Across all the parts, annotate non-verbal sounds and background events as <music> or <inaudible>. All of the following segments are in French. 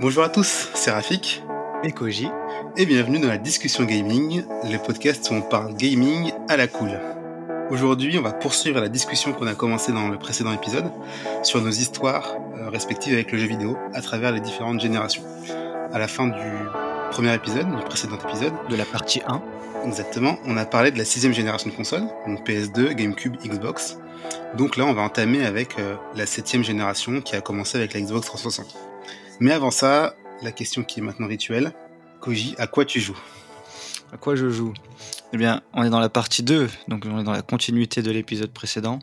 Bonjour à tous, c'est Rafik et Koji, et bienvenue dans la discussion gaming, le podcast où on parle gaming à la cool. Aujourd'hui, on va poursuivre la discussion qu'on a commencée dans le précédent épisode sur nos histoires euh, respectives avec le jeu vidéo à travers les différentes générations. À la fin du premier épisode, du précédent épisode, de la partie 1, exactement, on a parlé de la sixième génération de consoles, donc PS2, GameCube, Xbox. Donc là, on va entamer avec euh, la septième génération qui a commencé avec la Xbox 360. Mais avant ça, la question qui est maintenant rituelle. Koji, à quoi tu joues? À quoi je joue? Eh bien, on est dans la partie 2, donc on est dans la continuité de l'épisode précédent.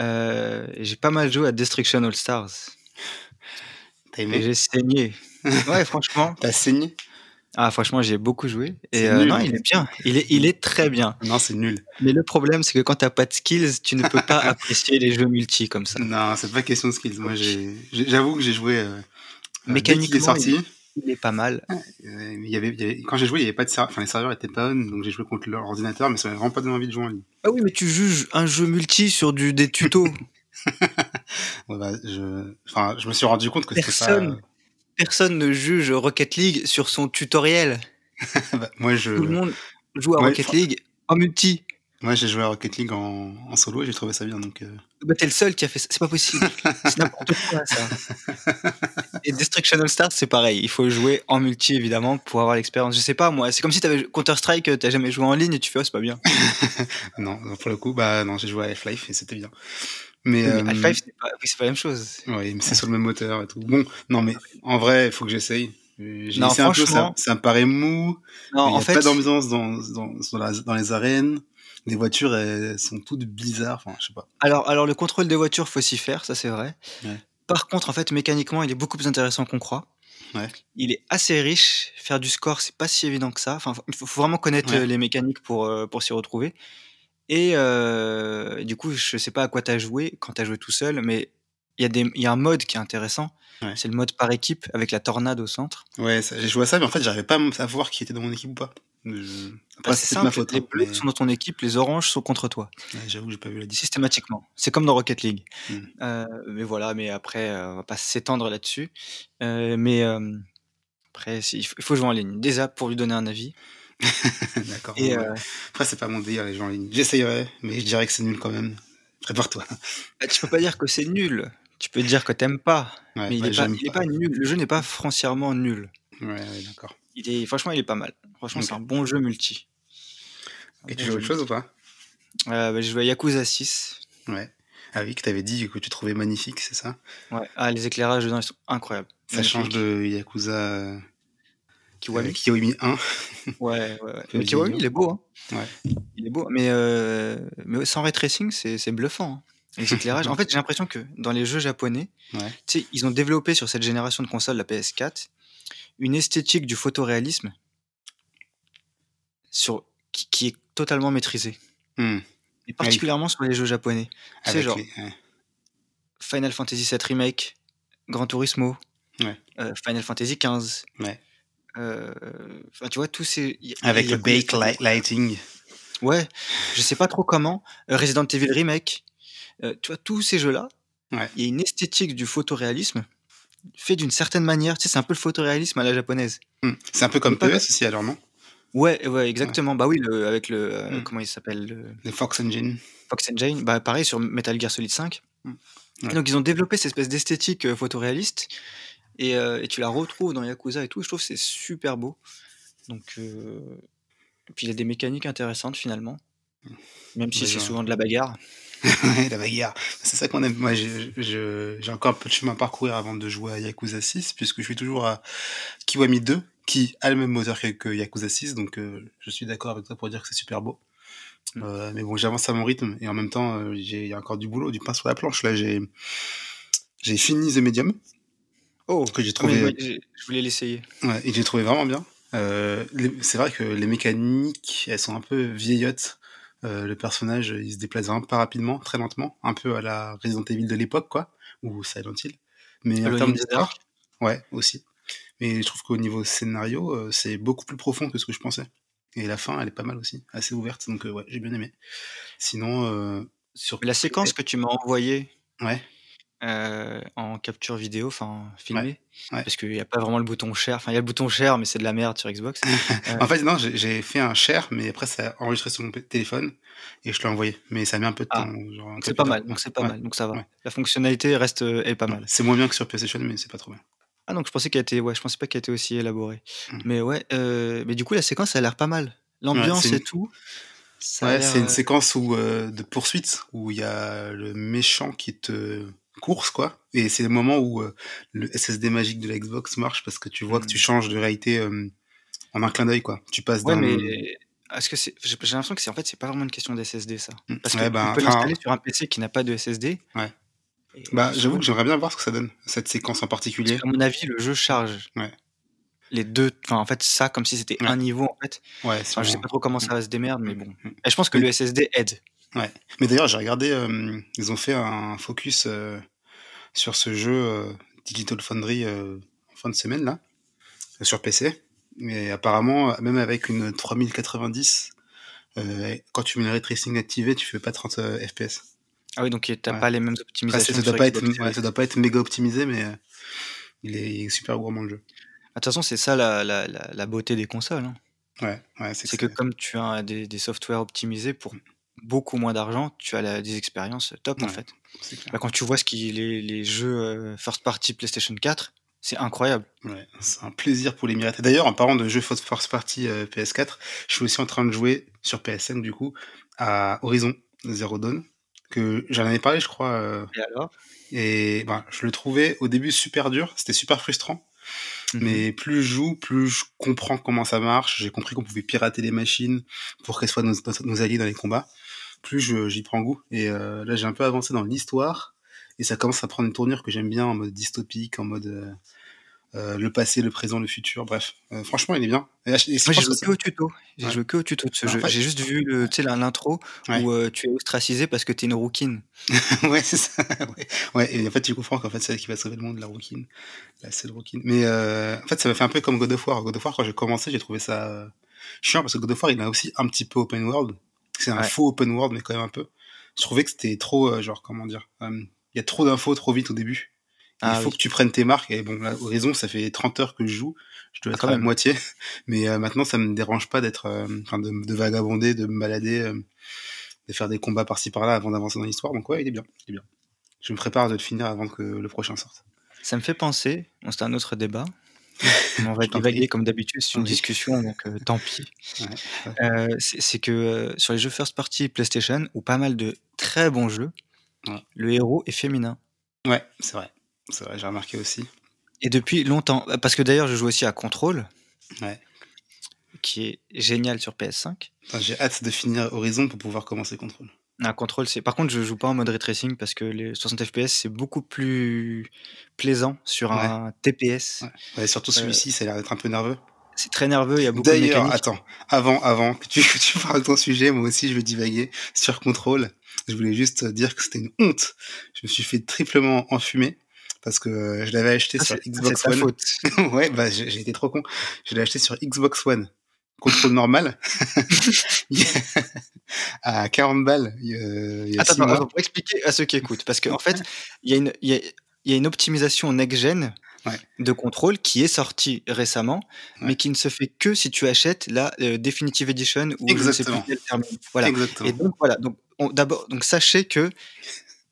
Euh, j'ai pas mal joué à Destruction All Stars. T'as aimé? J'ai saigné. <laughs> ouais, franchement. T'as saigné? Ah, franchement, j'ai beaucoup joué. Et euh, non, il est bien. Il est, il est très bien. Non, c'est nul. Mais le problème, c'est que quand t'as pas de skills, tu ne peux pas <laughs> apprécier les jeux multi comme ça. Non, c'est pas question de skills. Moi, j'avoue que j'ai joué. Euh, Mécaniquement, il est sorti. Il, est pas mal. il y avait, quand j'ai joué, il y avait pas de serveur. Enfin, les serveurs étaient pas on, donc j'ai joué contre l'ordinateur, mais ça m'a vraiment pas donné envie de jouer en ligne. Ah oui, mais tu juges un jeu multi sur du, des tutos. <laughs> ouais, bah, je, enfin, je me suis rendu compte que c'était pas personne ne juge Rocket League sur son tutoriel. <laughs> bah, moi, je... Tout le monde joue à Rocket League en multi. Moi, j'ai joué à Rocket League en, en solo et j'ai trouvé ça bien. Donc, euh... bah, t'es le seul qui a fait ça. C'est pas possible. c'est n'importe quoi, ça. <laughs> et Destruction All Stars, c'est pareil. Il faut jouer en multi, évidemment, pour avoir l'expérience. Je sais pas, moi. C'est comme si t'avais Counter-Strike, t'as jamais joué en ligne et tu fais, oh, c'est pas bien. <laughs> non, pour le coup, bah, non, j'ai joué à Half-Life et c'était bien. Mais, euh... Half-Life, c'est pas, pas, la même chose. Oui, mais c'est sur le même moteur et tout. Bon, non, mais en vrai, il faut que j'essaye. J'ai essayé un peu, ça, ça me paraît mou. Non, il y a fait... pas d'ambiance dans, dans, dans, dans, les arènes. Les voitures, elles sont toutes bizarres. Enfin, je sais pas. Alors, alors, le contrôle des voitures, faut s'y faire, ça c'est vrai. Ouais. Par contre, en fait, mécaniquement, il est beaucoup plus intéressant qu'on croit. Ouais. Il est assez riche. Faire du score, c'est pas si évident que ça. Enfin, il faut, vraiment connaître ouais. les mécaniques pour, euh, pour s'y retrouver. Et euh, du coup, je sais pas à quoi t'as joué quand t'as joué tout seul, mais il y, a des, y a un mode qui est intéressant. Ouais. C'est le mode par équipe avec la tornade au centre. Ouais, j'ai joué à ça, mais en fait, j'arrivais pas à savoir qui était dans mon équipe ou pas. Je... Bah, c'est simple, faute, les bleus mais... sont dans ton équipe, les oranges sont contre toi. Ouais, J'avoue que j'ai pas vu la différence. Systématiquement. C'est comme dans Rocket League. Mm. Euh, mais voilà, mais après, euh, on va pas s'étendre là-dessus. Euh, mais après, il faut jouer en ligne. Déjà, pour lui donner un avis. <laughs> D'accord. Et euh... Après, c'est pas mon délire, les gens en ligne. J'essayerai, mais je dirais que c'est nul quand même. Prépare-toi. Bah, tu peux pas dire que c'est nul. Tu peux dire que t'aimes pas. Ouais, mais il, bah, est pas, nul. Le jeu n'est pas foncièrement nul. Ouais, ouais d'accord. Il est, franchement, il est pas mal. Franchement, okay. c'est un bon jeu multi. Et tu joues autre chose ou pas? Euh, bah, Je joue à Yakuza 6. Ouais. Ah oui, que t'avais dit que tu trouvais magnifique, c'est ça? Ouais. Ah, les éclairages dedans, ils sont incroyables. Ça magnifique. change de Yakuza. Kiwami. Euh, Kiwami 1. <laughs> ouais, ouais, Kiwami, il est beau. Hein. Ouais. Il est beau, mais, euh, mais sans ray tracing, c'est bluffant. Hein. Les éclairages. en <laughs> fait, j'ai l'impression que dans les jeux japonais, ouais. ils ont développé sur cette génération de consoles, la PS4, une esthétique du photoréalisme sur, qui, qui est totalement maîtrisée. Mm. Et particulièrement sur les jeux japonais. Sais, genre les... ouais. Final Fantasy VII Remake, Gran Turismo, ouais. euh, Final Fantasy XV. Euh, tu vois, tous ces. Avec le bake light lighting. Ouais, je sais pas trop comment. Euh, Resident Evil Remake. Euh, tu vois, tous ces jeux-là, ouais. il y a une esthétique du photoréalisme fait d'une certaine manière. Tu sais, c'est un peu le photoréalisme à la japonaise. Mm. C'est un peu comme PS aussi, alors, non? Ouais, ouais, exactement. Ouais. Bah oui, le, avec le. Mm. Comment il s'appelle le... le... Fox Engine. Fox Engine. Bah pareil sur Metal Gear Solid 5. Mm. Ouais. donc, ils ont développé cette espèce d'esthétique euh, photoréaliste. Et, euh, et, tu la retrouves dans Yakuza et tout. Je trouve que c'est super beau. Donc, euh... et puis il y a des mécaniques intéressantes finalement, même si c'est souvent de la bagarre. <laughs> la bagarre, c'est ça qu'on aime. Moi, j'ai encore un peu de chemin à parcourir avant de jouer à Yakuza 6, puisque je suis toujours à Kiwami 2, qui a le même moteur que, que Yakuza 6, donc euh, je suis d'accord avec toi pour dire que c'est super beau. Mm. Euh, mais bon, j'avance à mon rythme et en même temps, euh, il y a encore du boulot, du pain sur la planche. Là, j'ai fini The Medium. Oh, que j'ai trouvé. Oui, je voulais l'essayer. Ouais, et j'ai trouvé vraiment bien. Euh, c'est vrai que les mécaniques, elles sont un peu vieillottes. Euh, le personnage, il se déplace vraiment pas rapidement, très lentement, un peu à la Resident Evil de l'époque, quoi, ou Silent Hill. Mais en termes d'histoire, ouais, aussi. Mais je trouve qu'au niveau scénario, euh, c'est beaucoup plus profond que ce que je pensais. Et la fin, elle est pas mal aussi, assez ouverte, donc euh, ouais, j'ai bien aimé. Sinon, sur la séquence que tu m'as envoyée, ouais. Euh, en capture vidéo, enfin filmé, ouais. parce qu'il y a pas vraiment le bouton share. Enfin, il y a le bouton share, mais c'est de la merde sur Xbox. Heu <laughs> En fait, non, j'ai fait un share, mais après ça a enregistré sur mon téléphone et je l'ai envoyé. Mais ça met un peu de Ah. temps, c'est pas mal, donc c'est pas Ouais, mal, donc ça va. La fonctionnalité reste, heu, est pas mal. c'est moins bien que sur PlayStation, mais c'est pas trop bien. Ah donc je pensais qu'elle était ouais, je pensais pas qu'elle était aussi élaborée. Mmh. Mais ouais, mais du coup la séquence a l'air pas mal. L'ambiance et tout, ça ouais, c'est une séquence où, de poursuite, où il y a le méchant qui te course, quoi et c'est le moment où, heu, le SSD magique de la Xbox marche parce que tu vois que tu Mmh. changes de réalité, hem, en un clin d'œil, quoi. Tu passes Ouais, est-ce que c'est j'ai l'impression que c'est en fait, c'est pas vraiment une question d'SSD ça. Mmh, Parce ouais, qu'on ben, peut l'installer sur un PC qui n'a pas de SSD Ouais. et Bah, j'avoue que j'aimerais bien voir ce que ça donne, cette séquence en particulier. qu'à mon avis, le jeu charge Ouais. les 2 enfin en fait ça comme si c'était Ouais. un niveau en fait. Ouais, Enfin je sais pas trop comment Mmh. ça se démerde, mais bon et je pense que le SSD aide. Ouais. Mais d'ailleurs, j'ai regardé, hem, ils ont fait un focus, heu, sur ce jeu, heu, Digital Foundry, en fin de semaine là, sur PC et apparemment, même avec une 3090, heu, quand tu mets le ray tracing activé, tu fais pas 30, heu, FPS. Ah oui, donc et tu as Ouais. pas les mêmes optimisations ça que doit pas être ouais, ça doit pas être méga optimisé, mais, il est il est super gourmand le jeu. Ah de toute façon, c'est ça la la la beauté des consoles, hein. Ouais, ouais, c'est que que comme tu as des des softwares optimisés pour. Beaucoup moins d'argent, tu as la des expériences top en fait. Bah, quand tu vois ce qui les les jeux, heu, first party PlayStation 4, c'est incroyable. Ouais, c'est un plaisir pour les mirettes. D'ailleurs, en parlant de jeux first party, heu, PS4, je suis aussi en train de jouer sur PSN du coup à Horizon Zero Dawn, que j'en avais parlé je crois, heu Et alors? et ben, je le trouvais au début super dur, c'était super frustrant, Mmh mh. mais plus je joue, plus je comprends comment ça marche. J'ai compris qu'on pouvait pirater les machines pour qu'elles soient nos nos nos alliés dans les combats. Plus je j'y prends goût et heu, là j'ai un peu avancé dans l'histoire et ça commence à prendre une tournure que j'aime bien en mode dystopique, en mode, heu heu, le passé, le présent, le futur, bref, franchement il est bien et et Moi j'ai joué que au tuto, j'ai ouais. joué que au tuto de ce Bah, en jeu. fait J'ai juste vu l'intro Ouais. où, tu es ostracisé parce que tu es une rouquine. <laughs> Ouais, c'est ça, <laughs> ouais. Ouais et en fait tu comprends qu'en fait c'est elle qui va sauver le monde, la rouquine, la seule rouquine. Mais en fait ça m'a fait un peu comme God of War. God of War quand j'ai commencé, j'ai trouvé ça, chiant parce que God of War il est aussi un petit peu open world. C'est un Ouais. faux open world, mais quand même un peu. Je trouvais que c'était trop, heu, genre comment dire? Hem, il y a trop d'infos trop vite au début. Il Ah faut oui. que tu prennes tes marques et bon là, Horizon ça fait 30 heures que je joue, je dois Ah être à la moitié, <laughs> mais heu, maintenant ça me dérange pas d'être, enfin de de vagabonder, de me balader, de faire des combats par-ci par-là avant d'avancer dans l'histoire donc ouais, il est bien, il est bien. Je me prépare de le finir avant que le prochain sorte. Ça me fait penser, bon c'est un autre débat, on va divaguer comme d'habitude, c'est une Oui. discussion donc heu, tant pis. Ouais, ouais. Heu, c'est que, heu, sur les jeux first party PlayStation ou pas mal de très bons jeux, Ouais. le héros est féminin. Ouais, c'est vrai, c'est vrai, j'ai remarqué aussi. Et depuis longtemps, parce que d'ailleurs je joue aussi à Control qui est génial sur PS5. Enfin, j'ai hâte de finir Horizon pour pouvoir commencer Control. Ah Control, c'est par contre je joue pas en mode ray tracing parce que les 60 FPS c'est beaucoup plus plaisant sur Ouais. un TPS. Ouais, ouais, surtout Heu celui-ci, ça a l'air d'être un peu nerveux. C'est très nerveux, il y a beaucoup de D'ailleurs, attends, avant avant que tu <laughs> que tu parles de ton sujet, moi aussi je vais divaguer sur Control. Je voulais juste dire que c'était une honte. Je me suis fait triplement enfumer parce que je l'avais acheté Ça sur c'est Xbox One. faute. <laughs> Ouais, bah, j'ai été trop con. Je l'ai acheté sur Xbox One. Contrôle normal. <laughs> à 40 balles, il y a il y a Attends, 6 attends, pour expliquer à ceux qui écoutent, parce qu'en fait, il y a une il y a il y a une optimisation next gen Ouais. de Control qui est sortie récemment, mais qui ne se fait que si tu achètes la, heu, Definitive Edition ou je ne sais plus Exactement. quel terme. Voilà et Exactement. donc voilà, donc on d'abord donc sachez que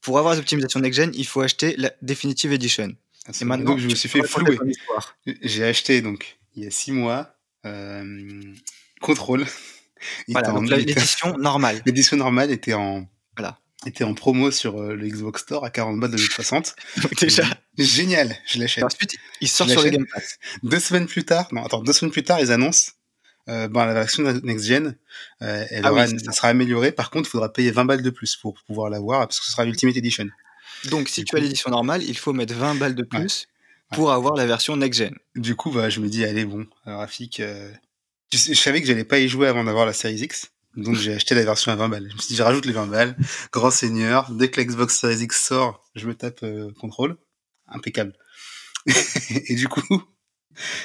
pour avoir les optimisations next gen, il faut acheter la Definitive Edition Ah, et maintenant Donc je me suis fait flouer. J'ai acheté donc il y a 6 mois, Control. <laughs> Il était Voilà, donc l'édition normale. <laughs> l'édition normale était en Voilà. était en promo sur, heu, le Xbox Store à 40 balles de <laughs> 60. Donc J'ai déjà «Génial, je l'achète». ensuite, il Je sort sur le. Game Pass. 2 semaines plus tard non attends, 2 semaines plus tard, ils annoncent, ben la version ne next gen, elle Ah aura oui, c'est elle ça. sera améliorée. Par contre, il faudra payer 20 balles de plus pour pouvoir l'avoir parce que ce sera l'Ultimate Edition. Donc si tu as l'édition normale, il faut mettre 20 balles de ouais, ouais. pour avoir la version next gen. Du coup, bah, je me dis: «Allez bon, heu» tu sais, je savais que j'allais pas y jouer avant d'avoir la Series X, donc j'ai acheté la version à 20 balles. Je me suis dit: «Je rajoute les 20 balles, grand seigneur, dès que la Xbox Series X sort, je me tape, heu, Control». Impeccable. <laughs> Et du coup,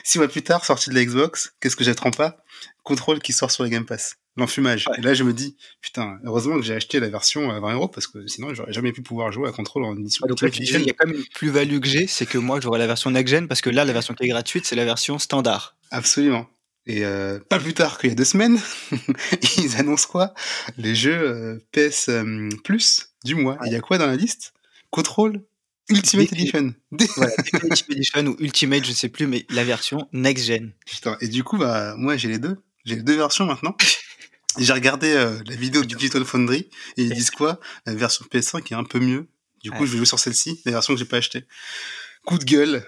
6 mois plus tard, sortie de la Xbox, qu'est-ce que j'apprends pas? Control qui sort sur le Game Pass. L'enfumage. Et là, je me dis, putain, heureusement que j'ai acheté la version à 20 euros parce que sinon, j'aurais jamais pu pouvoir jouer à contrôle en édition. donc il y a quand même une plus-value que j'ai, c'est que moi, j'aurai la version next-gen parce que là, la version qui est gratuite, c'est la version standard. Absolument. Et euh, pas plus tard qu'il y a deux semaines, <laughs> ils annoncent quoi? Les jeux euh, PS euh, Plus du mois. Il y a quoi dans la liste? Control Ultimate Edition. voilà, Ultimate Edition ou Ultimate, je sais plus, mais la version next gen. Putain, et du coup, bah, moi j'ai les deux. J'ai les deux versions maintenant. <laughs> J'ai regardé la vidéo du Digital Foundry et ils disent quoi? La version PS5 est un peu mieux. Du coup, je vais jouer sur celle-ci, la version que j'ai pas achetée coup de gueule.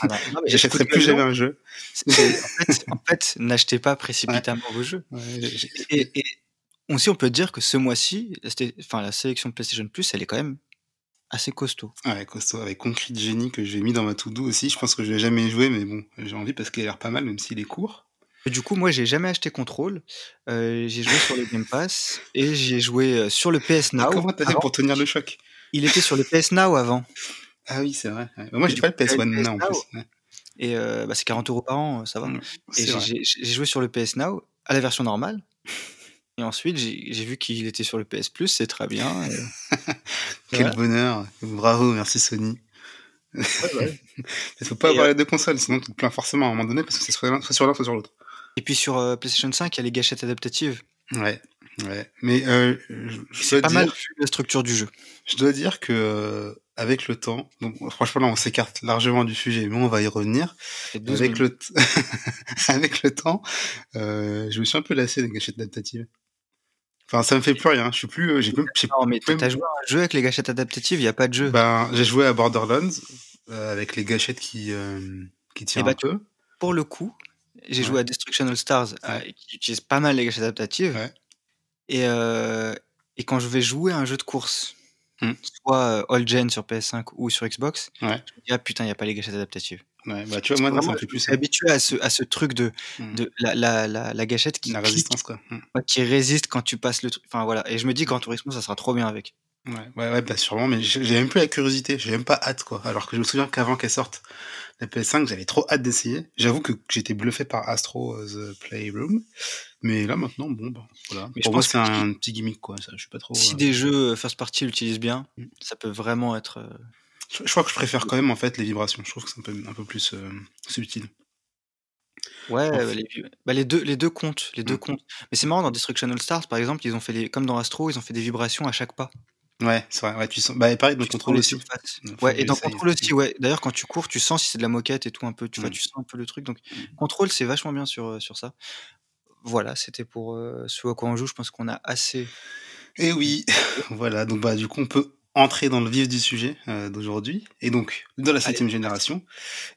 Ah J'achèterai plus jamais un jeu. En fait, <laughs> n'achetez pas précipitamment vos jeux. et, aussi, on peut dire que ce mois-ci, enfin, la sélection PlayStation Plus, elle est quand même assez costaud. Ouais, costaud, avec Concrete Genie que j'ai mis dans ma to-do aussi. Je pense que je l'ai jamais joué, mais bon, j'ai envie parce qu'il a l'air pas mal, même s'il est court. Du coup, moi, j'ai jamais acheté Control. Euh, j'ai joué sur le Game Pass et j'ai joué euh, sur le PS Now. comment t'as fait pour tenir le choc? Il était sur le PS Now avant. Ah oui, c'est vrai. Moi, j'ai pas le PS One Now en plus. Et euh, bah, c'est 40 euros par an, ça va. Mmh, et j'ai joué sur le PS Now à la version normale. Et ensuite, j'ai vu qu'il était sur le PS Plus, c'est très bien. <laughs> Quel bonheur. Bravo, merci Sony. <laughs> Il ne faut pas avoir les deux consoles, sinon tu te plains forcément à un moment donné parce que c'est soit, sur l'un, soit sur l'autre. Et puis sur euh, PlayStation 5, il y a les gâchettes adaptatives. Ouais, ouais. Mais euh, c'est pas mal la structure du jeu. Je dois dire que avec le temps, donc franchement là on s'écarte largement du sujet, mais on va y revenir. Avec le, <laughs> avec le temps, euh, je me suis un peu lassé des gâchettes adaptatives. Enfin, ça me fait plus rien. Je suis plus, euh, j'ai même, Non, mais t'as joué à un jeu avec les gâchettes adaptatives, il y a pas de jeu. Ben, j'ai joué à Borderlands euh, avec les gâchettes qui euh, qui tirent eh un peu. Pour le coup, j'ai joué à Destruction All Stars qui utilise pas mal les gâchettes adaptatives. Et et quand je vais jouer à un jeu de course Mmh. soit all gen sur PS5 ou sur Xbox, ouais. je me dis ah putain, il n'y a pas les gâchettes adaptatives. Ouais, bah, tu vois, moi, non, ça me fait plus. Je suis habitué à ce, à ce truc de, mmh. de la, la, la, la, gâchette qui. La résistance, quoi. Mmh. Qui résiste quand tu passes le truc. Enfin voilà. Et je me dis qu'en tourisme, ça sera trop bien avec. Ouais, ouais, ouais bah, sûrement, mais j'ai même plus la curiosité, j'ai même pas hâte, quoi. Alors que je me souviens qu'avant qu'elle sorte, la PS5, j'avais trop hâte d'essayer. J'avoue que j'étais bluffé par Astro euh, The Playroom. Mais là, maintenant, bon, bah, voilà. Mais Pour moi, c'est un petit gimmick, quoi. Ça, je suis pas trop. Si euh, des jeux euh, first party l'utilisent bien, mm. ça peut vraiment être. Je, crois que je préfère quand même, en fait, les vibrations. Je trouve que c'est un peu, un peu plus subtil. Ouais, bah, les, bah, les, deux, les deux comptent. Les deux mm. comptent. Mais c'est marrant, dans Destruction All Stars, par exemple, ils ont fait les, comme dans Astro, ils ont fait des vibrations à chaque pas. Ouais, c'est vrai. Ouais, tu sens. Bah, pareil, dans contrôle aussi. Ouais, et dans contrôle aussi, ouais. D'ailleurs, quand tu cours, tu sens si c'est de la moquette et tout un peu. Tu vois, mmh. tu sens un peu le truc. Donc, mmh. contrôle, c'est vachement bien sur, euh, sur ça. Voilà, c'était pour euh, ce à quoi on joue. Je pense qu'on a assez. Et oui, <laughs> voilà. Donc, bah, du coup, on peut entrer dans le vif du sujet euh, d'aujourd'hui. Et donc, dans la septième génération.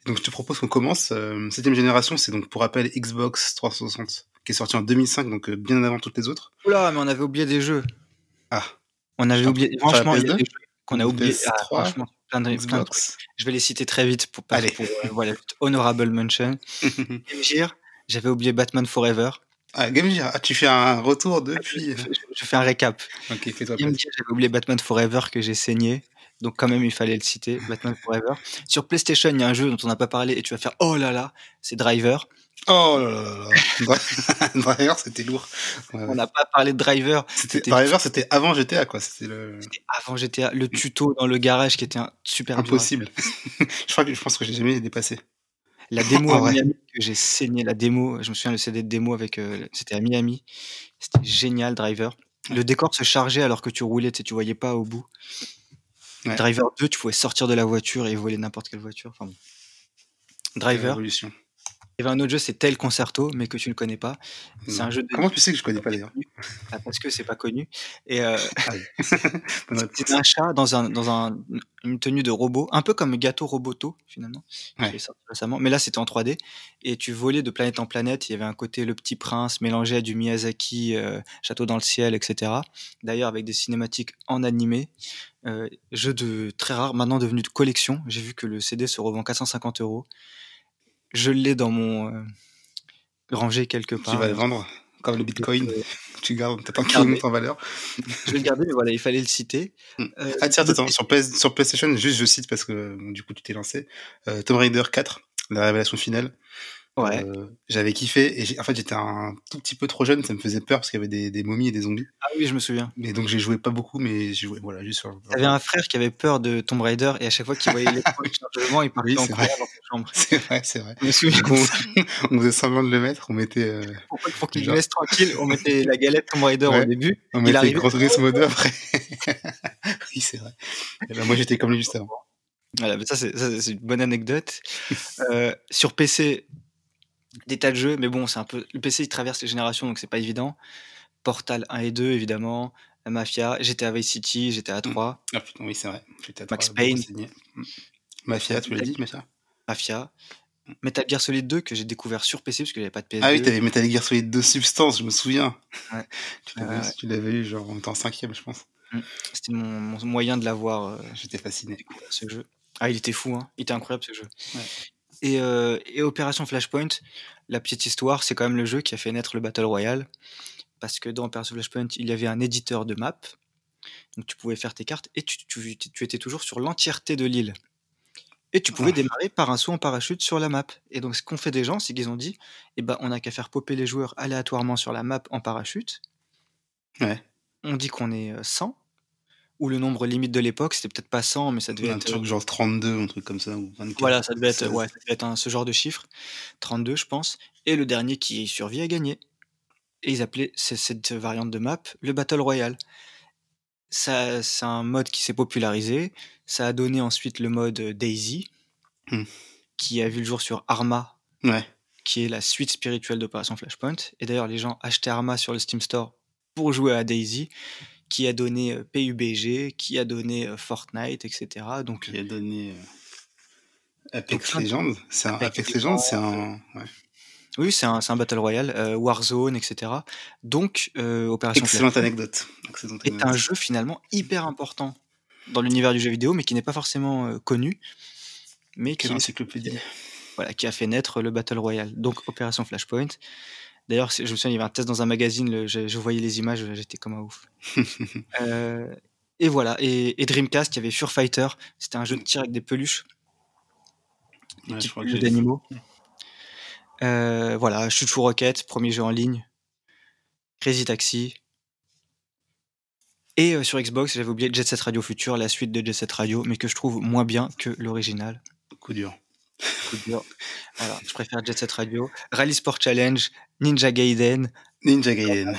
Donc, je te propose qu'on commence. septième génération, c'est donc, pour rappel, Xbox 360, qui est sorti en 2005, donc bien avant toutes les autres. Oula, mais on avait oublié des jeux. Ah. On avait oublié. Franchement, il y a des jeux qu'on a oublié. Ah, franchement, plein de, plein de trucs. Je vais les citer très vite pour. Pour, euh, voilà, honorable mention. <laughs> Game Gear, j'avais oublié Batman Forever. Ah, Game Gear, ah, tu fais un retour depuis. Je, je, fais un récap. Ok, fais-toi Game Gear, j'avais oublié Batman Forever que j'ai saigné. Donc quand même, il fallait le citer, Batman Forever. Sur PlayStation, il y a un jeu dont on n'a pas parlé et tu vas faire oh là là, c'est Driver. Oh là là là. <laughs> Driver, c'était lourd. On n'a pas parlé de Driver. Driver, c'était avant GTA, quoi. C'était le... avant GTA. Le tuto dans le garage qui était un super Impossible. <laughs> je, crois que, je pense que j'ai jamais dépassé. La démo <laughs> à Miami que j'ai saigné, la démo, je me souviens le CD de démo avec, euh, c'était à Miami. C'était génial, Driver. Le décor se chargeait alors que tu roulais, tu, sais, tu voyais pas au bout. Driver 2, tu pouvais sortir de la voiture et voler n'importe quelle voiture. Enfin, Driver. Révolution. Il y avait un autre jeu, c'est Tel Concerto, mais que tu ne connais pas. C'est un jeu de... Comment tu sais que je connais pas d'ailleurs ah, Parce que c'est pas connu. Et euh... <laughs> <laughs> c'est un chat dans, un, dans un, une tenue de robot, un peu comme Gâteau Roboto finalement. Ouais. Sorti récemment. Mais là, c'était en 3D. Et tu volais de planète en planète. Il y avait un côté Le Petit Prince mélangé à du Miyazaki, euh, Château dans le ciel, etc. D'ailleurs, avec des cinématiques en animé. Euh, jeu de très rare, maintenant devenu de collection. J'ai vu que le CD se revend 450 euros. Je l'ai dans mon euh, rangé quelque part. Tu vas le vendre comme le Bitcoin. Euh, tu gardes, t'attends qu'il monte en valeur. je vais le garder, mais voilà, il fallait le citer. Hmm. Euh, ah tiens, attends, sur, PS, sur PlayStation, juste je cite parce que du coup tu t'es lancé. Tomb Raider 4, la révélation finale. Ouais. J'avais kiffé et en fait, j'étais un tout petit peu trop jeune, ça me faisait peur parce qu'il y avait des des momies et des zombies. Ah oui, je me souviens. Mais donc j'ai joué pas beaucoup, mais j'ai joué, voilà, juste sur J'avais un frère qui avait peur de Tomb Raider et à chaque fois qu'il voyait l'écran de chargement, il partait Oui, en courant dans sa chambre. <laughs> C'est vrai, c'est vrai. Je me souviens Donc on <laughs> on faisait semblant de le mettre, on mettait, heu, Pour pour qu'il nous genre laisse tranquille, on mettait la galette Tomb Raider au début. on mettait arrivait Gran Turismo 2 après. <laughs> Oui, c'est vrai. Et moi, j'étais comme lui juste avant. Voilà, mais ça c'est une bonne anecdote. Heu, sur PC, des tas de jeux, mais bon, c'est un peu le PC, il traverse les générations, donc c'est pas évident. Portal 1 et 2 évidemment, Mafia, GTA Vice City, GTA Mmh. 3, Ah putain, oui, c'est vrai. GTA 3 Max Payne. Mmh. Mafia, tu l'as dit, Mafia? Mafia. Metal Gear Solid 2 que j'ai découvert sur PC parce que j'avais pas de Ah oui, PS2. tu avais Metal Gear Solid 2 Substance, je me souviens. Ouais. Tu l'avais ouais. eu genre en 5e, je pense. Mmh. C'était mon mon moyen de l'avoir, heu, J'étais fasciné. ce jeu. Ah, il était fou, hein, il était incroyable ce jeu. Ouais. Et heu et Opération Flashpoint, la petite histoire, c'est quand même le jeu qui a fait naître le battle royale. Parce que dans Opération Flashpoint, il y avait un éditeur de map, donc tu pouvais faire tes cartes et tu tu tu étais toujours sur l'entièreté de l'île. Et tu pouvais Ah. démarrer par un saut en parachute sur la map. Et donc ce qu'ont fait des gens, c'est qu'ils ont dit: «Eh ben, on n'a qu'à faire popper les joueurs aléatoirement sur la map en parachute». Ouais. On dit qu'on est, heu, 100 ou le nombre limite de l'époque, c'était peut-être pas 100, mais ça devait Un être, truc heu genre 32, un truc comme ça ou 24, voilà, ça devait être, 16. ouais, ça devait être un ce genre de chiffre. 32, je pense. Et le dernier qui survit a gagné. Et ils appelaient ce cette variante de map le battle royale. Ça c'est un mode qui s'est popularisé. Ça a donné ensuite le mode, DayZ Mmh. qui a vu le jour sur Arma, Ouais. qui est la suite spirituelle d'Opération Flashpoint. Et d'ailleurs, les gens achetaient Arma sur le Steam Store pour jouer à DayZ, qui a donné, heu, PUBG, qui a donné, heu, Fortnite, et cetera. Donc Qui a donné, donc Apex Legends? C'est un Apex Apex Legends, c'est un ouais. oui, c'est un un battle royale, Warzone, et cetera. Donc heu, Opération Excellente anecdote, excellente est un jeu finalement hyper important dans l'univers du jeu vidéo, mais qui n'est pas forcément, heu, connu, mais qui est voilà, qui a fait naître le battle royale. Donc Opération Flashpoint. D'ailleurs, je me souviens, il y avait un test dans un magazine, le je je voyais les images, j'étais comme un ouf. Heu <laughs> et voilà et et Dreamcast, il y avait Fur Fighter, c'était un jeu de tir avec des peluches. Des Ouais, je petites crois que peluches j'ai d'animaux. Heu, voilà, Rocket, 1er jeu en ligne. Crazy Taxi. Et heu, sur Xbox, j'avais oublié Jet Set Radio Future, la suite de Jet Set Radio, mais que je trouve moins bien que l'original. Coup dur. Coup dur. Voilà, je préfère Jet Set Radio. Rally Sport Challenge, Ninja Gaiden. Ninja Gaiden.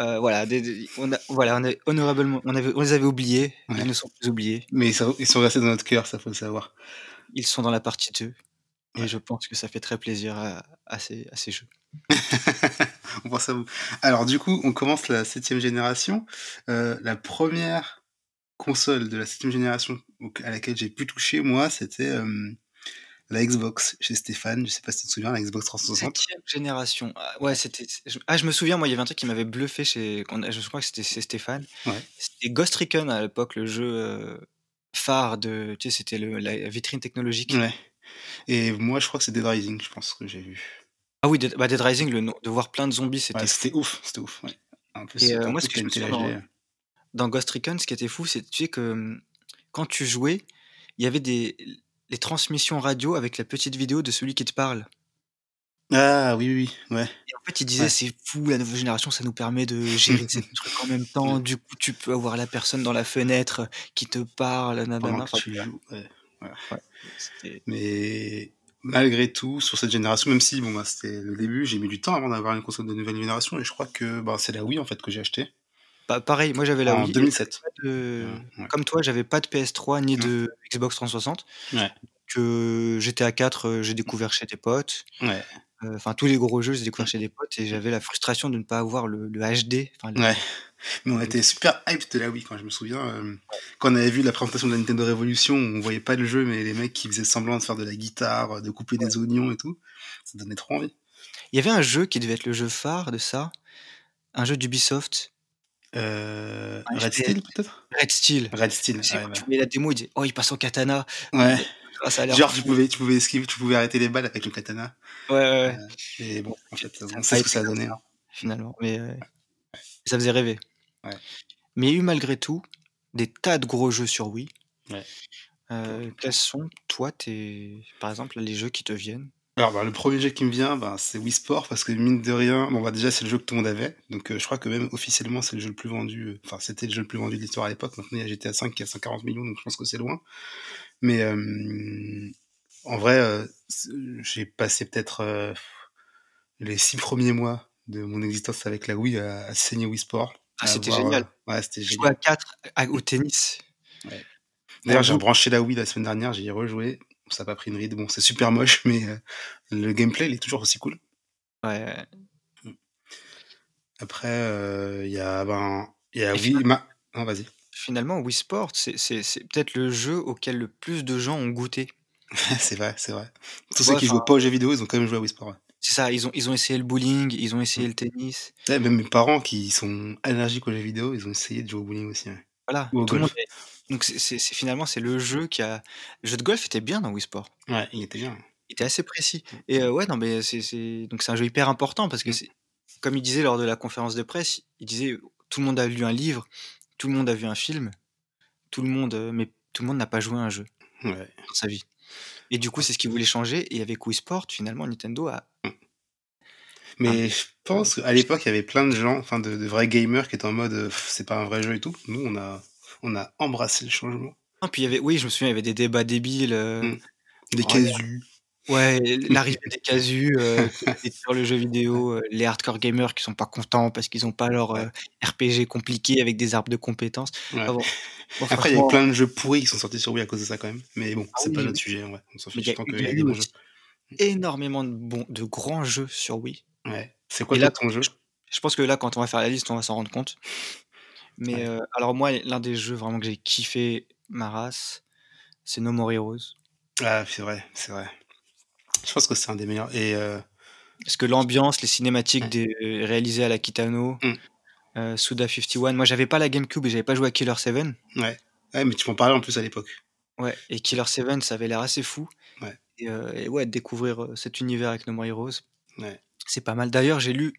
Heu, voilà, des des on a voilà, on a honorablement on avait on les avait oubliés, Ouais. ils ne sont plus oubliés. Mais ils sont ils sont restés dans notre cœur, ça faut le savoir. Ils sont dans la partie 2 et je pense que ça fait très plaisir à à ces à ces jeux. <laughs> On pense à vous. Alors du coup, on commence la 7e génération. Heu, la 1re console de la 7e génération à laquelle j'ai pu toucher moi, c'était, la Xbox chez Stéphane. Je sais pas si tu te souviens, la Xbox 360? 7e génération. Ah ouais, c'était ah je me souviens, moi, il y avait un truc qui m'avait bluffé chez je crois que c'était chez Stéphane. Ouais. C'était Ghost Recon à l'époque, le jeu, heu, phare de tu sais, c'était le la vitrine technologique. Ouais. Et moi, je crois que c'est Dead Rising, je pense que j'ai vu. Ah oui, Dead bah, Dead Rising, le de voir plein de zombies, c'était Ouais, c'était ouf, c'était ouf, ouais. En plus, Et le moi, ce que je me souviens dans dans Ghost Recon, ce qui était fou, c'est tu sais que, mmh, quand tu jouais, il y avait des les transmissions radio avec la petite vidéo de celui qui te parle. Ah oui, oui, oui, ouais. Et en fait, il disait: Ouais. «C'est fou, la nouvelle génération, ça nous permet de gérer ces <laughs> trucs en même temps. Du coup, tu peux avoir la personne dans la fenêtre qui te parle, nanana». Pendant Enfin, que tu joues, ouais, Mais malgré tout, sur cette génération, même si bon, bah, c'était le début, j'ai mis du temps avant d'avoir une console de nouvelle génération et je crois que, bah, c'est la Wii, en fait, que j'ai acheté. Bah, pareil, moi, j'avais la En Wii et 2007. j'avais pas de ouais. comme toi, j'avais pas de PS3 ni de Xbox 360. Ouais. Que GTA 4, heu, j'ai découvert chez des potes. Ouais. Heu, enfin, tous les gros jeux, je les Mmh. chez des potes et j'avais la frustration de ne pas avoir le le HD, enfin le Ouais. <laughs> Mais on était super hype de la Wii, quand je me souviens, hem, quand on avait vu la présentation de la Nintendo Revolution, on voyait pas le jeu, mais les mecs qui faisaient semblant de faire de la guitare, de couper Ouais. des oignons et tout, ça donnait trop envie. Il y avait un jeu qui devait être le jeu phare de ça, un jeu d'Ubisoft. Un Red. Steel, peut-être? Red Steel. Red Steel, Tu sais, ouais, tu voyais la démo, il disait: «Oh, il passe en katana». Ouais. Ah, ça a l'air Genre, tu pouvais tu pouvais esquiver, tu pouvais arrêter les balles avec le katana. Ouais, ouais, et bon, en fait, Ça on a sait ce que ça a donné, hein. finalement, mais Ouais. ça faisait rêver. Ouais. Mais il y a eu malgré tout des tas de gros jeux sur Wii. Ouais. Quels sont, toi, tes par exemple, les jeux qui te viennent? Alors, bah, le 1er jeu qui me vient, ben, c'est Wii Sport parce que mine de rien, bon, bah, déjà, c'est le jeu que tout le monde avait, donc heu, je crois que même officiellement, c'est le jeu le plus vendu, heu, enfin, c'était le jeu le plus vendu de l'histoire à l'époque. Maintenant, il y a GTA V qui a 140 000 000, donc je pense que c'est loin. Mais hem, en vrai, j'ai passé peut-être, les 6 premiers mois de mon existence avec la Wii à à saigner Wii Sport, Ah, c'était génial. ouais, c'était Jouer à génial. 4 à au tennis. Ouais. D'ailleurs, j'ai rebranché la Wii la semaine dernière, j'y ai rejoué, ça a pas pris une ride. Bon, c'est super moche, <laughs> mais heu, le gameplay, il est toujours aussi cool. Ouais. Mmh. Après, heu, il y a, ben, y a Wii ma non, vas-y. finalement, Wii Sport, c'est peut-être le jeu auquel le plus de gens ont goûté. <laughs> C'est vrai, c'est vrai. Tous ceux qui Enfin jouaient pas aux jeux vidéo, ils ont quand même joué à Wii Sport, ouais. C'est ça, ils ont ils ont essayé le bowling, ils ont essayé Mmh. le tennis. Ouais, même mes parents qui sont allergiques aux jeux vidéo, ils ont essayé de jouer au bowling aussi. Voilà, tout le monde donc c'est finalement, c'est le jeu qui a le jeu de golf était bien dans Wii Sport. Ouais, il était bien. Il était assez précis Mmh. et heu, ouais, non, mais c'est donc c'est un jeu hyper important parce que c'est comme il disait lors de la conférence de presse, il disait: «Tout le monde a lu un livre, tout le monde a vu un film, tout le monde, heu, mais tout le monde n'a pas joué à un jeu Ouais. dans sa vie» et du coup, c'est ce qu'il voulait changer et avec Wii Sport, finalement, Nintendo a Mmh. Mais je pense qu'à l'époque, il y avait plein de gens, enfin de de vrais gamers qui étaient en mode, heu: «C'est pas un vrai jeu et tout». Nous, on a on a embrassé le changement. Non, puis il y avait oui, je me souviens, il y avait des débats débiles, Mmh. Des oh, y a casus. ouais, <laughs> l'arrivée des casus, qui détruire le jeu Ouais. vidéo, heu, les hardcore gamers qui sont pas contents parce qu'ils ont pas leur, Ouais. RPG compliqué avec des arbres de compétences. Ouais. Bon, bon Après, il y a plein de jeux pourris qui sont sortis sur Wii à cause de ça quand même, mais bon, Ah c'est pas oui, notre sujet vrai. On s'en fiche tant il qu'il y a des bons jeux. aussi énormément de bons de grands jeux sur Wii Ouais. C'est quoi là, ton je jeu? je pense que là, quand on va faire la liste, on va s'en rendre compte. Mais Ouais. alors moi, l'un des jeux vraiment que j'ai kiffé ma race, c'est No More Heroes. Ah, c'est vrai, c'est vrai. Je pense que c'est un des meilleurs et Parce que l'ambiance, les cinématiques Ouais. des réalisées à la Kitano, Mmh. heu, Suda51. Moi, j'avais pas la GameCube et j'avais pas joué à Killer 7. Ouais. Ouais, mais tu m'en parlais en plus à l'époque. Ouais et Killer 7, ça avait l'air assez fou Ouais. et et ouais, découvrir, cet univers avec No More Heroes, Ouais. c'est pas mal. D'ailleurs, j'ai lu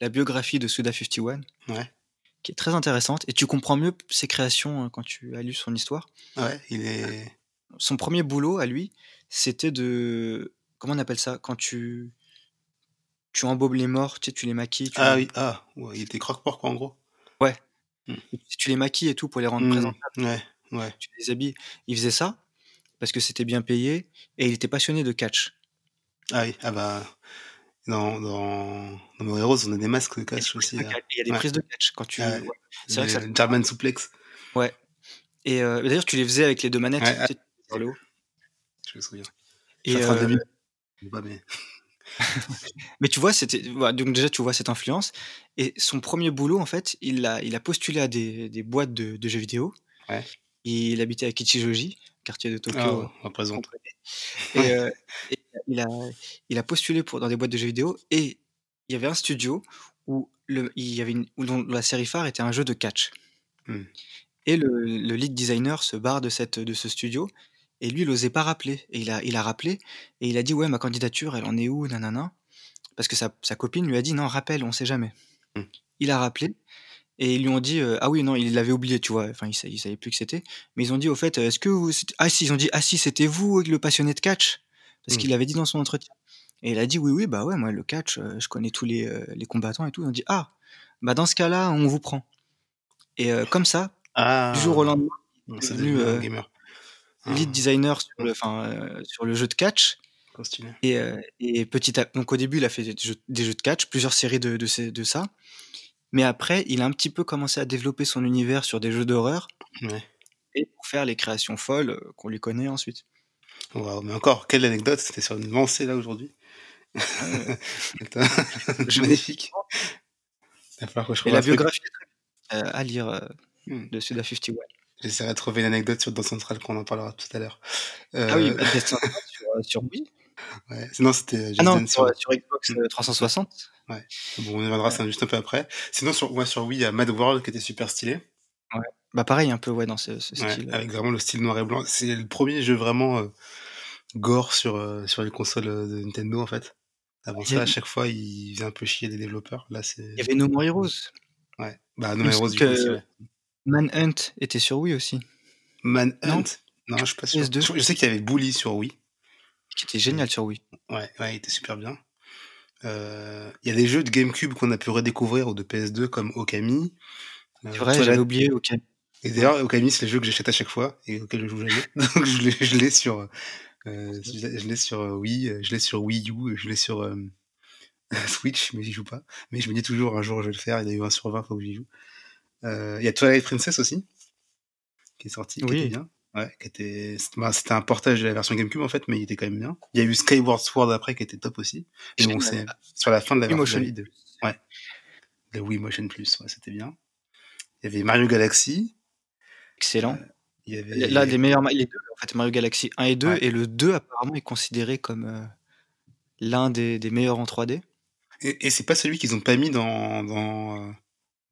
la biographie de Suda51 Ouais. Qui est très intéressante et tu comprends mieux ses créations, heu, quand tu as lu son histoire. Ouais, il est Son 1er boulot à lui, c'était de comment on appelle ça? Quand tu tu embaumes les morts, tu sais, tu les maquilles, tu Ah les oui, ah, ouais, il était croque-mort quoi, en gros? Ouais. Mmh. Tu les maquilles et tout pour les rendre Mmh. présentables, Ouais, ouais. tu les habilles. Il faisait ça parce que c'était bien payé et il était passionné de catch. Ah oui, ah bah, dans dans dans Heroes, on a des masques de catch aussi, il y a des Ouais. prises de catch quand tu Ah ouais, c'est vrai que ça German Suplex. Ouais et heu, d'ailleurs, tu les faisais avec les 2 manettes, Ouais, ah, tu vers le haut. Je me souviens. Je suis Et en train de heu deviner ou pas mais <laughs> mais tu vois, c'était donc déjà, tu vois cette influence et son 1er boulot, en fait, il a il a postulé à des des boîtes de de jeux vidéo. Ouais. Il habitait à Kichijoji, quartier de Tokyo, qu'on représente. connaît et heu et il a il a postulé pour dans des boîtes de jeux vidéo et il y avait un studio où le il y avait une où dont la série phare était un jeu de catch Mmh. et le le lead designer se barre de cette de ce studio et lui, il osait pas rappeler et il a il a rappelé et il a dit: «Ouais, ma candidature, elle en est où? Nin-nin-nin». Parce que sa sa copine lui a dit: «Non, rappelle, on sait jamais». Mmh. Il a rappelé et ils lui ont dit, heu ah oui, non, il l'avait oublié, tu vois? Enfin, il sa il savait plus que c'était, mais ils ont dit: «Au fait, est-ce que vous c» ah si, ils ont dit: «Ah si, c'était vous le passionné de catch?» parce Mmh. qu'il l'avait dit dans son entretien et il a dit: «Oui, oui, bah, ouais, moi, le catch, heu, je connais tous les, les combattants et tout». Ils ont dit: «Ah, bah, dans ce cas-là, on vous prend» et comme ça, du jour au Ah! lendemain, il est devenu, gamer. lead Ah. designer sur le sur le jeu de catch et et petit à donc au début, il a fait des jeux des jeux de catch, plusieurs séries de de ça, mais après, il a un petit peu commencé à développer son univers sur des jeux d'horreur Ouais. et pour faire les créations folles, heu, qu'on lui connaît ensuite. Waouh, mais encore, quelle anecdote, c'était sur une lancée là aujourd'hui. Ah <laughs> <laughs> Je magnifique. Il va falloir que je et la biographie heu, à lire, heu, Mmh. de Suda51. J'essaierai de trouver une anecdote sur Dance Central qu'on en parlera tout à l'heure. Ah oui, bah, Central sur, sur Wii? <laughs> ouais, sinon c'était Ah non, sur, sur Xbox, mmh. heu, 360. Ouais. Bon, on y reviendra, Ouais. juste un peu après. Sinon sur ouais, sur Wii, il y a Mad World qui était super stylé. Ouais. Bah, pareil un peu, ouais, dans ce style, heu avec vraiment le style noir et blanc. C'est le 1er jeu vraiment, heu, gore sur, heu, sur les consoles, de Nintendo, en fait. Avant Il ça, à il chaque fois, ils faisaient un peu chier les développeurs. Là, il y c'est avait No More Heroes. ouais, bah, No Il More Heroes, du coup, aussi. Manhunt était sur Wii aussi. Non? Manhunt? Non, je suis pas sûr. PS2? Je je sais qu'il y avait Bully sur Wii. qui était génial sur Wii. Ouais, ouais, il était super bien. Il y a des jeux de GameCube qu'on a pu redécouvrir ou de PS2 comme Okami. C'est vrai, j'avais oublié Okami. Et d'ailleurs, Okami, c'est le jeu que j'achète à chaque fois et auquel je joue jamais. <laughs> Donc je l'ai sur, euh, je l'ai sur Wii, je l'ai sur Wii U, je l'ai sur <laughs> Switch, mais j'y joue pas. Mais je me dis toujours un jour je vais le faire. Il y a eu un sur 20 faut que j'y joue. Il y a Twilight Princess aussi, qui est sorti, qui était bien. Ouais, qui était, bah, c'était un portage de la version GameCube en fait, mais il était quand même bien. Il y a eu Skyward Sword après qui était top aussi. Et bon, c'est sur la fin de la version de Ouais. Le Wii Motion Plus, ouais, c'était bien. Il y avait Mario Galaxy. Excellent. Euh, il y avait... Là, les meilleurs, les deux, en fait, Mario Galaxy 1 et 2, et le 2 apparemment est considéré comme euh, l'un des, des, meilleurs en 3D. Et, et c'est pas celui qu'ils ont pas mis dans, dans, euh,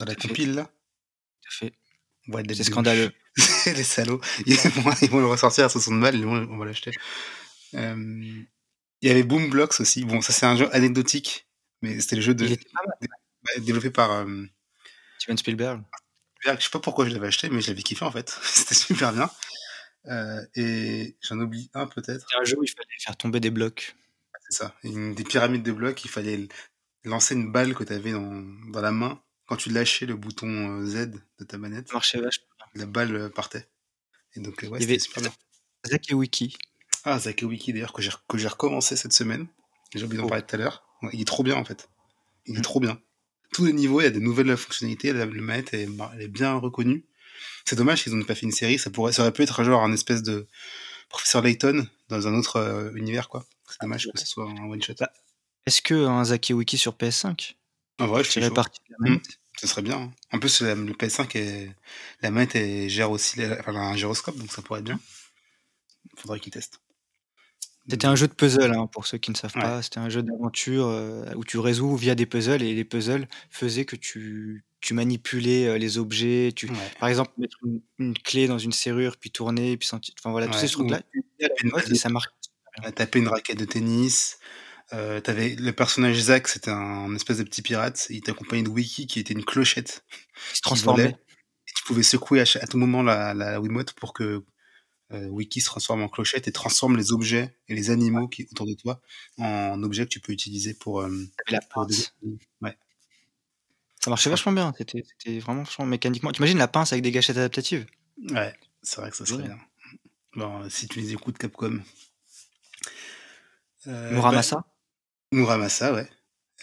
dans la compile là? Tout à fait. c'est scandaleux. <laughs> les salauds. <laughs> Ils vont, le ressortir à 60 balles, on va l'acheter. Euh, il y avait Boom Blocks aussi. Bon, ça c'est un jeu anecdotique, mais c'était le jeu de, développé par euh, Steven Spielberg. Je sais pas pourquoi je l'avais acheté, mais je l'avais kiffé en fait. <laughs> c'était super bien. Euh, et j'en oublie un peut-être. C'était un jeu où il fallait faire tomber des blocs. C'est ça, des pyramides de blocs. Il fallait lancer une balle que tu avais dans, dans la main quand tu lâchais le bouton Z de ta manette. Ça marchait vachement la balle euh, partait. Et donc, euh, ouais, c'était super bien. Wiki. Ah, Wiki, d'ailleurs, que j'ai recommencé cette semaine. J'ai oublié d'en oh. parler tout à l'heure. il est trop bien, en fait. Il est mm. trop bien. Tous les niveaux, il y a des nouvelles fonctionnalités. La, le manette est, elle est bien reconnue. C'est dommage qu'ils n'ont pas fait une série. Ça, pourrait, ça aurait pu être genre un espèce de professeur Layton dans un autre euh, univers, quoi. C'est dommage que ce soit un one-shot. Bah, est-ce que un Wiki sur PS5 En vrai, je suis partie de la manette? Mm. Ce serait bien. Hein. En plus, le PS5, est... la manette gère aussi un gyroscope, donc ça pourrait être bien. Il faudrait qu'ils testent. C'était un jeu de puzzle, hein, pour ceux qui ne savent pas. C'était un jeu d'aventure euh, où tu résous via des puzzles et les puzzles faisaient que tu, tu manipulais euh, les objets. Tu, Par exemple, mettre une, clé dans une serrure, puis tourner, puis sentir. Enfin voilà, tous ces trucs-là. Ça marque. Taper une raquette de tennis, euh, t'avais le personnage Zack, c'était un, espèce de petit pirate. Il t'accompagnait de Wiki qui était une clochette. Qui se transformait. Et tu pouvais secouer à, tout moment la, la Wiimote pour que euh, Wiki se transforme en clochette et transforme les objets et les animaux qui autour de toi en objets que tu peux utiliser pour. Euh, la pince. Ouais. Ça marchait vachement bien. C'était vraiment mécaniquement. T'imagines la pince avec des gâchettes adaptatives? Ouais, c'est vrai que ça serait bien. Bon, si tu les écoutes, Capcom. Euh, Muramasa Muramasa, ouais.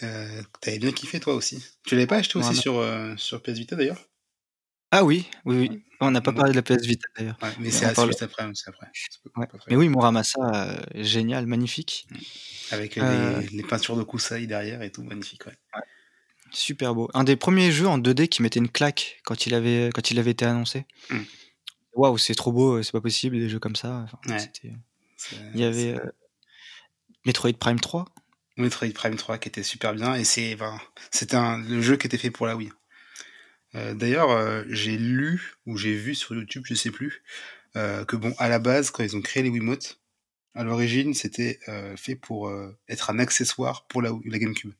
Euh, T'avais bien kiffé toi aussi. Tu l'avais pas acheté aussi sur, euh, sur PS Vita d'ailleurs? Ah oui, oui, oui. On n'a pas parlé de la PS Vita d'ailleurs. Ouais, mais c'est juste après. après. Mais oui, Muramasa, euh, génial, magnifique. Avec les, les, peintures de Kusai derrière et tout, magnifique, ouais. Super beau. Un des premiers jeux en 2D qui mettait une claque quand il avait, quand il avait été annoncé. Mm. Waouh, c'est trop beau, c'est pas possible, des jeux comme ça. Il y avait Metroid Prime 3 Metroid Prime 3 qui était super bien et c'est c'était le jeu qui était fait pour la Wii. Euh, d'ailleurs, euh, j'ai lu ou j'ai vu sur YouTube, je sais plus, euh, que bon, à la base, quand ils ont créé les Wiimotes, à l'origine, c'était fait pour être un accessoire pour la, la GameCube,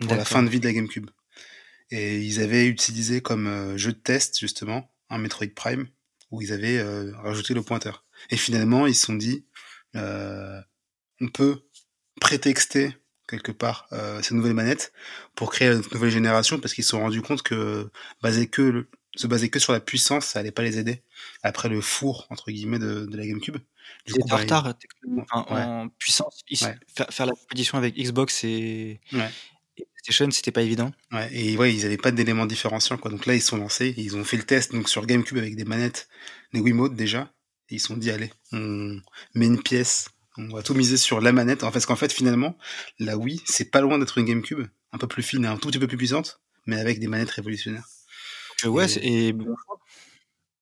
pour la fin de vie de la GameCube. Et ils avaient utilisé comme jeu de test justement un Metroid Prime où ils avaient rajouté le pointeur. Et finalement, ils se sont dit, on peut prétexter quelque part euh, ces nouvelles manettes pour créer une nouvelle génération parce qu'ils se sont rendus compte que baser que se baser que sur la puissance ça allait pas les aider après le four entre guillemets de, la GameCube. Du coup, en bah, retard en puissance. Faire, la compétition avec Xbox et, PlayStation c'était pas évident. Ouais, et ouais ils avaient pas d'éléments différenciants quoi. Donc là ils sont lancés ils ont fait le test donc sur GameCube avec des manettes des Wiimote déjà et ils se sont dit allez on met une pièce on va tout miser sur la manette. En fait, parce qu'en fait, finalement, la Wii, c'est pas loin d'être une GameCube, un peu plus fine et un tout petit peu plus puissante, mais avec des manettes révolutionnaires. Euh, ouais, et... bon choix.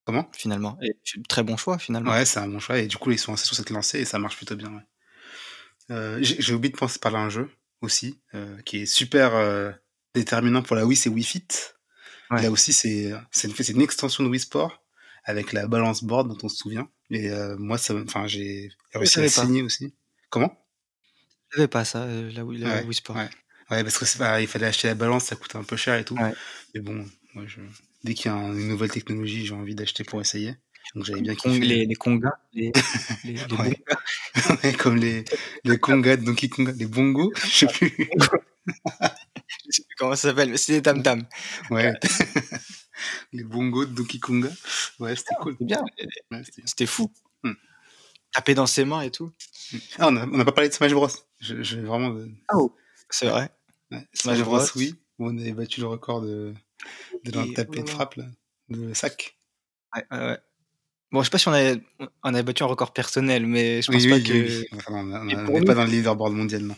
Comment? Finalement. Et très bon choix, finalement. Ouais, c'est un bon choix. Et du coup, ils sont assez sur cette lancée et ça marche plutôt bien. Euh, j'ai oublié de penser par là un jeu aussi, euh, qui est super déterminant pour la Wii, c'est Wii Fit. Là aussi, c'est une, une extension de Wii Sport avec la balance board dont on se souvient. Et euh, moi, ça, enfin, j'ai réussi à signer aussi. Comment? Je savais pas ça, euh, la, Wii, Wii Sport. Ouais. ouais parce que il fallait acheter la balance, ça coûte un peu cher et tout. Mais bon, moi, je, dès qu'il y a une nouvelle technologie, j'ai envie d'acheter pour essayer. Donc j'avais bien Kong kiffé. les les congas, les les les <laughs> Ouais. <laughs> Ouais, comme les les congas de Donkey Konga, les bongos, je sais plus. <laughs> Je sais plus comment ça s'appelle, mais c'est des tam tams. Ouais. <laughs> Les bongos de Donkey Konga. Ouais, c'était cool. C'est bien, Ouais, c'était bien. c'était fou. Mmh. Taper dans ses mains et tout. Ah, on n'a pas parlé de Smash Bros. Je je vais vraiment de Oh! C'est vrai. ouais, Smash Bros, Bros. oui. Où on avait battu le record de de Et oh de frappe là, de sac. Ouais, ouais. Bon, je sais pas si on avait on avait battu un record personnel, mais je pense oui, pas oui, que oui. Enfin, on n'est nous pas dans le leaderboard mondial, non.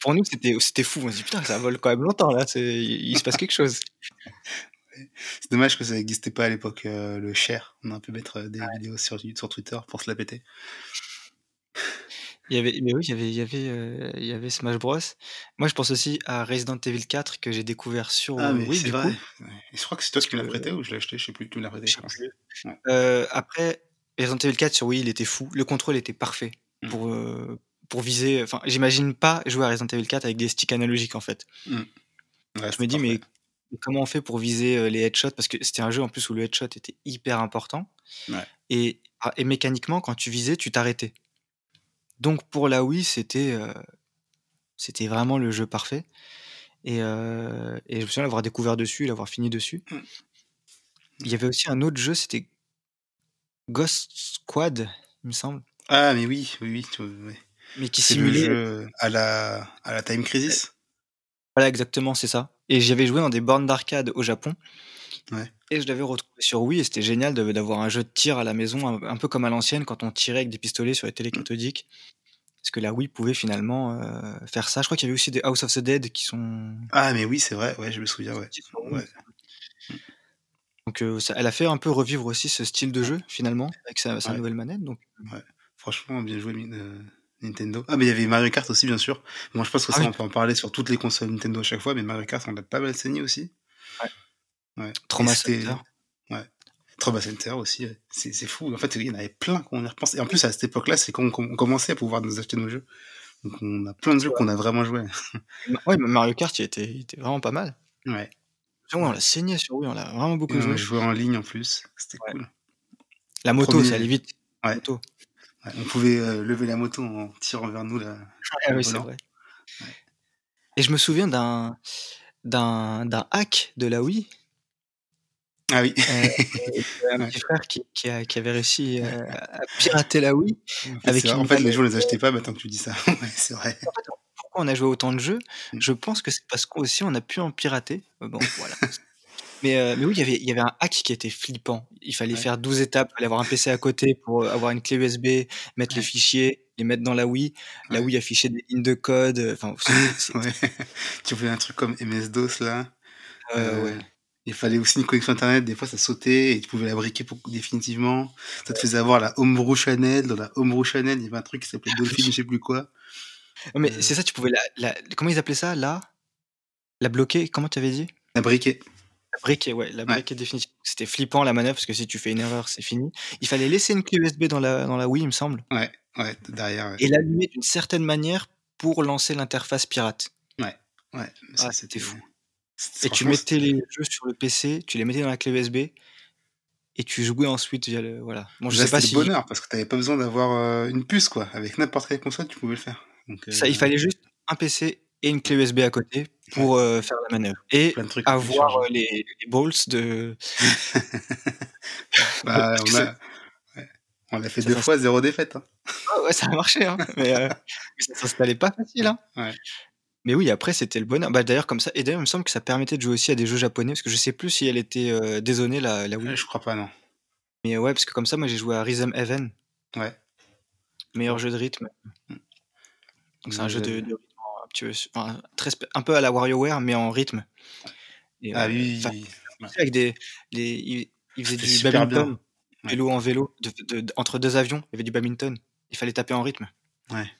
pour nous, c'était fou. On se dit: «Putain, ça vole quand même longtemps là, il se passe quelque chose». <laughs> C'est dommage que ça n'existait pas à l'époque, heu, le share. On aurait pu mettre, heu, des Ouais. vidéos sur sur Twitter pour se la péter. Il y avait mais oui, il y avait il y avait, heu, il y avait Smash Bros. Moi, je pense aussi à Resident Evil 4 que j'ai découvert sur, Ah mais c'est du vrai. coup. Et je crois que c'est toi qui me l'as prêté ou je l'ai acheté? Je sais plus, tu me l'as prêté, je. Ouais. Après Resident Evil 4 sur Wii, il était fou. Le contrôle était parfait Mmh. pour, pour viser, enfin, j'imagine pas jouer à Resident Evil 4 avec des sticks analogiques, en fait. Ouais, Je me dis: parfait. «Mais comment on fait pour viser, les headshots?» parce que c'était un jeu en plus où le headshot était hyper important Ouais. et ah et mécaniquement, quand tu visais, tu t'arrêtais. Donc pour la Wii, c'était, c'était vraiment le jeu parfait et et je me souviens l'avoir découvert dessus, l'avoir fini dessus. Mmh. Il y avait aussi un autre jeu, c'était Ghost Squad, il me semble. Ah mais oui, oui, oui. Mais qui C'est le simulait jeu à la à la Time. Crisis? Voilà, exactement, c'est ça et j'y avais joué dans des bornes d'arcade au Japon Ouais. et je l'avais retrouvé sur Wii et c'était génial d'avoir un jeu de tir à la maison, un un peu comme à l'ancienne quand on tirait avec des pistolets sur les télés Mmh. cathodiques. Parce que la Wii pouvait finalement, heu, faire ça. Je crois qu'il y avait aussi des House of the Dead qui sont Ah mais oui, c'est vrai, ouais, je me souviens, ouais. Donc heu, ça elle a fait un peu revivre aussi ce style de jeu finalement avec sa nouvelle manette donc Ouais. Franchement, bien joué Min heu, Nintendo. Ah mais il y avait Mario Kart aussi, bien sûr. Bon, je pense que Ah ça, oui. on peut en parler sur toutes les consoles Nintendo à chaque fois, mais Mario Kart, on l'a pas mal saigné aussi. Ouais. Ouais. Trauma Center. ouais. Trauma Center aussi, ouais. C'est c'est fou. En fait, il y en avait plein quand on y repense et en plus, à cette époque-là, c'est quand on com on commençait à pouvoir nous acheter nos jeux. Donc on a plein de jeux qu'on a vraiment joués. Ma ouais, mais Mario Kart, il était il était vraiment pas mal. Ouais. Ouais, on l'a saigné sur Wii, on l'a vraiment beaucoup on joué. en ligne en plus, c'était Ouais. cool. La moto, ça 1er allait vite. La ouais. moto. Ouais, on pouvait, heu, lever la moto en tirant vers nous la Ah oui, c'est vrai. Ouais. Et je me souviens d'un d'un d'un hack de la Wii. Ah oui. <laughs> J'avais un petit frère qui qui a qui avait réussi, heu, à pirater la Wii En fait, avec En fait, les jeux, on les heu achetait pas maintenant que tu dis ça. <laughs> C'est vrai. En fait, pourquoi on a joué autant de jeux? Mmh. Je pense que c'est parce qu'aussi on a pu en pirater. Bon, voilà. <laughs> Mais heu, mais oui, il y avait il y avait un hack qui était flippant. Il fallait Ouais. faire 12 étapes, il fallait avoir un PC à côté pour, heu, avoir une clé USB, mettre les Ouais. fichiers, les mettre dans la Wii. La. Wii affichait des lignes de code, heu, enfin. <laughs> Tu voulais un truc comme MS-DOS là. Ouais. il fallait aussi une connexion internet, des fois ça sautait et tu pouvais la briquer pour définitivement. Ça te faisait avoir la Homebrew Channel. Dans la Homebrew Channel, il y avait un truc qui s'appelait Dolphin, je sais plus quoi. Non, mais c'est ça, tu pouvais la la comment ils appelaient ça? La la bloquer, comment tu avais dit? La briquer. La briquer, ouais, la Ouais. briquer définitivement. C'était flippant la manœuvre parce que si tu fais une erreur, c'est fini. Il fallait laisser une clé USB dans la dans la Wii, il me semble. Ouais, ouais, derrière, ouais. Et l'allumer d'une certaine manière pour lancer l'interface pirate. Ouais, ouais, ça Ah, c'était fou. Et tu mettais les jeux sur le PC, tu les mettais dans la clé USB et tu jouais ensuite via le voilà. Bon, je Là, sais pas c'était le si bonheur parce que tu avais pas besoin d'avoir, heu, une puce quoi. Avec n'importe quelle console, tu pouvais le faire. Donc ça, il heu fallait juste un PC et une clé USB à côté pour, heu, faire la manœuvre et trucs avoir, heu, les les balls de <laughs> Bah, <laughs> on a ouais, on l'a fait ça 2 s'inst fois, 0 défaite, hein. ouais, ça a marché, hein, mais heu, <laughs> mais ça s'installait pas facile, hein. Ouais. Mais oui, après, c'était le bonheur. Bah, d'ailleurs, comme ça et d'ailleurs, il me semble que ça permettait de jouer aussi à des jeux japonais parce que je sais plus si elle était, heu, dézonée la la Wii. je crois pas, non. Mais ouais, parce que comme ça, moi, j'ai joué à Rhythm Heaven. Ouais. Meilleur jeu de rythme. Donc c'est un jeu de de rythme enfin, très spé un peu à la WarioWare mais en rythme. Et Ah oui. Ouais. avec des les il faisait du badminton, Ouais. vélo en vélo, de de d entre 2 avions, il y avait du badminton. Il fallait taper en rythme. Ouais.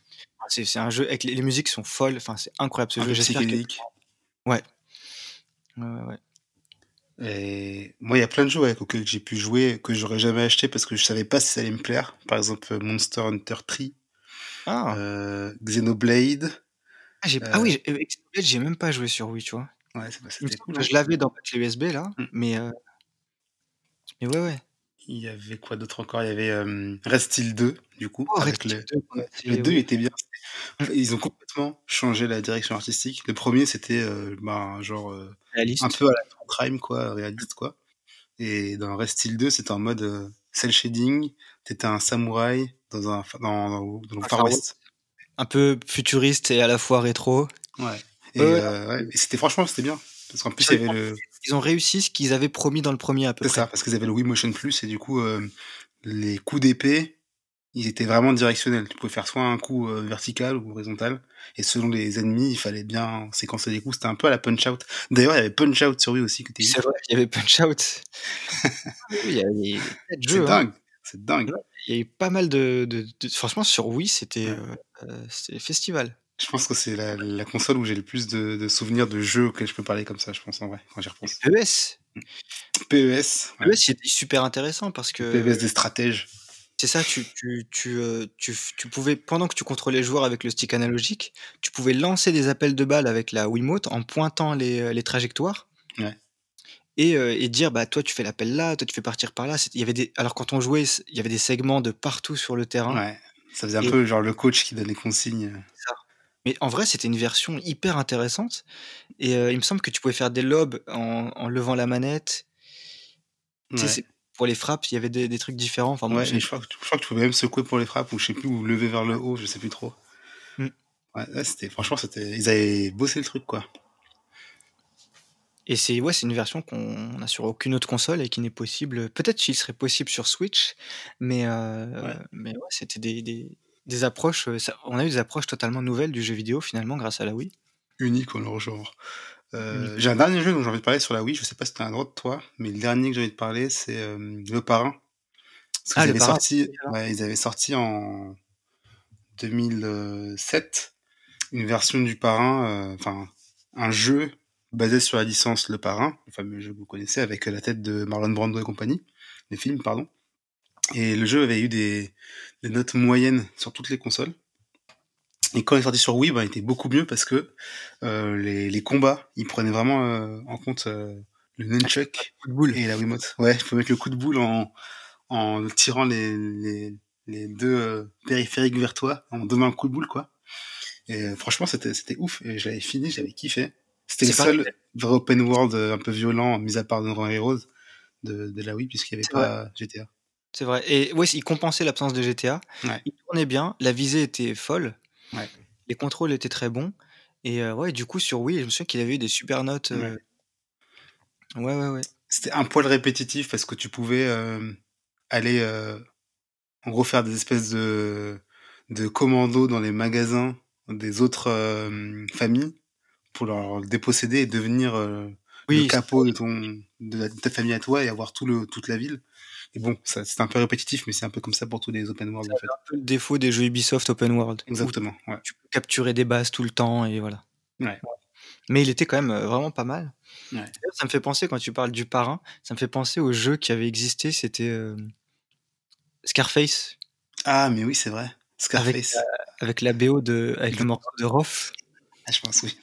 C'est un jeu avec les les musiques sont folles, enfin, c'est incroyable ce Un jeu. J'espère que ouais. Ouais, ouais, ouais. Et moi, il y a plein de jeux, ouais, auxquels j'ai pu jouer, que j'aurais jamais acheté parce que je savais pas si ça allait me plaire. Par exemple, Monster Hunter 3, Ah! heu, Xenoblade, Ah, j'ai ah heu oui, j'ai heu, Xenoblade, j'y ai même pas joué sur Wii, tu vois? Ouais, bah, me c'était cool, hein. je l'avais dans ma clé USB là, Mmh. mais heu mais ouais, ouais. il y avait quoi d'autre encore? Il y avait, Steel 2 du coup, Oh avec le 2, ouais, le 2 oui. était bien. Mmh. Ils ont complètement changé la direction artistique. Le 1er c'était, heu, ben, genre, heu, un peu à la Crime quoi, réaliste quoi et dans Red Steel 2, c'était en mode, cel shading, tu étais un samouraï dans un dans dans dans le Far West. Un peu futuriste et à la fois rétro. Ouais et ouais, heu, ouais et c'était franchement, c'était bien parce qu'en plus, il y avait le Ils ont réussi ce qu'ils avaient promis dans le 1er à peu C'est près. ça, parce qu'ils avaient le Wii Motion Plus et du coup, hem, les coups d'épée, ils étaient vraiment directionnels. Tu pouvais faire soit un coup, heu, vertical ou horizontal et selon les ennemis, il fallait bien séquencer les coups. C'était un peu à la Punch-Out. D'ailleurs, il y avait Punch-Out sur Wii aussi C'est vrai, il y avait <laughs> il y tas de C'est hein. dingue, c'est dingue. Il y a eu pas mal de de de franchement sur Wii, c'était. Heu, c'était festival. Je pense que c'est la la console où j'ai le plus de de souvenirs de jeux auxquels je peux parler comme ça, je pense en vrai, quand j'y repense. PES. Mmh. PES, ouais. PES, il était super intéressant parce que PES des stratèges. c'est ça, tu tu tu, heu, tu pouvais pendant que tu contrôlais le joueur avec le stick analogique, tu pouvais lancer des appels de balles avec la Wiimote en pointant les, heu, les trajectoires Ouais. et et dire: «Bah, toi, tu fais l'appel là, toi, tu fais partir par là». Il y avait des alors quand on jouait, il y avait des segments de partout sur le terrain Ouais, ça faisait un et peu genre le coach qui donne les consignes, ça. Mais en vrai, c'était une version hyper intéressante et heu, il me semble que tu pouvais faire des lobs en en levant la manette. Tu sais, pour les frappes, il y avait des des trucs différents. Enfin bon, Ouais je crois que je crois que tu pouvais même secouer pour les frappes ou je sais plus ou lever vers le haut, je sais plus trop. Ouais, c'était franchement, c'était ils avaient bossé le truc, quoi. Et c'est ouais, c'est une version qu'on a sur aucune autre console et qui n'est possible peut-être qu'il serait possible sur Switch, mais Ouais. mais ouais, c'était des des des approches, ça on a eu des approches totalement nouvelles du jeu vidéo finalement grâce à la Wii. Unique en leur genre. Heu, j'ai un dernier jeu dont j'ai envie de parler sur la Wii, je sais pas si tu as un droit de toi, mais le dernier que j'ai envie de parler, c'est, Le Parrain. Parce Ah Le avaient Parrain, sorti ouais, ils avaient sorti en 2007 une version du Parrain, enfin un jeu basé sur la licence Le Parrain, le fameux jeu que vous connaissez avec, la tête de Marlon Brando et compagnie, les films pardon et le jeu avait eu des des notes moyennes sur toutes les consoles et quand il est sorti sur Wii, ben, il était beaucoup mieux parce que, heu, les les combats, ils prenaient vraiment, heu, en compte, heu, le des coups de boule. et la Wiimote. Ouais, tu peux mettre le coup de boule en en tirant les les les 2, heu, périphériques vers toi, en donnant un coup de boule, quoi et franchement, c'était c'était ouf et je l'avais fini, j'avais kiffé. C'était le seul vrai open world, heu, un peu violent, mis à part No More Heroes de de la Wii puisqu'il y avait vrai. pas GTA. C'est vrai et ouais, s il compensait l'absence de GTA. Ouais. Il tournait bien, la visée était folle, Ouais. les contrôles étaient très bons et heu, ouais, du coup sur Wii, je me souviens qu'il avait eu des super notes, Ouais. heu Ouais, ouais, ouais. C'était un poil répétitif parce que tu pouvais, aller, en gros faire des espèces de de commandos dans les magasins des autres, familles pour leur déposséder et devenir, heu, le Oui, c'est capot de ton de la de ta famille à toi et avoir tout le toute la ville et bon, c'était un peu répétitif mais c'est un peu comme ça pour tous les open world, Ça en fait. un peu le défaut des jeux Ubisoft open world Exactement, ouais. tu peux capturer des bases tout le temps et voilà. Ouais. Mais il était quand même, heu, vraiment pas mal. Ouais. Ça me fait penser quand tu parles du Parrain, ça me fait penser au jeu qui avait existé, c'était, hem Scarface. Ah mais oui, c'est vrai, Avec Scarface. avec la BO de avec le morceau de Rof. Ah, je m'en souviens.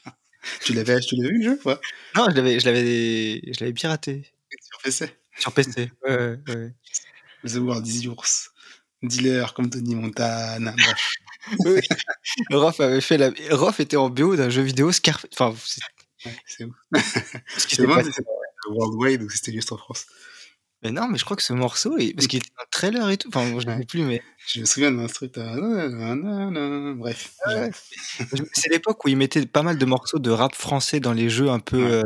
Tu l'avais tu l'avais eu le jeu pas? Non, je l'avais je l'avais je l'avais piraté. Sur PC? Sur PC, ouais, ouais. <laughs> The World is yours. Dealer comme Tony Montana, bref. <laughs> Oui. Rof avait fait la Rof était en BO d'un jeu vidéo Scarf enfin c'est Ouais, c'est ouf. ce qui Je me s'est demande passé si c'était worldwide ou si c'était juste en France. Mais non, mais je crois que ce morceau est parce qu'il était dans le trailer et tout, enfin je Ouais. sais plus mais Je me souviens na na bref, Ouais. Je c'est l'époque où ils mettaient pas mal de morceaux de rap français dans les jeux un peu, Ouais. heu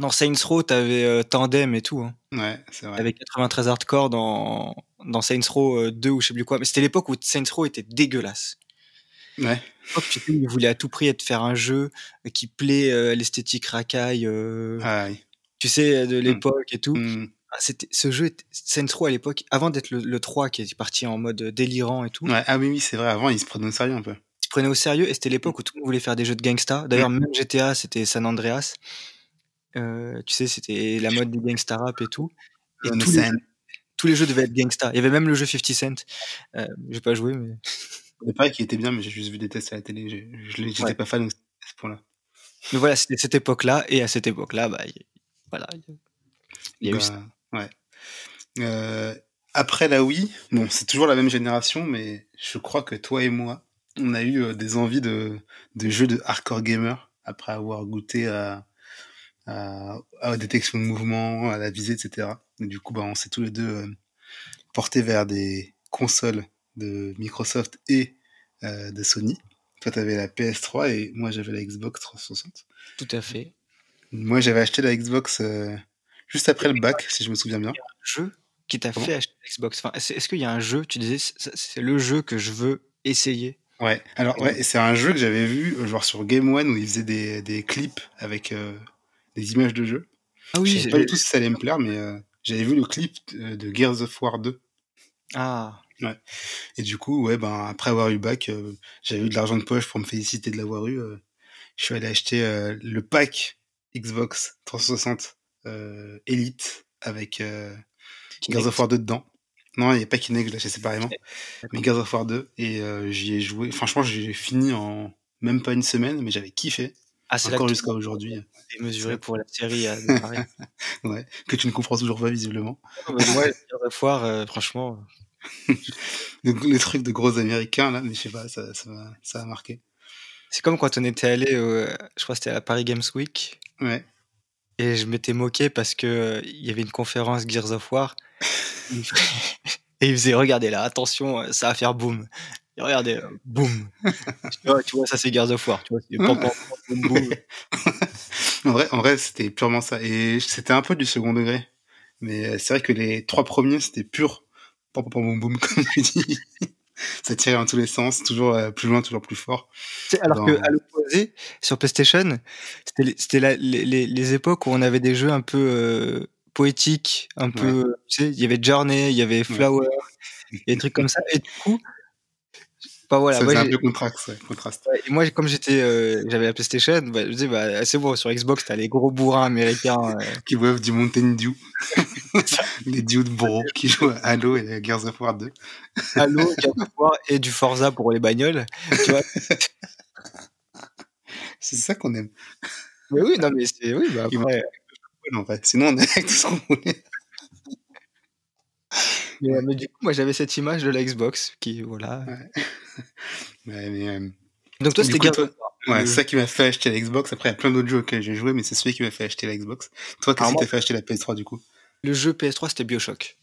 dans Saints Row, tu avais, heu, Tandem et tout, hein. Ouais, c'est vrai. avais 93 Hardcore dans dans Saints Row, heu, 2 ou je sais plus quoi, mais c'était l'époque où Saints Row était dégueulasse. Ouais. Tu sais, ils voulaient à tout prix être faire un jeu qui plaît, heu, à l'esthétique racaille, Ah oui. tu sais, de Mmh. l'époque et tout. Mmh. Ah c'était ce jeu Saints Row à l'époque, avant d'être le le 3 qui est parti en mode délirant et tout Ouais, ah oui, oui, c'est vrai, avant, ils se prenaient au sérieux un peu. ils se prenaient au sérieux et c'était l'époque où tout le monde voulait faire des jeux de gangsta. D'ailleurs, même GTA, c'était San Andreas. Heu, tu sais, c'était la mode du gangsta rap et tout et tous les jeux tous les jeux devaient être gangsta. Il y avait même le jeu 50 Cent, heu, j'ai pas joué mais Il paraît qu'il était bien, mais j'ai juste vu des tests à la télé, je l'ai j'étais Ouais. pas fan à ce point-là. Mais voilà, c'était cette époque-là et à cette époque-là, bah, il voilà, il y a il a eu ça. Bah, ouais Heu, après la Wii, bon, c'est toujours la même génération, mais je crois que toi et moi, on a eu, heu, des envies de de jeux de hardcore gamer après avoir goûté à à à la détection de mouvement, à la visée et cetera. Et du coup, bah, on s'est tous les 2, heu, portés vers des consoles de Microsoft et de Sony. Toi, tu avais la PS3 et moi, j'avais la Xbox 360. Tout à fait. Moi, j'avais acheté la Xbox, juste après le bac, si je me souviens bien. Jeu qui t'a fait acheter Xbox? Enfin, est-ce qu'il y a un jeu, tu disais: «C ça c'est le jeu que je veux essayer»? Ouais, alors ouais, c'est un jeu que j'avais vu, euh, genre sur Game One où ils faisaient des, des clips avec euh, des images de jeu. Ah Je oui, savais c'est pas du tout si ça allait me plaire, mais euh, j'avais vu le clip de, Gears of War 2. ah, Et du coup, ouais, ben après avoir eu bac, euh, j'avais eu de l'argent de poche pour me féliciter de l'avoir eu. je suis allé acheter le pack Xbox 360 euh, Elite avec euh, Gears of War 2 dedans. Non, il n'y a pas Kinect, acheté séparément. Mais Gears of War 2, et euh, j'y ai joué. Franchement, j'ai fini en même pas une semaine, mais j'avais kiffé. Ah, Encore jusqu'à aujourd'hui. démesuré c'est- pour la série <laughs> à. Ouais, que tu ne comprends toujours pas visiblement. <laughs> Of War, euh, franchement, Les, trucs de gros américains, là, mais je sais pas, ça, ça, a marqué. c'est comme quand on était allé, au- je crois que c'était à la Paris Games Week, Ouais. Et je m'étais moqué parce que euh, il y avait une conférence Gears of War, <laughs> et il faisait regardez là, attention, euh, ça va faire boum. Et regardez, euh, boum. tu, vois, tu vois, ça c'est Gears of War, tu vois, c'est boum, boum. <laughs> en vrai, en vrai c'était purement ça. Et c'était un peu du second degré. Mais euh, c'est vrai que les trois premiers, c'était pur. Pam, pam, pam, boum, boum, <laughs> comme tu dis. <laughs> ça tirait dans tous les sens, toujours euh, plus loin, toujours plus fort. Alors Dans- que à l'opposé, sur PlayStation, c'était les, époques où on avait des jeux un peu euh, poétiques, un peu, tu sais, il y avait Journey, il y avait Flower, y a des trucs comme ça. Et du coup, bah voilà, ça moi, un peu contraste. ouais, contraste. ouais, et moi comme j'étais, euh, j'avais la PlayStation, bah, je disais, bah, c'est bon, sur Xbox, t'as les gros bourrins américains. <laughs> Qui boivent du Mountain Dew. <laughs> <laughs> les de Bro qui jouent à Halo et à Gears of War 2. Halo, Gears of War et du Forza pour les bagnoles. Tu vois <laughs> C'est ça qu'on aime. mais oui, non, mais c'est, oui, bah après, vrai. Sinon, on est avec tout ce qu'on voulait. <laughs> mais, mais du coup, moi, j'avais cette image de la Xbox qui, voilà. Ouais, mais, euh, Donc toi, c'était Gears of War. ouais, c'est ça qui m'a fait acheter la Xbox. Après, il y a plein d'autres jeux auxquels j'ai joué, mais c'est celui qui m'a fait acheter la Xbox. Toi, qu'est-ce qui t'a fait acheter la PS3 du coup? Le jeu PS3, c'était Bioshock.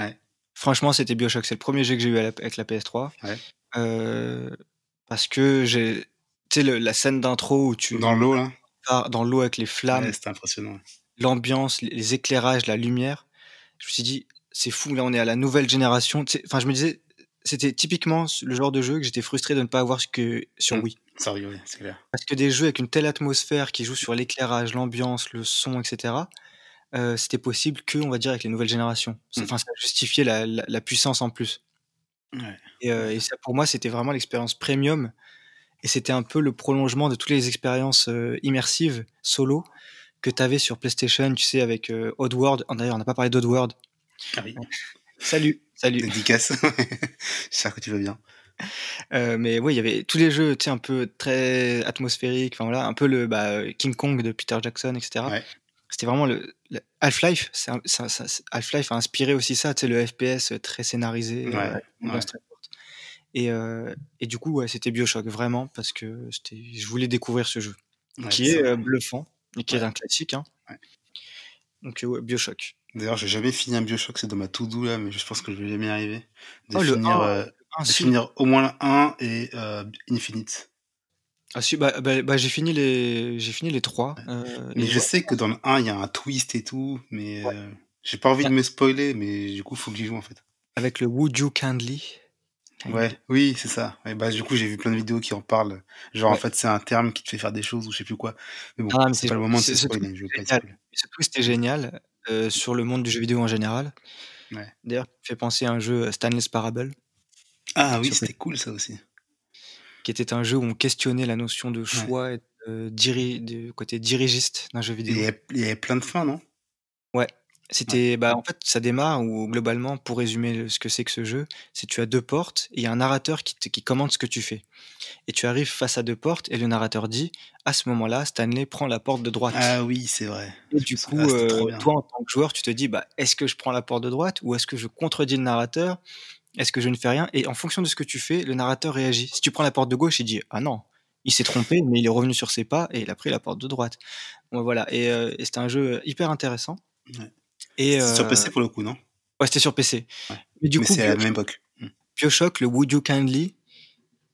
Ouais. Franchement, c'était Bioshock. C'est le premier jeu que j'ai eu avec la PS3. Ouais. Euh, parce que j'ai. Tu sais, la scène d'intro où tu Dans l'eau, là dans l'eau avec les flammes, Ouais, c'était impressionnant. l'ambiance, les- éclairages, la lumière. Je me suis dit, c'est fou, là, on est à la nouvelle génération. Enfin, je me disais, c'était typiquement le genre de jeu que j'étais frustré de ne pas avoir que sur Mm. Wii. Ça rigolait, c'est clair. Parce que des jeux avec une telle atmosphère qui jouent sur l'éclairage, l'ambiance, le son, etc., euh, c'était possible que, on va dire, avec les nouvelles générations. C'est- Mm. Enfin, ça justifiait la, la- la puissance en plus. Ouais. Et, euh, et ça, pour moi, c'était vraiment l'expérience premium. Et c'était un peu le prolongement de toutes les expériences euh, immersives solo que tu avais sur PlayStation, tu sais, avec Oddworld. Oh, D'ailleurs, on n'a pas parlé d'Oddworld. Ah oui. Salut, salut. Dédicace. <laughs> J'espère que tu vas bien. Euh, mais oui, il y avait tous les jeux, tu sais, un peu très atmosphériques, enfin voilà, un peu le bah, King Kong de Peter Jackson, etc. Ouais. C'était vraiment le, le- Half-Life. un- Half-Life a inspiré aussi ça, tu sais, le FPS très scénarisé, Ouais, euh, ouais. très forte. Et, euh, et du coup, ouais, c'était Bioshock, vraiment, parce que c'était- je voulais découvrir ce jeu, qui est euh, bluffant, et qui est un classique. Hein. Donc, euh, ouais, Bioshock. D'ailleurs, j'ai jamais fini un Bioshock, c'est dans ma to-do là, mais je pense que je vais jamais y arriver. De Oh, le finir, 1, euh, Ah, de si. finir au moins 1 et euh, Infinite. Ah, si, bah, bah, bah, j'ai fini les, j'ai fini les trois. euh, Mais je sais que dans le 1, il y a un twist et tout, mais euh, j'ai pas envie de me spoiler, mais du coup, faut que j'y joue en fait. avec le Would You Kindly. Ouais, oui, c'est ça. Bah, du coup, j'ai vu plein de vidéos qui en parlent. Genre, en fait, c'est un terme qui te fait faire des choses ou je sais plus quoi. Mais bon, Ah, c'est pas le moment de se spoiler. Ce twist est génial euh, sur le monde du jeu vidéo en général. Ouais. D'ailleurs, fait penser à un jeu Stanley's Parable, Ah oui, c'était cool ça aussi. Qui était un jeu où on questionnait la notion de choix et de, diri- du côté dirigiste d'un jeu vidéo. il y avait plein de fins, non? Ouais. C'était, bah, en fait, ça démarre où globalement, pour résumer ce que c'est que ce jeu, c'est tu as deux portes et il y a un narrateur qui, qui commande ce que tu fais. Et tu arrives face à deux portes et le narrateur dit à ce moment-là, Stanley prend la porte de droite. Ah oui, c'est vrai. Et du coup, euh, toi en tant que joueur, tu te dis bah, est-ce que je prends la porte de droite ou est-ce que je contredis le narrateur? Est-ce que je ne fais rien? Et en fonction de ce que tu fais, le narrateur réagit. Si tu prends la porte de gauche, il dit ah non, il s'est trompé, mais il est revenu sur ses pas et il a pris la porte de droite. Bon, voilà. Et, euh, et c'était un jeu hyper intéressant. Ouais. Et sur euh, PC pour le coup, non? Ouais, c'était sur PC. Mais du coup, c'est à la même époque. Hmm. Bioshock, le Would You Kindly,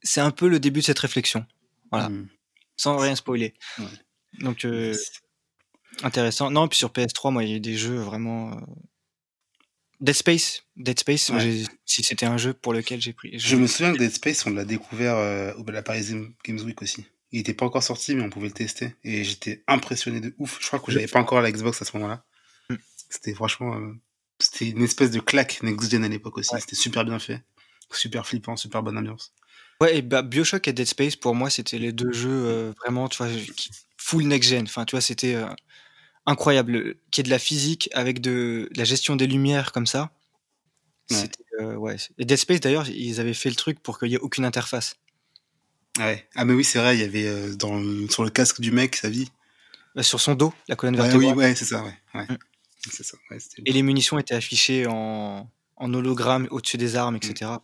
c'est un peu le début de cette réflexion. Voilà. Hmm. Sans rien spoiler. Donc, euh, intéressant. Non, puis sur PS3, moi, il y a eu des jeux vraiment. Euh, Dead Space, Dead Space, si c'était un jeu pour lequel j'ai pris. Je me souviens que Dead Space, on l'a découvert au la Paris Games Week aussi. Il n'était pas encore sorti, mais on pouvait le tester. Et j'étais impressionné de ouf. Je crois que j'avais pas encore la Xbox à ce moment-là. C'était franchement. Euh, c'était une espèce de claque next-gen à l'époque aussi. C'était super bien fait. Super flippant, super bonne ambiance. Ouais, et bah, Bioshock et Dead Space, pour moi, c'était les deux jeux euh, vraiment, tu vois, full next-gen. Enfin, tu vois, c'était euh, incroyable. Qui est de la physique avec de, la gestion des lumières comme ça. Ouais. Et Dead Space, d'ailleurs, ils avaient fait le truc pour qu'il n'y ait aucune interface. Ah ouais. Ah, mais oui, c'est vrai, il y avait dans, sur le casque du mec sa vie. Bah, sur son dos, la colonne vertébrale. Oui, ouais, c'est ça, ouais. Mm. Et les munitions étaient affichées en, en hologramme au-dessus des armes, etc. Mm.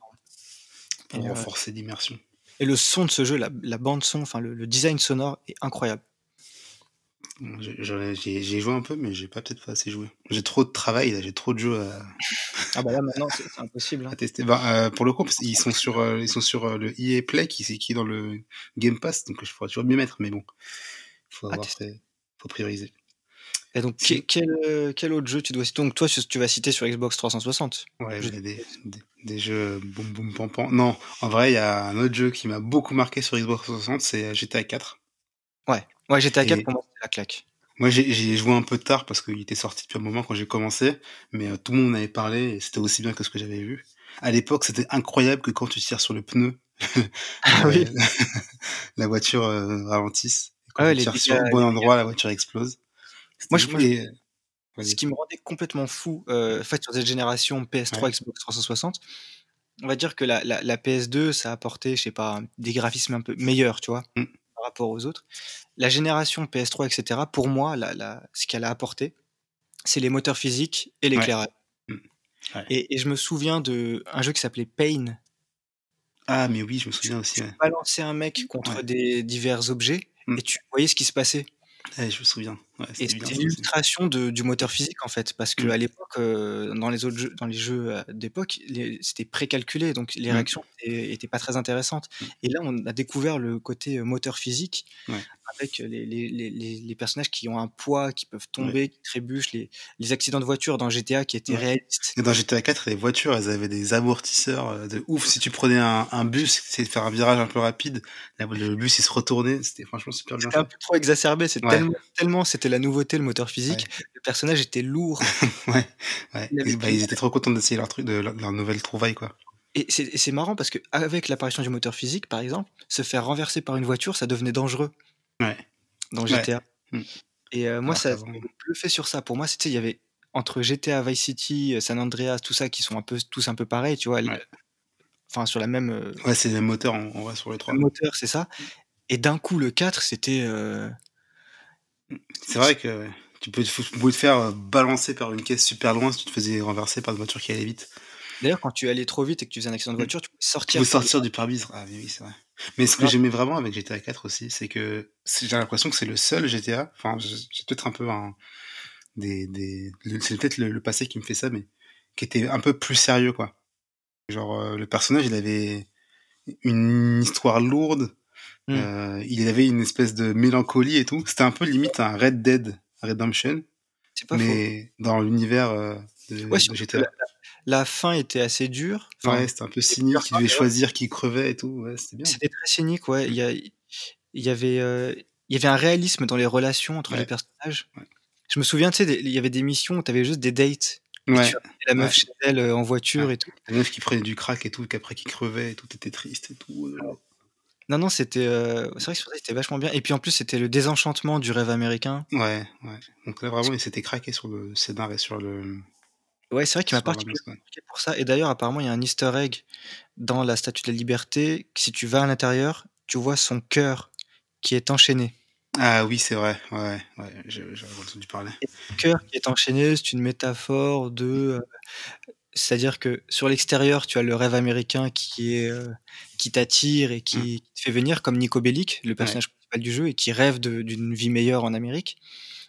Pour euh, renforcer l'immersion. Et le son de ce jeu, la, bande son, enfin le, design sonore est incroyable. J'ai joué un peu, mais j'ai pas peut-être pas assez joué. J'ai trop de travail, j'ai trop de jeux à. ah bah là maintenant c'est impossible. Hein. À tester. Bah, euh, pour le coup, ils sont sur, euh, ils sont sur le EA Play qui, qui est dans le Game Pass, donc je pourrais toujours mieux mettre, mais bon, faut avoir, faut prioriser. Et donc, quel, euh, quel, autre jeu tu dois citer? Donc, toi, tu vas citer sur Xbox 360 Ouais, j'ai des, des, jeux boum boum pam pam. Non, en vrai, il y a un autre jeu qui m'a beaucoup marqué sur Xbox 360, c'est euh, GTA 4. Ouais, ouais GTA 4 pour moi, c'est la claque. Moi, j'ai joué un peu tard parce qu'il était sorti depuis un moment quand j'ai commencé, mais euh, tout le monde en avait parlé et c'était aussi bien que ce que j'avais vu. À l'époque, c'était incroyable que quand tu tires sur le pneu, <laughs> ah <laughs> <laughs> la voiture ralentisse. quand ah tu tires sur le bon endroit, la voiture explose. Moi, je, moi, ce qui me rendait complètement fou, euh, en fait, sur cette génération PS3, Xbox 360, on va dire que la, la, PS2, ça a apporté, je sais pas, des graphismes un peu meilleurs, tu vois, mmh. Par rapport aux autres. La génération PS3, etc., pour moi, la, la, ce qu'elle a apporté, c'est les moteurs physiques et l'éclairage. Mmh. Et, et, je me souviens d'un jeu qui s'appelait Pain. Ah, mais oui, je me souviens aussi. Tu balançais un mec contre des divers objets mmh. et tu voyais ce qui se passait je me souviens. Et c'était l'illustration du moteur physique en fait, parce qu'à mmh. l'époque, euh, dans les autres jeux, dans les jeux euh, d'époque, c'était précalculé, donc les mmh. réactions étaient, pas très intéressantes. Mmh. Et là, on a découvert le côté euh, moteur physique avec les, les, les, les, personnages qui ont un poids, qui peuvent tomber, qui trébuchent, les, accidents de voiture dans GTA qui étaient réalistes. Et dans GTA 4, les voitures, elles avaient des amortisseurs de ouf. Si tu prenais un, un bus, essayais de faire un virage un peu rapide, le bus il se retournait. C'était franchement super bien. C'était un peu trop exacerbé. C'est tellement, tellement c'était la nouveauté le moteur physique. Le personnage était lourd. <laughs> ouais, ouais. Bah, ils étaient trop contents d'essayer leur truc, de leur, nouvelle trouvaille, quoi. Et c'est marrant parce que avec l'apparition du moteur physique, par exemple, se faire renverser par une voiture, ça devenait dangereux. Ouais. Dans GTA. Hmm. Et euh, moi, ça le fait sur ça. Pour moi, c'était il y avait entre GTA, Vice City, euh, San Andreas, tout ça qui sont un peu tous un peu pareils, tu vois. Enfin, sur la même. Euh, ouais, c'est les moteurs, on, va sur les trois. Le moteur, c'est ça. Et d'un coup, le 4, c'était. C'est vrai que tu peux, te faire balancer par une caisse super loin si tu te faisais renverser par une voiture qui allait vite. D'ailleurs, quand tu allais trop vite et que tu faisais un accident de mmh. voiture, tu pouvais sortir. Tu peux sortir du pare Ah oui, c'est vrai. Mais ce que j'aimais vraiment avec GTA 4 aussi, c'est que j'ai l'impression que c'est le seul GTA. Enfin, j'ai peut-être un peu un des, des c'est peut-être le, passé qui me fait ça, mais qui était un peu plus sérieux, quoi. Genre euh, le personnage, il avait une histoire lourde. Mmh. Euh, il avait une espèce de mélancolie et tout. C'était un peu limite un Red Dead Redemption. Pas mais dans l'univers euh, de, GTA la fin était assez dure. ouais, c'était un peu cynique, tu devais choisir qui crevait et tout, ouais, c'était bien. C'était très cynique, ouais. Il y, a, il y avait, euh, il y avait un réalisme dans les relations entre les personnages. Je me souviens, tu sais, il y avait des missions où tu avais juste des dates. Ouais. la meuf chez elle euh, en voiture et tout. La meuf qui prenait du crack et tout, qu'après qui crevait et tout était triste et tout. Euh. Non, non, c'était, heu, c'est vrai que c'était vachement bien et puis en plus, c'était le désenchantement du rêve américain. Ouais, ouais. Donc là, vraiment, il s'était craqué sur le scénar et sur le Ouais, c'est vrai qu'il m'a particulièrement marqué pour ça et d'ailleurs, apparemment, il y a un easter egg dans la Statue de la Liberté, que si tu vas à l'intérieur, tu vois son cœur qui est enchaîné Ah oui, c'est vrai, ouais, ouais, j'avais entendu parler. ce cœur qui est enchaîné, c'est une métaphore de, heu, c'est-à-dire que sur l'extérieur, tu as le rêve américain qui est, qui t'attire et Mmh. qui te fait venir comme Nico Bellic, le Ouais. personnage principal du jeu et qui rêve d'une vie meilleure en Amérique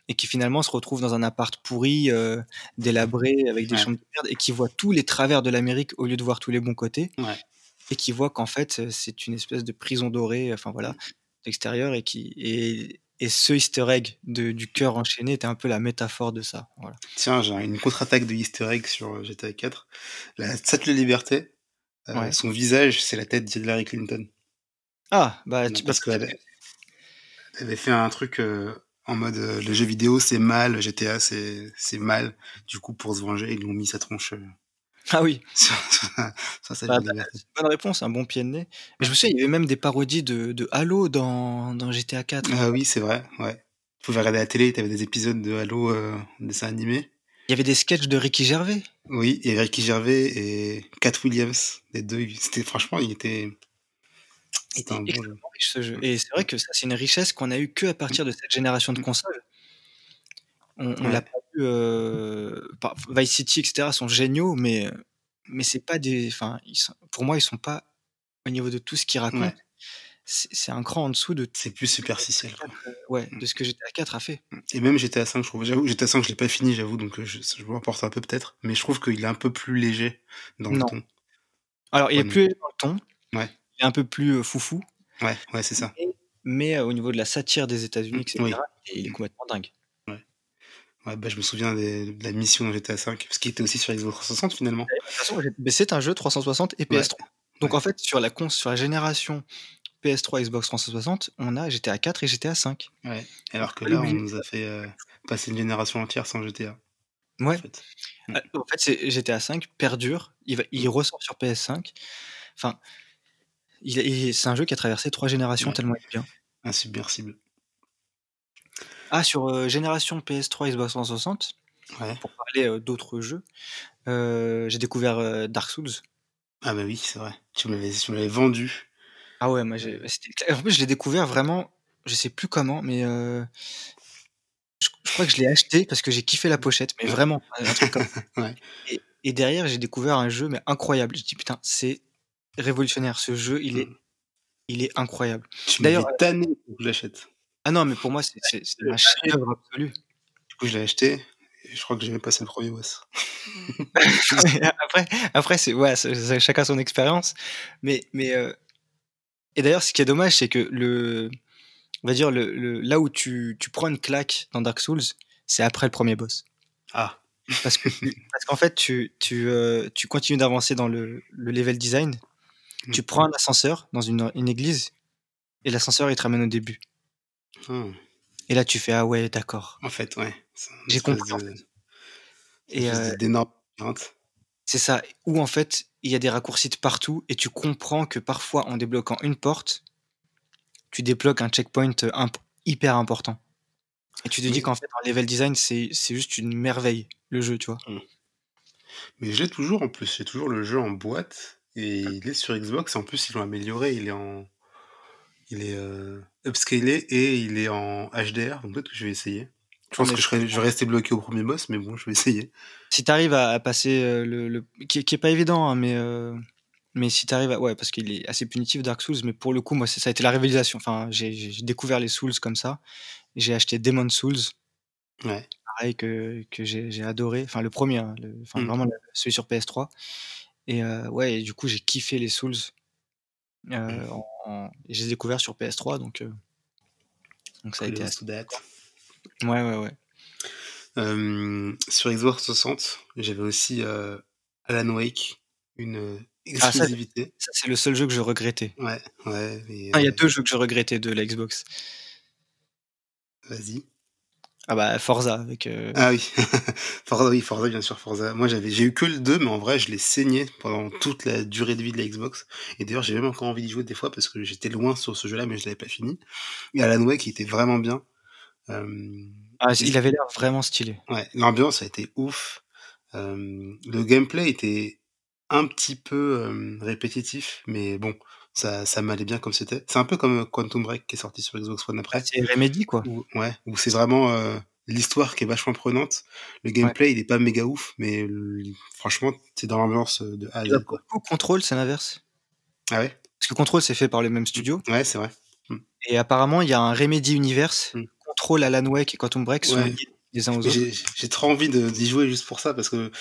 et qui finalement se retrouve dans un appart pourri, heu, délabré avec des Ouais. chambres de merde et qui voit tous les travers de l'Amérique au lieu de voir tous les bons côtés Ouais. et qui voit qu'en fait, c'est une espèce de prison dorée, enfin voilà, d'extérieur et qui et et ce easter egg de du cœur enchaîné était un peu la métaphore de ça, voilà. Tiens, j'ai une contre-attaque de easter egg sur, heu, GTA 4. La Statue de la Liberté, Ouais. son visage, c'est la tête d'Hillary Clinton. Ah, bah, Non, tu parce qu'elle elle avait fait un truc, heu, en mode, heu, les jeux vidéo, c'est mal, GTA, c'est c'est mal. Du coup, pour se venger, ils lui ont mis sa tronche, Ah oui, <laughs> sur sa bah, c'est une bonne réponse, un bon pied de nez. Mais je me souviens, il y avait même des parodies de de Halo dans dans GTA 4. Ah oui, c'est vrai, ouais. Tu pouvais regarder la télé, tu avais des épisodes de Halo, en dessin animé. Il y avait des sketchs de Ricky Gervais. Oui, il y avait Ricky Gervais et Cat Williams, les 2, ils c'était franchement, il était c'était était un bon jeu. riche ce jeu Mmh. et c'est vrai que ça, c'est une richesse qu'on a eu que à partir de cette génération de consoles. On on Ouais. l'a pas eu, heu, par Vice City et cetera sont géniaux, mais mais c'est pas des enfin, pour moi, ils sont pas au niveau de tout ce qu'ils racontent, Ouais. c'est un cran en dessous de C'est plus superficiel, GTA quoi. 4, heu, ouais, Mmh. de ce que GTA 4 a fait. Mmh et même GTA 5, je trouve j'avoue, GTA 5, je l'ai pas fini, j'avoue, donc heu, je je m'emporte un peu peut-être, mais je trouve qu'il est un peu plus léger dans le ton. Alors, il est plus plus. dans le ton, Ouais. il est un peu plus, foufou, Ouais, ouais, c'est ça. mais au niveau de la satire des États-Unis et oui. cetera, il est complètement dingue. Ouais. Bah, je me souviens des de la mission dans GTA 5, parce qu'il était aussi sur Xbox 360 finalement. D'ailleurs, de toute façon, j'ai mais c'est un jeu 360 et Ouais. PS3. Donc Ouais. en fait, sur la cons sur la génération PS3, Xbox 360, on a GTA 4 et GTA 5. Ouais, alors que pas là, on nous a fait, heu, passer une génération entière sans GTA, en Ouais. fait. En fait, c'est GTA 5 perdure, il va il Mmh. ressort sur PS5. Enfin, il est il c'est un jeu qui a traversé 3 générations tellement il est bien. Insubmersible. Ah, sur, heu, génération PS3, Xbox 360, Ouais. pour parler, heu, d'autres jeux, heu, j'ai découvert, Dark Souls. Ah bah oui, c'est vrai. Tu me l'avais vendu. Ah ouais, moi en plus, je l'ai découvert vraiment, je sais plus comment, mais je je crois que je l'ai acheté parce que j'ai kiffé la pochette, mais vraiment, un truc comme ça <laughs> Ouais. et et derrière, j'ai découvert un jeu, mais incroyable. J'ai dit: «Putain, c'est révolutionnaire, ce jeu, il est Mmh. il est incroyable». Tu D'ailleurs, m'avais tanné pour que je l'achète. Ah non, mais pour moi, c'est un chef-d'œuvre absolu. Du coup, je l'ai acheté et je crois que j'ai même passé le 1er boss. <laughs> Après après c'est ouais, chacun son expérience, mais mais heu et d'ailleurs, ce qui est dommage, c'est que le on va dire le le là où tu tu prends une claque dans Dark Souls, c'est après le 1er boss. Ah. Parce que parce qu'en fait, tu tu, heu, tu continues d'avancer dans le le level design, Mmh. tu prends un ascenseur dans une une église et l'ascenseur, il te ramène au début Mmh. et là, tu fais: «Ah ouais, d'accord». En fait, ouais, c'est une J'ai espèce compris, en de fait. une Et espèce heu d'énorme labyrinthe. C'est ça, où en fait, il y a des raccourcis de partout et tu comprends que parfois, en débloquant une porte, tu débloques un checkpoint, heu, imp hyper important et tu te dis qu'en fait, en level design, c'est c'est juste une merveille, le jeu, tu vois? Mmh. Mais je l'ai toujours en plus, j'ai toujours le jeu en boîte et il est sur Xbox et en plus, ils l'ont amélioré, il est en il est, heu, upscalé et il est en HDR, donc peut-être que je vais essayer. Je Ah pense mais que je serais je vais rester bloqué au 1er boss, mais bon, je vais essayer. Si tu arrives à à passer, heu, le le qui qui est pas évident, hein, mais heu, mais si tu arrives à ouais, parce qu'il est assez punitif Dark Souls, mais pour le coup, moi, ça a été la révélation. Enfin, j'ai découvert les Souls comme ça. J'ai acheté Demon's Souls Ouais. pareil que que j'ai adoré, enfin le 1er, hein, le enfin Mmh. vraiment celui sur PS3 et heu, ouais et du coup, j'ai kiffé les Souls, Mmh. en en et je les ai découverts sur PS3 donc heu donc ça a été assez ouais, ouais, ouais. Hem, sur Xbox 360, j'avais aussi, heu, Alan Wake, une, Ah ça exclusivité. ça, c'est le seul jeu que je regrettais. Ouais, ouais Ah, il y a heu 2 jeux que je regrettais de la Xbox. Vas-y. Ah bah Forza avec. Euh, ah oui, <laughs> Forza, oui, Forza, bien sûr, Forza. Moi, j'avais, j'ai eu que le 2, mais en vrai, je l'ai saigné pendant toute la durée de vie de la Xbox. Et d'ailleurs, j'ai même encore envie d'y jouer des fois parce que j'étais loin sur ce jeu-là, mais je l'avais pas fini. Et Alan Wake, il était vraiment bien. Euh, ah, il avait l'air vraiment stylé. Ouais, l'ambiance a été ouf. Euh, le gameplay était un petit peu répétitif, mais bon, ça, ça m'allait bien comme c'était. C'est un peu comme Quantum Break qui est sorti sur Xbox One après. Ah, c'est Remedy, quoi. ouais, où c'est vraiment euh, l'histoire qui est vachement prenante. Le gameplay, il est pas méga ouf, mais franchement, c'est dans l'ambiance de A à Z, quoi. Control, c'est l'inverse. Ah ouais? Parce que Control, c'est fait par le même studio. Ouais, c'est vrai. Hmm. Et apparemment, il y a un Remedy Universe. Hmm. Control, Alan Wake et Quantum Break sont les uns aux autres. J'ai trop envie d'y jouer juste pour ça, parce que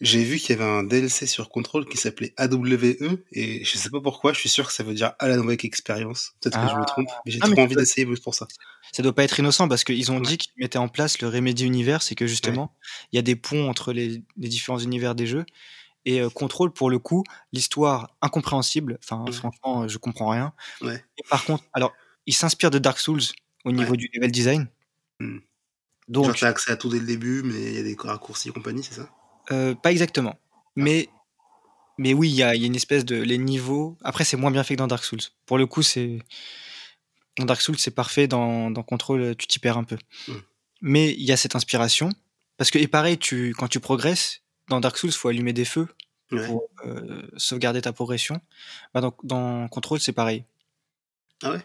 j'ai vu qu'il y avait un DLC sur Control qui s'appelait AWE et je sais pas pourquoi, je suis sûr que ça veut dire Alan Wake Experience. Peut-être que je me ah. trompe, mais j'ai trop envie d'essayer juste pour ça. Ça doit pas être innocent parce qu'ils ont dit qu'ils mettaient en place le Remedy Universe et que justement, il y a des ponts entre les, différents univers des jeux. Et euh, Control, pour le coup, l'histoire incompréhensible. Enfin, franchement, je comprends rien. Et par contre, alors, il s'inspire de Dark Souls au niveau du level design. Hmm. Donc, Genre, as accès à tout dès le début, mais il y a des raccourcis et compagnie, c'est ça? Euh, pas exactement. Mais, mais oui, il y a, y a, une espèce de. Les niveaux. Après, c'est moins bien fait que dans Dark Souls. Pour le coup, c'est. Dans Dark Souls, c'est parfait. Dans, dans Control, tu t'y perds un peu. Mmh. Mais il y a cette inspiration. Parce que, et pareil, tu, quand tu progresses, dans Dark Souls, il faut allumer des feux pour euh, sauvegarder ta progression. Bah, dans, dans Control, c'est pareil. Ah ouais?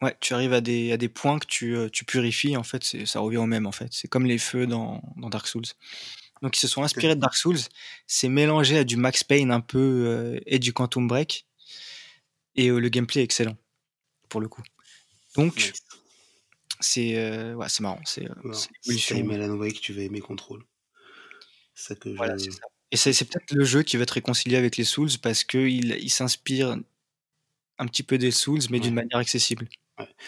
Ouais, tu arrives à des, à des points que tu, euh, tu purifies, en fait, ça revient au même, en fait. C'est comme les feux dans, dans Dark Souls. Donc ils se sont inspirés de Dark Souls. C'est mélangé à du Max Payne un peu euh, et du Quantum Break. Et euh, le gameplay est excellent pour le coup. Donc c'est euh, ouais, c'est marrant. C'est si tu aimes Alan Wake, tu vas aimer Control. Ça que voilà, ça. Et c'est peut-être le jeu qui va te réconcilier avec les Souls parce qu'il il, s'inspire un petit peu des Souls, mais d'une manière accessible.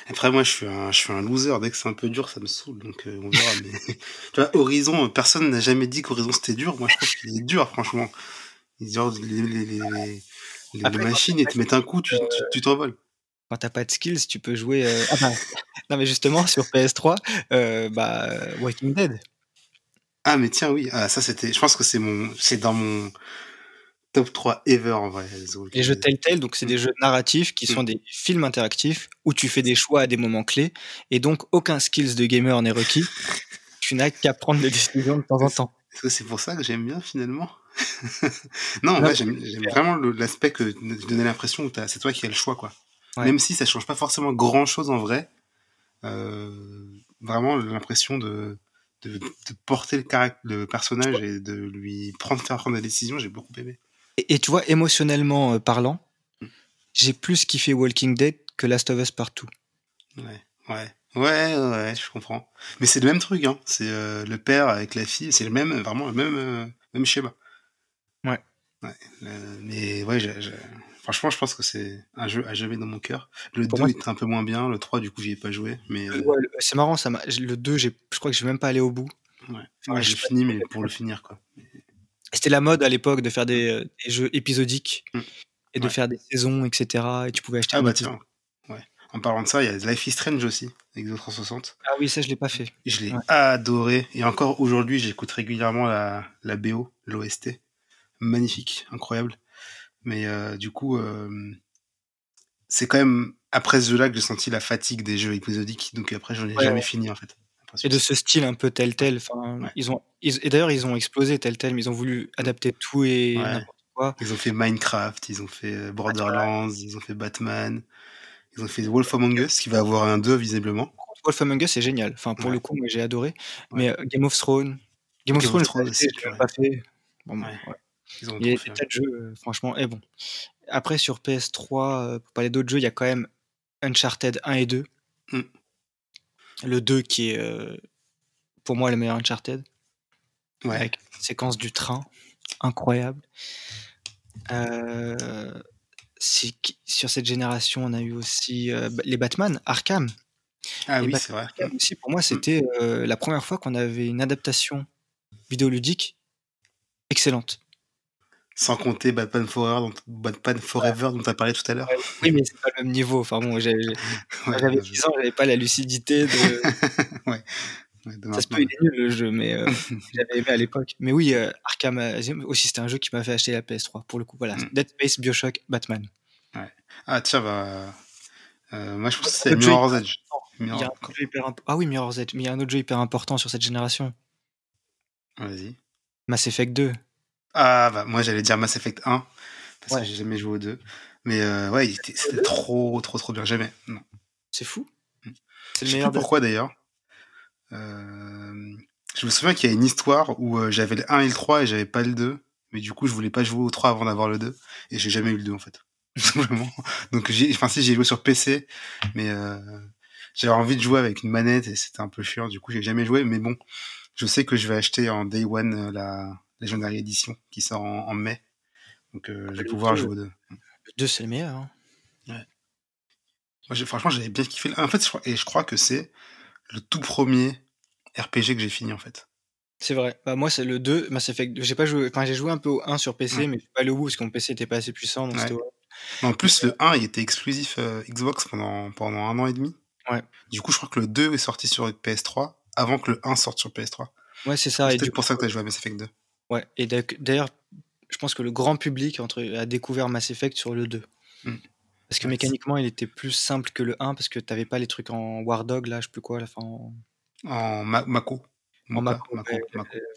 Après, moi, je suis un, je suis un loser. Dès que c'est un peu dur, ça me saoule. Donc, euh, on verra. mais... <laughs> tu vois, Horizon, personne n'a jamais dit qu'Horizon c'était dur. Moi, je trouve qu'il est dur, franchement. les, les, les, les machines, et te mettent un coup, tu tu t'envoles. Quand t'as pas de skills, tu peux jouer. Euh, ah bah, <laughs> non, mais justement, sur PS3, euh, bah, Walking Dead. Ah, mais tiens, oui. Ah, ça, c'était. Je pense que c'est mon. C'est dans mon top 3 ever en vrai. Les jeux Telltale, donc c'est des jeux narratifs qui sont mm. des films interactifs où tu fais des choix à des moments clés et donc aucun skills de gamer n'est requis. <laughs> tu n'as qu'à prendre des décisions de temps en temps. Est-ce que c'est pour ça que j'aime bien finalement? <laughs> Non, en j'aime vraiment l'aspect que de donner l'impression que c'est toi qui as le choix quoi. Même si ça change pas forcément grand chose en vrai, euh, vraiment l'impression de, de, porter le, le personnage et de lui prendre, faire prendre des décisions, j'ai beaucoup aimé. Et, tu vois, émotionnellement euh, parlant, mm. j'ai plus kiffé Walking Dead que Last of Us Partout. Ouais, ouais. Ouais, ouais, je comprends. Mais c'est le même truc, hein. C'est euh, le père avec la fille, c'est le même, vraiment le même, euh, même schéma. Ouais. ouais mais ouais, franchement, je pense que c'est un jeu à jamais dans mon cœur. Le 2 est un peu moins bien, le 3, du coup, j'y ai pas joué. Mais, c'est marrant, ça le 2, je crois que je vais même pas aller au bout. Ouais, j'ai fini, mais pour le finir, quoi. C'était la mode à l'époque de faire des, euh, jeux épisodiques mm. et de faire des saisons, etc. Et tu pouvais acheter. Ah bah tiens. Ouais. En parlant de ça, il y a Life is Strange aussi, avec 360. Ah oui, ça je l'ai pas fait. Je l'ai adoré. Et encore aujourd'hui, j'écoute régulièrement la, la BO, l'OST. Magnifique, incroyable. Mais euh, du coup, euh, c'est quand même après ce jeu-là que j'ai senti la fatigue des jeux épisodiques. Donc après, j'en ai jamais fini en fait. Et de ce style un peu tel tel. Enfin, ils ont, et d'ailleurs, ils ont explosé tel tel, mais ils ont voulu adapter tout et n'importe quoi. Ils ont fait Minecraft, ils ont fait euh, Borderlands, ils ont fait Batman, ils ont fait Wolf Among Us, qui va avoir un 2 visiblement. Wolf Among Us, c'est génial. Enfin, pour le coup, moi, j'ai adoré. Mais euh, Game of Thrones, Game of Thrones, c'est pas fait. Bon, ils ont il y a des jeux, euh, franchement. Et bon. Après, sur PS3, pour parler d'autres jeux, il y a quand même Uncharted 1 et 2. Le 2 qui est euh, pour moi le meilleur Uncharted. Ouais. Avec une séquence du train incroyable. Euh, sur cette génération, on a eu aussi euh, les Batman, Arkham. Ah oui, c'est vrai. aussi, pour moi, mm. c'était la première fois qu'on avait une adaptation vidéoludique excellente. Sans compter Batman Forever, dont, Batman Forever dont tu as parlé tout à l'heure. Oui, mais c'est pas le même niveau. Enfin bon, <laughs> j'avais 10 ans, j'avais pas la lucidité de. <laughs> ouais. ça se peut, il est nul le jeu, mais euh, <laughs> j'avais aimé à l'époque. Mais oui, euh, Arkham Asylum aussi, c'était un jeu qui m'a fait acheter la PS3 pour le coup. Voilà, mm. Dead Space, Bioshock, Batman. Ouais. Ah tiens, bah, euh, moi je pense que c'est Mirror's Edge. Ah oui, Mirror's Edge, mais il y a un autre jeu hyper important sur cette génération. Vas-y. Mass Effect 2. Ah bah moi j'allais dire Mass Effect 1 parce que j'ai jamais joué au 2. Mais ouais, c'était trop trop trop bien. Jamais. Non. C'est fou. Mm. C'est le meilleur. pourquoi d'ailleurs. Euh, je me souviens qu'il y a une histoire où euh, j'avais le 1 et le 3 et j'avais pas le 2. Mais du coup, je voulais pas jouer au 3 avant d'avoir le 2. Et j'ai jamais eu le 2 en fait. <laughs> Simplement. Donc, j'ai, enfin, si j'ai joué sur PC, mais euh, j'avais envie de jouer avec une manette et c'était un peu chiant. Du coup, j'ai jamais joué. Mais bon, je sais que je vais acheter en Day One la Legendary Edition qui sort en, mai. Donc, je vais pouvoir jouer au 2. Le 2, c'est le meilleur. Hein. Ouais. Moi, franchement, j'avais bien kiffé. En fait, et je crois que c'est le tout premier RPG que j'ai fini en fait. C'est vrai. Bah, moi, c'est le 2, Mass Effect J'ai pas joué. Enfin, j'ai joué un peu au 1 sur PC, mais pas le bout parce que mon PC était pas assez puissant. Donc En plus, le 1, il était exclusif euh, Xbox pendant, pendant un an et demi. Ouais. Du coup, je crois que le 2 est sorti sur PS3 avant que le 1 sorte sur PS3. Ouais, c'est ça. C'est pour ça que tu as joué à Mass Effect 2. Ouais, et d'ailleurs, je pense que le grand public entre, a découvert Mass Effect sur le 2. Parce que mécaniquement, il était plus simple que le 1 parce que t'avais pas les trucs en War Dog, là, je sais plus quoi, la fin. En, en Mako. En Mako,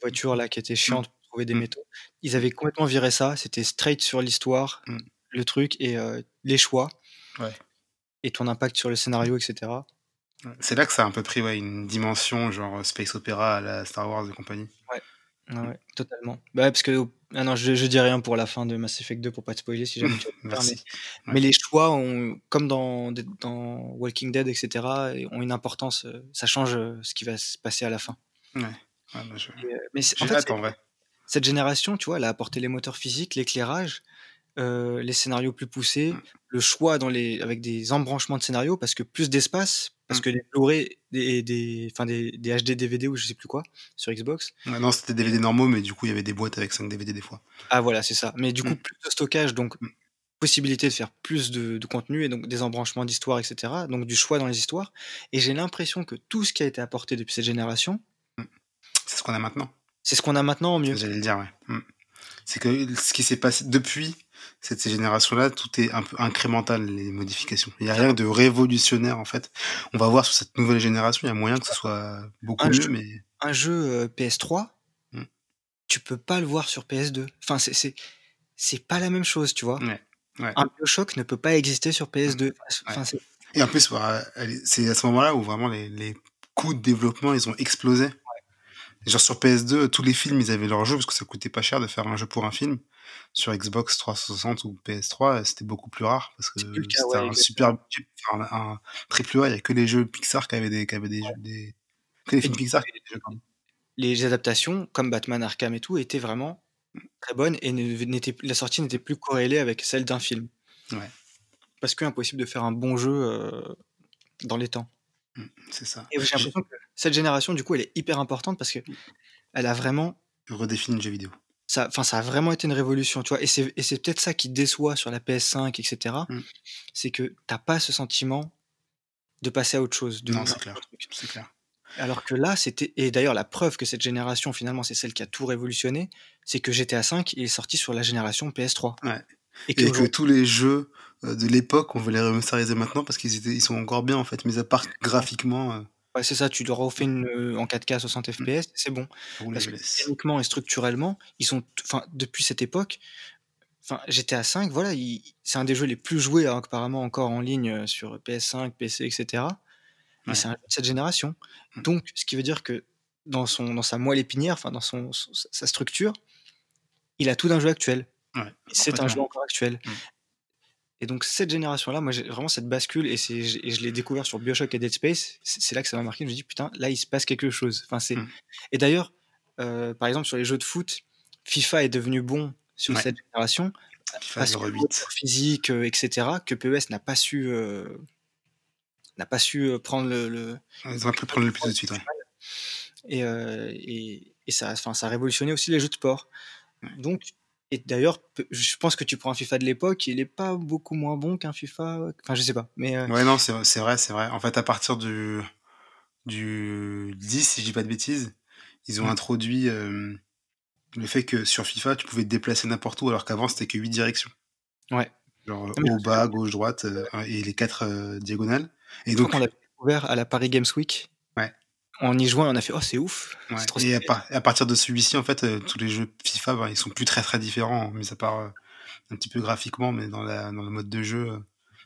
voiture là qui était chiante pour trouver des mmh. métaux. Ils avaient complètement viré ça. C'était straight sur l'histoire, le truc et euh, les choix. Et ton impact sur le scénario, etc. C'est là que ça a un peu pris ouais, une dimension genre space opéra à la Star Wars et compagnie. Ouais. Ouais, totalement. Bah parce que ah non, je, je dis rien pour la fin de Mass Effect 2 pour pas te spoiler si jamais <laughs> tu veux mais, mais, les choix ont, comme dans, dans Walking Dead, etc., ont une importance. Euh, ça change euh, ce qui va se passer à la fin. Ouais. Bah, je... Euh, mais en fait, cette génération, tu vois, elle a apporté les moteurs physiques, l'éclairage, euh, les scénarios plus poussés, mmh. le choix dans les, avec des embranchements de scénarios, parce que plus d'espace, parce mmh. que les Blu-ray des, des, enfin des, des, HD DVD ou je sais plus quoi sur Xbox. non, c'était des DVD normaux, mais du coup, il y avait des boîtes avec 5 DVD des fois. Ah voilà, c'est ça. Mais du coup, mmh. plus de stockage, donc possibilité de faire plus de, de, contenu et donc des embranchements d'histoire, etc. Donc du choix dans les histoires. Et j'ai l'impression que tout ce qui a été apporté depuis cette génération, c'est ce qu'on a maintenant. C'est ce qu'on a maintenant en mieux. J'allais le dire, ouais. C'est que ce qui s'est passé depuis cette génération-là, tout est un peu incrémental, les modifications. Il n'y a rien de révolutionnaire, en fait. On va voir sur cette nouvelle génération, il y a moyen que ce soit beaucoup mieux, mais... Un jeu euh, PS3, hmm. tu peux pas le voir sur PS2. Enfin, c'est, c'est, pas la même chose, tu vois. Un Bioshock ne peut pas exister sur PS2. Enfin, Et en plus, c'est à ce moment-là où vraiment les, les coûts de développement, ils ont explosé. Genre sur PS2, tous les films, ils avaient leur jeu parce que ça coûtait pas cher de faire un jeu pour un film. Sur Xbox 360 ou PS3, c'était beaucoup plus rare parce que c'était un super budget. un, triple A, il y a que les jeux Pixar qui avaient des, qui avaient des, jeux, des... que les films Pixar qui avaient des jeux Les adaptations, comme Batman Arkham et tout, étaient vraiment très bonnes et la sortie n'était plus corrélée avec celle d'un film. Ouais. Parce que impossible de faire un bon jeu euh, dans les temps. Mmh, c'est ça. Et j'ai l'impression que cette génération, du coup, elle est hyper importante parce que elle a vraiment redéfini le jeu vidéo. Ça, ça a vraiment été une révolution, tu vois. Et c'est, et c'est peut-être ça qui déçoit sur la PS5, etc. Mmh. C'est que t'as pas ce sentiment de passer à autre chose. De non, c'est clair. C'est clair. Alors que là, c'était et d'ailleurs la preuve que cette génération finalement c'est celle qui a tout révolutionné, c'est que GTA 5 il est sorti sur la génération PS3. Ouais. Et que, tous les jeux euh, de l'époque, on veut les remasteriser maintenant parce qu'ils étaient, ils sont encore bien en fait, mis à part graphiquement. Ouais, c'est ça, tu leur refais une, euh, en 4K 60 FPS, c'est bon. parce que techniquement et structurellement, ils sont, enfin, depuis cette époque, enfin, GTA 5, voilà, c'est un des jeux les plus joués hein, apparemment encore en ligne sur PS5, PC, etc. Mais c'est un jeu de cette génération. Mm. Donc, ce qui veut dire que dans son, dans sa moelle épinière, enfin, dans son, sa structure, il a tout d'un jeu actuel. c'est un jeu encore actuel. Mm. Et donc cette génération-là, moi j'ai vraiment cette bascule et, et je l'ai découvert sur Bioshock et Dead Space. C'est là que ça m'a marqué. Je me dis putain, là il se passe quelque chose. Enfin c'est. Mmh. Et d'ailleurs, euh, par exemple sur les jeux de foot, FIFA est devenu bon sur cette génération FIFA parce que physique, euh, etc. Que PES n'a pas su euh, n'a pas su prendre le. le Ils ont prendre le plus de suite. Ouais. Et, et, et, ça, enfin ça a révolutionné aussi les jeux de sport. Donc et d'ailleurs, je pense que tu prends un FIFA de l'époque, il est pas beaucoup moins bon qu'un FIFA. Enfin, je sais pas. Mais euh Ouais, non, c'est vrai, c'est vrai. En fait, à partir du, du 10, si je dis pas de bêtises, ils ont Mmh. introduit euh, le fait que sur FIFA, tu pouvais te déplacer n'importe où, alors qu'avant, c'était que 8 directions. Ouais. Genre Non, haut, me bas, gauche, droite, euh, et les quatre euh, diagonales. Et donc, qu'on l'a découvert à la Paris Games Week. On y jouait, on a fait: «Oh, c'est ouf, ouais. c'est trop Et à, stylé». par- à partir de celui-ci, en fait, euh, tous les jeux FIFA, bah, ils sont plus très très différents, mis à part euh, un petit peu graphiquement, mais dans, la, dans le mode de jeu, euh,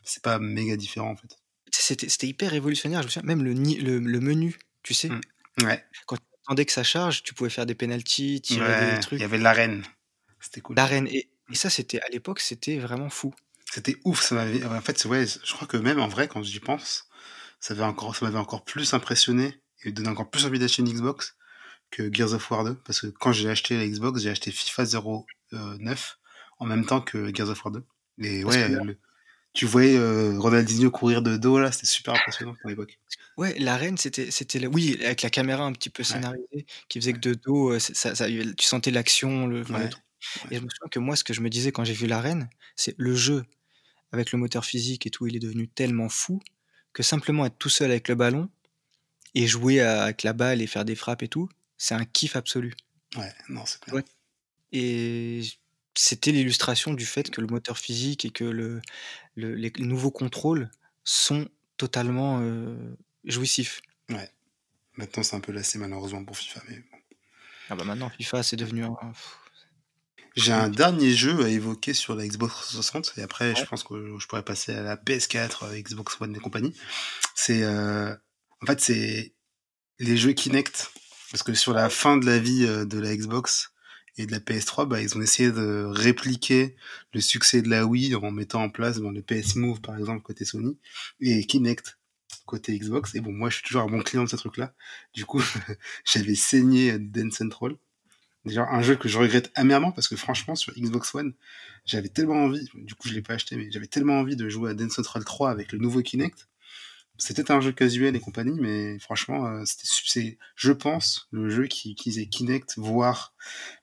c'est pas méga différent en fait. C'était hyper révolutionnaire, je me souviens, même le, le, le menu, tu sais, Mm. Ouais, quand tu attendais que ça charge, tu pouvais faire des penalties, tirer ouais, des il trucs, y avait l'arène. C'était cool. l'arène. Et, et ça, c'était à l'époque, c'était vraiment fou. C'était ouf, ça m'avait. En fait, ouais, je crois que même en vrai, quand j'y pense, ça m'avait encore, ça m'avait encore plus impressionné et donné encore plus envie d'acheter une Xbox que Gears of War 2. Parce que quand j'ai acheté la Xbox, j'ai acheté FIFA 09 en même temps que Gears of War 2. Et Parce ouais, le- tu voyais euh, Ronaldinho courir de dos là, c'était super impressionnant pour l'époque. Ouais, l'arène, c'était, c'était, la- oui, avec la caméra un petit peu scénarisée, qui faisait que de dos, euh, c'est- ça, ça- tu sentais l'action, le, enfin, le Ouais, truc. ouais. Et je me souviens que moi, ce que je me disais quand j'ai vu l'arène, c'est le jeu avec le moteur physique et tout, il est devenu tellement fou que simplement être tout seul avec le ballon et jouer avec la balle et faire des frappes et tout, c'est un kiff absolu. Ouais, non, c'est clair. Ouais. Et c'était l'illustration du fait que le moteur physique et que le, le- les nouveaux contrôles sont totalement euh, jouissifs. Ouais. Maintenant, c'est un peu lassé malheureusement pour FIFA. Mais bon. Ah bah maintenant, FIFA, c'est devenu un... J'ai un dernier jeu à évoquer sur la Xbox 360 et après, je pense que je pourrais passer à la PS4, euh, Xbox One et compagnie. C'est euh, en fait c'est les jeux Kinect parce que sur la fin de la vie euh, de la Xbox et de la PS3, bah, ils ont essayé de répliquer le succès de la Wii en mettant en place le PS Move par exemple côté Sony et Kinect côté Xbox. Et bon, moi je suis toujours un bon client de ce truc-là. Du coup, <laughs> j'avais saigné Dance Central. Déjà, un jeu que je regrette amèrement parce que franchement, sur Xbox One, j'avais tellement envie, du coup, je l'ai pas acheté, mais j'avais tellement envie de jouer à Dance Central 3 avec le nouveau Kinect. C'était un jeu casuel et compagnie, mais franchement, euh, c'était, c'est, je pense, le jeu qui utilisait Kinect, voire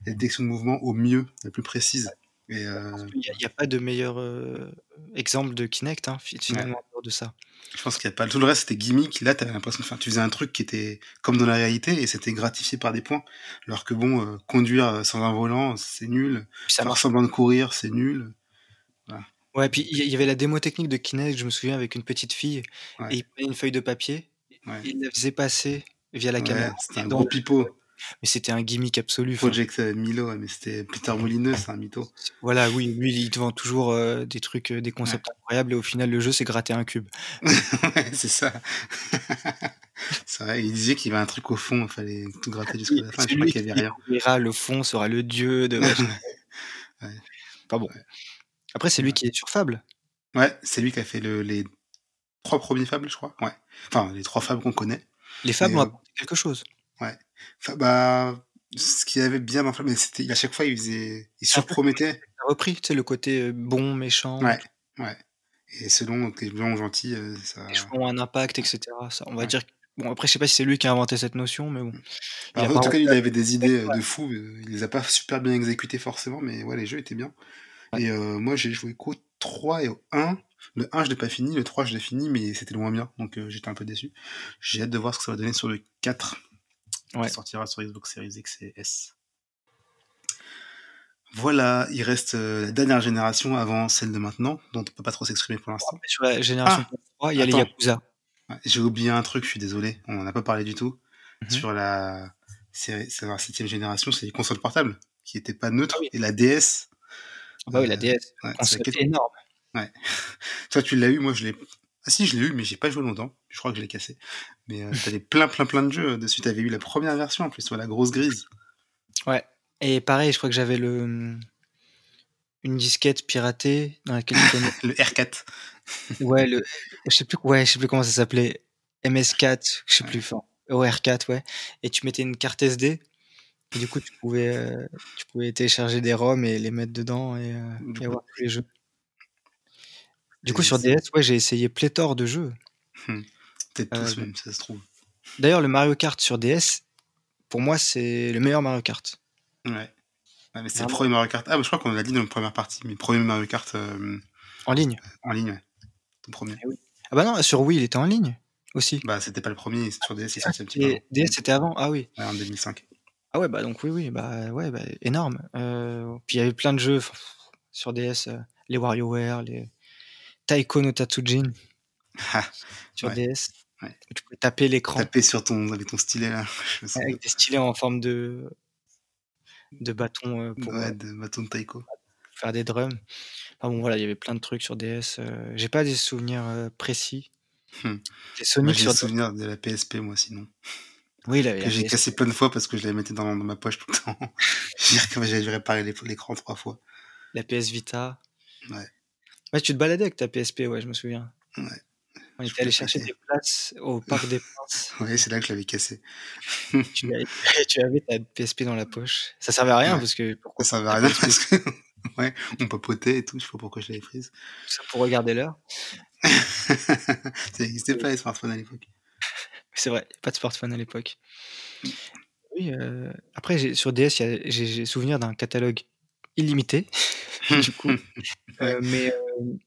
la détection de mouvement au mieux, la plus précise. Et euh, Il n'y a, pas de meilleur euh, exemple de Kinect, hein, fi- finalement, en dehors de ça. je pense qu'il y a pas tout le reste, c'était gimmick. Là, t'avais l'impression, enfin, tu faisais un truc qui était comme dans la réalité et c'était gratifié par des points. Alors que bon, euh, conduire sans un volant, c'est nul. Ça Faire semblant de courir, c'est nul. Ouais, puis il y, avait la démo technique de Kinect, je me souviens, avec une petite fille, Ouais. et il prenait une feuille de papier, Ouais. et il la faisait passer via la Ouais, caméra. c'était un gros pipeau. Mais c'était un gimmick absolu. Project euh, Milo, mais c'était Peter Molineux, c'est un mytho. Voilà, oui, lui, il te vend toujours euh, des trucs, euh, des concepts incroyables, et au final, le jeu, c'est gratter un cube. <laughs> ouais, c'est ça. <laughs> c'est vrai, il disait qu'il y avait un truc au fond, il fallait tout gratter jusqu'à la fin, je crois qu'il y avait rien. le fond sera le dieu de... <laughs> Ouais. Pas bon. Après, c'est lui qui est sur Fable. Ouais, c'est lui qui a fait le, les trois premiers fables, je crois. Ouais. Enfin, les trois fables qu'on connaît. Les Fables ont euh, apporté quelque chose. Enfin, bah, ce qu'il avait bien dans Fable, c'était, à chaque fois, il faisait, il surpromettait. Ça a repris, tu sais, le côté euh, bon, méchant, Ouais, ouais. Et selon t'es blanc ou gentil, euh, ça. les ont un impact, etc. Ça, on va Ouais. dire. Bon, après, je sais pas si c'est lui qui a inventé cette notion, mais bon. Il a Alors, en tout cas, il avait des idées de fou. Il les a pas super bien exécutées forcément, mais ouais, les jeux étaient bien. Et euh, moi, j'ai joué qu'au 3 et au 1. Le 1, je l'ai pas fini. Le 3, je l'ai fini, mais c'était loin bien. Donc, euh, j'étais un peu déçu. J'ai hâte de voir ce que ça va donner sur le 4. Ouais. Qui sortira sur Xbox Series X et S. Voilà, il reste euh, la dernière génération avant celle de maintenant, dont on peut pas trop s'exprimer pour l'instant. Sur la génération Ah, 3, il y a les. Yakuza. J'ai oublié un truc, je suis désolé. On n'en a pas parlé du tout. Mhm. Sur la, c'est la septième génération, c'est les consoles portables qui étaient pas neutres. Ah oui. Et la DS, Ah bah oui, la Euh, DS. ouais, laquelle- énorme. <laughs> Toi, tu l'as eu, moi, je l'ai. Ah si, je l'ai eu, mais j'ai pas joué longtemps. Je crois que je l'ai cassé. Mais euh, t'avais plein, plein, plein de jeux dessus. T'avais eu la première version en plus, sur la grosse grise. Ouais. Et pareil, je crois que j'avais le une disquette piratée dans laquelle. <laughs> Le R4. ouais, le je sais plus ouais, je sais plus comment ça s'appelait. MS4, je sais plus enfin, OR4 ouais. Et tu mettais une carte SD et du coup tu pouvais euh, tu pouvais télécharger des ROM et les mettre dedans et, euh, et avoir tous les jeux. Du coup sur DS, ouais, j'ai essayé pléthore de jeux. Peut-être Euh, tous, même, ça se trouve. D'ailleurs, le Mario Kart sur DS, pour moi, c'est le meilleur Mario Kart. Ouais. Ouais, mais c'est le premier Mario Kart. Ah, mais je crois qu'on l'a dit dans la première partie, mais le premier Mario Kart euh, En ligne. en ligne, ouais. Tout premier. Ah bah non, sur Wii, il était en ligne aussi. Bah, c'était pas le premier sur DS, il Ah, sorti un petit peu. DS c'était avant? Ah oui. Ouais, en 2005. Ah ouais, bah, donc oui, oui, bah, ouais, bah, énorme. Puis il y avait plein de jeux sur DS, les WarioWare, les Taiko no Tatsujin Ah! <laughs> sur Ouais. DS. Ouais. Tu pouvais taper l'écran. Taper sur ton avec ton stylet là, <laughs> avec des stylets en forme de de bâton, pour, Ouais, heu de bâton de taiko. faire des drums. Enfin bon, voilà, il y avait plein de trucs sur DS, j'ai pas des souvenirs, précis. Sonic j'ai sur le DS souvenir de la PSP, moi, sinon. Oui, Que j'ai cassé plein de fois parce que je la mettais dans dans ma poche tout le temps. J'ai dû réparer l'écran 3 fois. La PS Vita. Ouais. Ouais, tu te baladais avec ta PSP, ouais, je me souviens. Ouais. On était allé chercher des places au Parc des Princes. <laughs> Ouais, c'est là que je l'avais cassé. Tu avais tu avais ta PSP dans la poche. Ça servait à rien Ouais. parce que pourquoi Ça servait à rien parce que <laughs> ouais, on papotait et tout, je sais pas pourquoi je l'avais prise. Ça pour regarder l'heure. <laughs> Ça existait Oui. pas les smartphones à l'époque. C'est vrai, pas de smartphone à l'époque. Oui, heu, après sur DS, j'ai souvenir d'un catalogue illimité, <laughs> du coup, <laughs> heu, mais heu,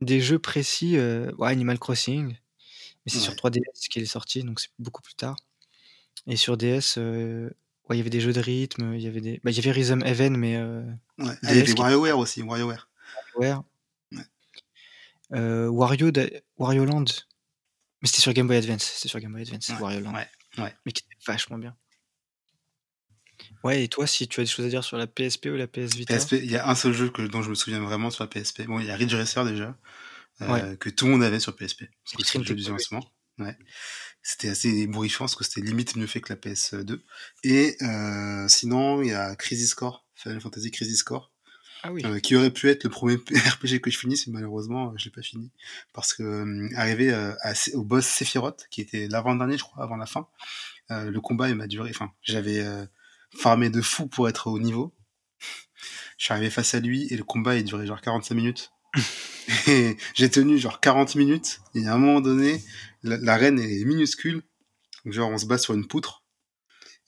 des jeux précis, ouais, Animal Crossing, mais c'est sur Ouais. 3DS qu'il est sorti, donc c'est beaucoup plus tard et sur DS, ouais, il y avait des jeux de rythme, il y avait des bah, il y avait Rhythm Heaven, mais Ouais. Il y avait WarioWare aussi, WarioWare. WarioWare. Ouais. Wario da Wario Land, mais c'était sur Game Boy Advance, c'était sur Game Boy Advance, Ouais, Wario Land, ouais, ouais. mais qui était vachement bien. Ouais et toi, si tu as des choses à dire sur la PSP ou la PS Vita? PSP, il y a un seul jeu que dont je me souviens vraiment sur la PSP. Bon, il y a Ridge Racer déjà, Ouais. heu, que tout le monde avait sur PSP. Parce que le jeu du technologique. lancement. Ouais. C'était assez ébouriffant parce que c'était limite mieux fait que la PS2 et heu, sinon, il y a Crisis Core, Final Fantasy Crisis Core, Ah oui. heu, qui aurait pu être le 1er <laughs> p RPG que je finisse, mais malheureusement, je l'ai pas fini. Parce que, hem, arrivé, à au boss Sephiroth, qui était l'avant-dernier, je crois, avant la fin, le combat, il m'a duré enfin, j'avais, farmé de fou pour être au niveau. <laughs> Je suis arrivé face à lui et le combat, il durait genre 45 minutes <laughs> et j'ai tenu genre 40 minutes et à un moment donné, la l'arène est minuscule, donc genre on se bat sur une poutre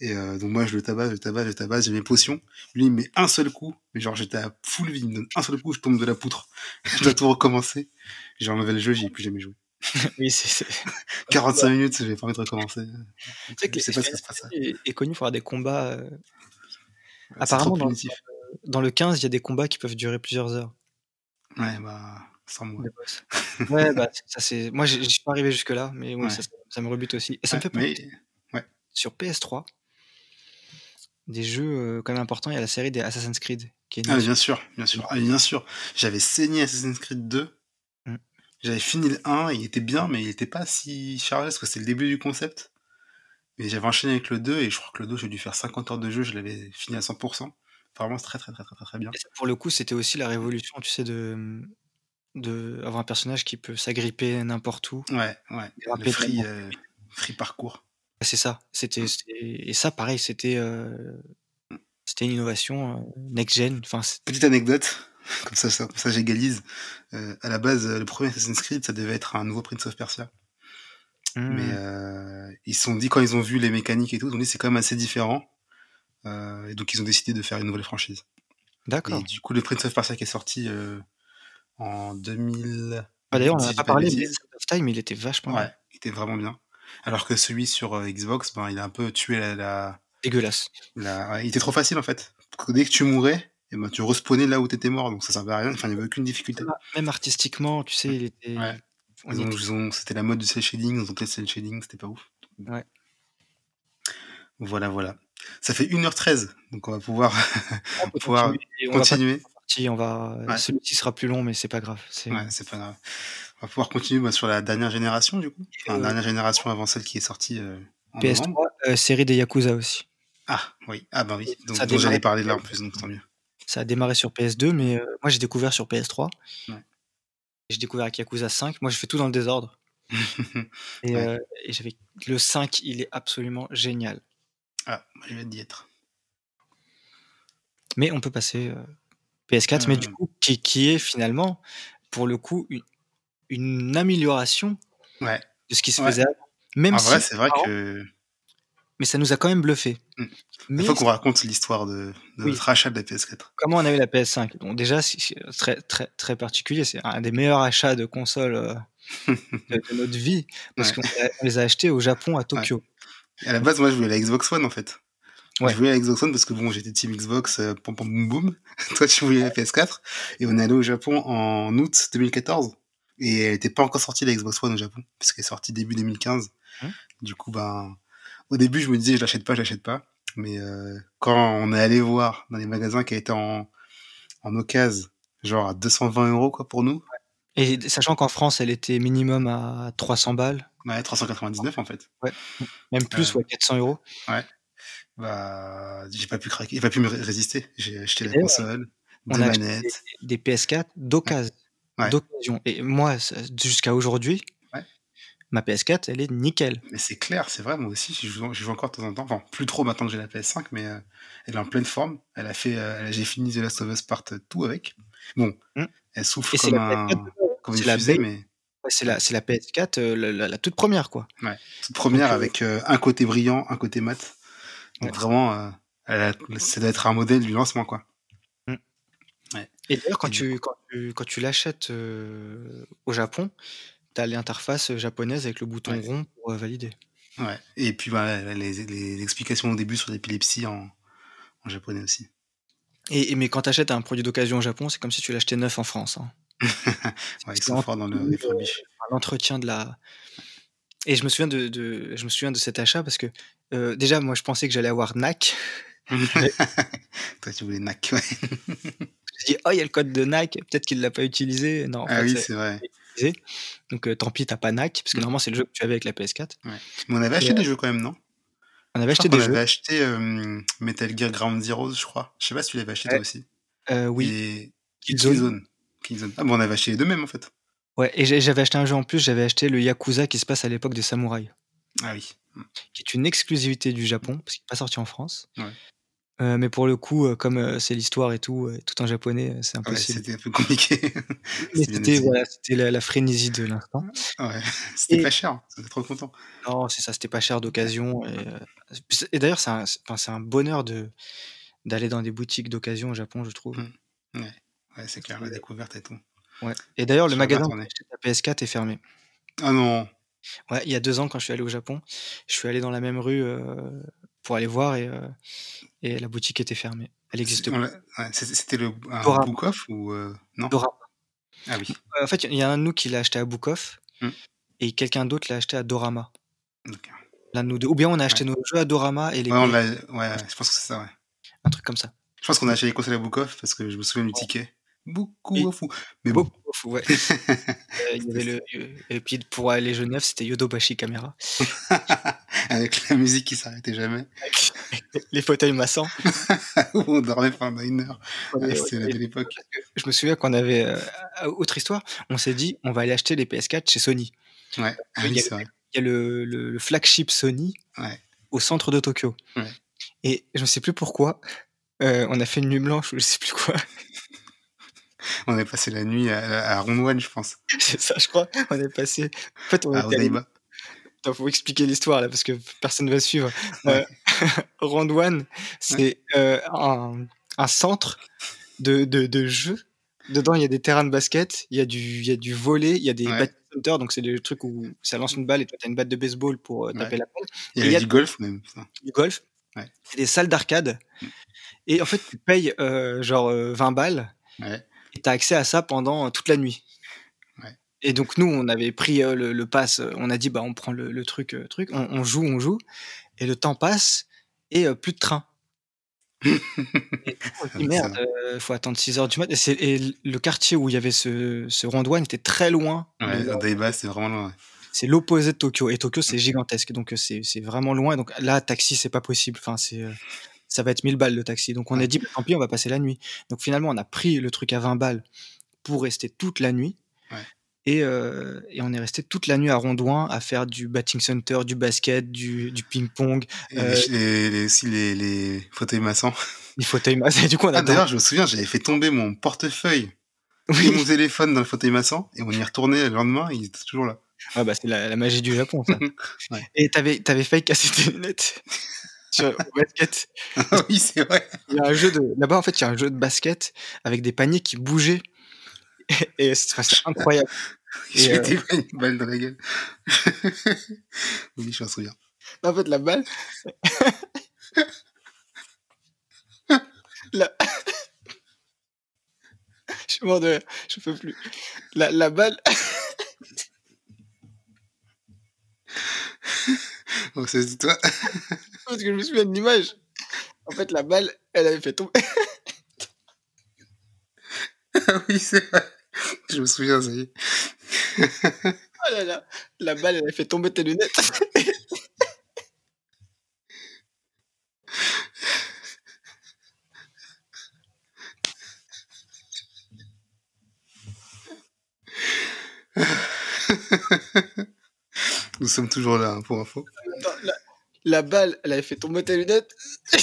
et heu, donc moi je le tabasse, je le tabasse, je le tabasse, j'ai mes potions. Lui, il me met un seul coup, mais genre j'étais à full vie, il me donne un seul coup, je tombe de la poutre. <laughs> Je dois tout recommencer. J'ai enlevé le jeu, j'y ai plus jamais joué. <laughs> Oui, c'est c'est <laughs> 45 minutes, j'ai pas envie de recommencer. Tu sais que Je sais pas ce qui se passe. Est est connu pour avoir des combats, trop apparemment dans dans le 15, il y a des combats qui peuvent durer plusieurs heures. Ouais, bah, sans moi. Ouais, bah, ça c'est moi j'ai j'y suis pas arrivé jusque là, mais oui, Ouais. ça ça me rebute aussi et ça me Ouais, fait mais penser ouais. sur PS3 des jeux, heu, quand même importants, il y a la série des Assassin's Creed qui est Ah, bien sûr, bien sûr. Ah, bien sûr. J'avais saigné Assassin's Creed 2. Mmh. J'avais fini le 1, il était bien, mais il était pas si chargé parce que c'est le début du concept. Mais j'avais enchaîné avec le 2 et je crois que le 2, j'ai dû faire 50 heures de jeu, je l'avais fini à 100% Vraiment, c'est très, très, très, très, très, très bien. et ça pour le coup, c'était aussi la révolution, tu sais, de, de avoir un personnage qui peut s'agripper n'importe où. Ouais, ouais. Le free, heu, free parcours. C'est ça, c'était c'était et ça pareil, c'était, c'était une innovation, next gen, enfin Petite anecdote, <laughs> comme ça ça j'égalise. Heu, à la base, le 1er Assassin's Creed, ça devait être un nouveau Prince of Persia. Mais Mmh. ils se sont dit quand ils ont vu les mécaniques et tout, ils ont dit: «C'est quand même assez différent». Et donc ils ont décidé de faire une nouvelle franchise. Et D'accord. du coup, le Prince of Persia qui est sorti, en 2008, Bah, d'ailleurs, on en si a je dis pas parlé, mais Time, il était vachement Ouais, bien. il était vraiment bien. Alors que celui sur, heu, Xbox, ben, il a un peu tué la la Dégueulasse. la ouais, il était trop facile en fait. Parce que dès que tu mourais et ben, tu respawnais là où tu étais mort, donc ça servait à rien, enfin, il y avait aucune difficulté. Même même artistiquement, tu sais, il était Ouais. était ils ont c'était la mode du cel shading, ils ont testé le shading, c'était pas ouf. Ouais. Voilà, voilà. Ça fait 1 heure 13, donc on va pouvoir On peut <laughs> pouvoir continuer on va continuer. on va Ouais. celui-ci sera plus long, mais c'est pas grave, c'est Ouais, c'est pas grave. On va pouvoir continuer, bah, sur la dernière génération du coup. Enfin, heu dernière génération avant celle qui est sortie, en PS3, novembre. heu, série des Yakuza aussi. Ah oui, ah bah oui, donc ça a dont j'allais parler là en plus, donc tant mieux. ça a démarré sur PS2, mais moi j'ai découvert sur PS3. Ouais. J'ai découvert avec Yakuza 5. Moi, je fais tout dans le désordre <laughs> et Ouais. heu et j'avais le 5, il est absolument génial. Ah, moi je viens d'y être. Mais on peut passer, heu, PS4, mais du Heu coup, qui qui est finalement, pour le coup, une une amélioration Ouais. de ce qui se Ouais. faisait avant. Même En si vrai, c'est vrai que mais ça nous a quand même bluffé. Mmh. Il faut qu'on raconte l'histoire de de Oui. notre achat de la PS4. comment on a eu la PS5? Bon déjà, c'est très, très, très particulier. C'est un des meilleurs achats de console, heu, <laughs> de notre vie parce qu'on les a achetés au Japon, à Tokyo. À la base, moi, je voulais la Xbox One, en fait. Je voulais la Xbox One parce que bon, j'étais team Xbox, euh, pom pom boum boum. <laughs> Toi, tu voulais la PS4. Et on est allé au Japon en août 2014. Et elle était pas encore sortie la Xbox One au Japon, puisqu'elle est sortie début 2015. Hein du coup, ben, au début, je me disais, je l'achète pas, je l'achète pas. Mais euh, quand on est allé voir dans les magasins qui étaient en, en occasion, genre à 220 euros quoi pour nous. Et sachant qu'en France, elle était minimum à 300 balles. Ouais, 399 en fait. Ouais, même plus, euh, ouais, 400 euros. Ouais. Bah, j'ai pas pu craquer, j'ai pas pu me résister. J'ai acheté la console, des manettes. Des, PS4 d'occasion. D'occasion. Et moi, jusqu'à aujourd'hui, ma PS4, elle est nickel. Mais c'est clair, c'est vrai, moi aussi, je joue, je joue, encore de temps en temps. Enfin, plus trop maintenant que j'ai la PS5, mais euh, elle est en pleine forme. Elle a fait, euh, j'ai fini The Last of Us Part tout avec. Bon, mmh. elle souffle comme, un, comme une fusée, mais. c'est la, la, PS4, euh, la, toute première, quoi. Ouais, toute première avec un côté brillant, un côté mat. Donc vraiment, elle ça doit être un modèle du lancement, quoi. Et d'ailleurs, quand, tu, quand tu, quand tu l'achètes au Japon, tu as l'interface japonaise avec le bouton rond pour valider. Ouais. Et puis voilà, les, les, explications au début sur l'épilepsie en, en, japonais aussi. Et, mais quand tu achètes un produit d'occasion au Japon, c'est comme si tu l'achetais neuf en France. Hein. <laughs> ouais, ils sont forts dans le. L'entretien de la. Et je me souviens de, de, je me souviens de cet achat parce que euh, déjà, moi, je pensais que j'allais avoir NAC. <laughs> <laughs> Toi, tu voulais NAC, ouais. Je dis, oh, il y a le code de NAC, peut-être qu'il ne l'a pas utilisé. Non, ah oui, c'est vrai. Donc euh, tant pis, t'as pas NAC, parce que mm. normalement c'est le jeu que tu avais avec la PS4. Mais on avait acheté des jeux quand même, non? On avait acheté des jeux. On avait acheté euh, Metal Gear Ground Zeroes, je crois. Je sais pas si tu l'avais acheté toi aussi. Euh, oui. Et Killzone. Killzone. Ah bon, on avait acheté les deux mêmes en fait. Ouais, et j'avais acheté un jeu en plus, j'avais acheté le Yakuza qui se passe à l'époque des samouraïs. Ah oui. Qui est une exclusivité du Japon, parce qu'il n'est pas sorti en France. Ouais. Euh, mais pour le coup, euh, comme euh, c'est l'histoire et tout, tout en japonais, c'est impossible. c'était un peu compliqué. <laughs> c'était voilà, la, la, frénésie de l'instant. Ouais, <laughs> c'était pas cher, hein, c'était trop content. Non, c'est ça, c'était pas cher d'occasion. Et, d'ailleurs, c'est un, un, bonheur de d'aller dans des boutiques d'occasion au Japon, je trouve. Mmh. Ouais, ouais c'est clair, la découverte et tout. Ouais. Et d'ailleurs, le magasin où la PS4 est fermé. Ah non. Ouais, il y a deux ans, quand je suis allé au Japon, je suis allé dans la même rue pour aller voir et, euh, et la boutique était fermée. Elle existe plus. C'était le un Book-Off ou euh, non? Dorama. Ah oui. En fait, il y a un de nous qui l'a acheté à Book-Off hmm. et quelqu'un d'autre l'a acheté à Dorama. L'un de nous deux. Ou bien on a acheté nos jeux à Dorama et les. Ouais, on ouais, je pense que c'est ça, ouais. Un truc comme ça. Je pense qu'on a acheté les consoles à Book-Off parce que je me souviens du ticket. Beaucoup fou. Mais bon. Beaucoup ouais. <laughs> <laughs> Euh, il y avait le, et puis pour jeux neufs, c'était Yodobashi Camera. <laughs> Avec la musique qui s'arrêtait jamais. les fauteuils massants. on dormait pendant une heure. C'était la belle époque. Je me souviens qu'on avait. Euh, autre histoire, on s'est dit, on va aller acheter les PS4 chez Sony. Ouais, ah il, y a, il y a le, le, flagship Sony au centre de Tokyo. Et je ne sais plus pourquoi. Euh, on a fait une nuit blanche ou je sais plus quoi. <laughs> on est passé la nuit à, à Rondouane, je pense. <laughs> C'est ça, je crois. On est passé. En fait, on Il faut expliquer l'histoire là parce que personne ne va suivre. <laughs> Euh, Rondouane, c'est euh, un, un, centre de, de, de jeux. Dedans, il y a des terrains de basket, il y a du, il y a du volet, il y a des ouais. donc c'est des trucs où ça lance une balle et toi, tu as une batte de baseball pour euh, taper la balle. Il y a, du golf même. Ça. Du golf. Ouais. des salles d'arcade. Mm. Et en fait, tu payes genre 20 balles. Ouais et tu as accès à ça pendant toute la nuit. Et donc nous, on avait pris le, le, pass, on a dit bah on prend le, le truc, truc, on, on, joue, on joue, et le temps passe et plus de train. <laughs> et on dit, merde, il faut attendre 6 heures du mat. Et, et, le quartier où il y avait ce, ce rond-douane était très loin. Ouais, c'est vraiment loin. C'est l'opposé de Tokyo. Et Tokyo, c'est gigantesque. Donc, c'est vraiment loin. Donc, là, taxi, c'est pas possible. Enfin, c'est ça va être 1000 balles le taxi. Donc on a dit, bah, tant pis, on va passer la nuit. Donc finalement, on a pris le truc à 20 balles pour rester toute la nuit. Et, euh, et, on est resté toute la nuit à Rondouin à faire du batting center, du basket, du, du ping-pong. Et euh, aussi les, les, fauteuils massants. <laughs> Les fauteuils massants. Du coup, ah, D'ailleurs, je me souviens, j'avais fait tomber mon portefeuille oui. et mon téléphone dans le fauteuil massant et on y retourné le lendemain, il était toujours là. Ah bah c'est la, la, magie du Japon, ça. <laughs> ouais. Et t'avais avais failli casser tes lunettes sur basket. <laughs> oui, c'est vrai. Il y a un jeu de là-bas en fait, il y a un jeu de basket avec des paniers qui bougeaient <laughs> et, c'est incroyable. <laughs> M'étais pris une balle dans la gueule. oui, je m'en souviens. En fait, la balle. la... je suis mort de. Je peux plus. La, la balle. <laughs> oh, c'est toi. <laughs> Parce que je me souviens de l'image. En fait, la balle, elle avait fait tomber. ah oui, c'est vrai. Je me souviens, ça y est. <laughs> oh là là. La balle, elle avait fait tomber tes lunettes. Nous sommes toujours là, hein, pour info. La, la, balle, elle avait fait tomber tes lunettes. <laughs>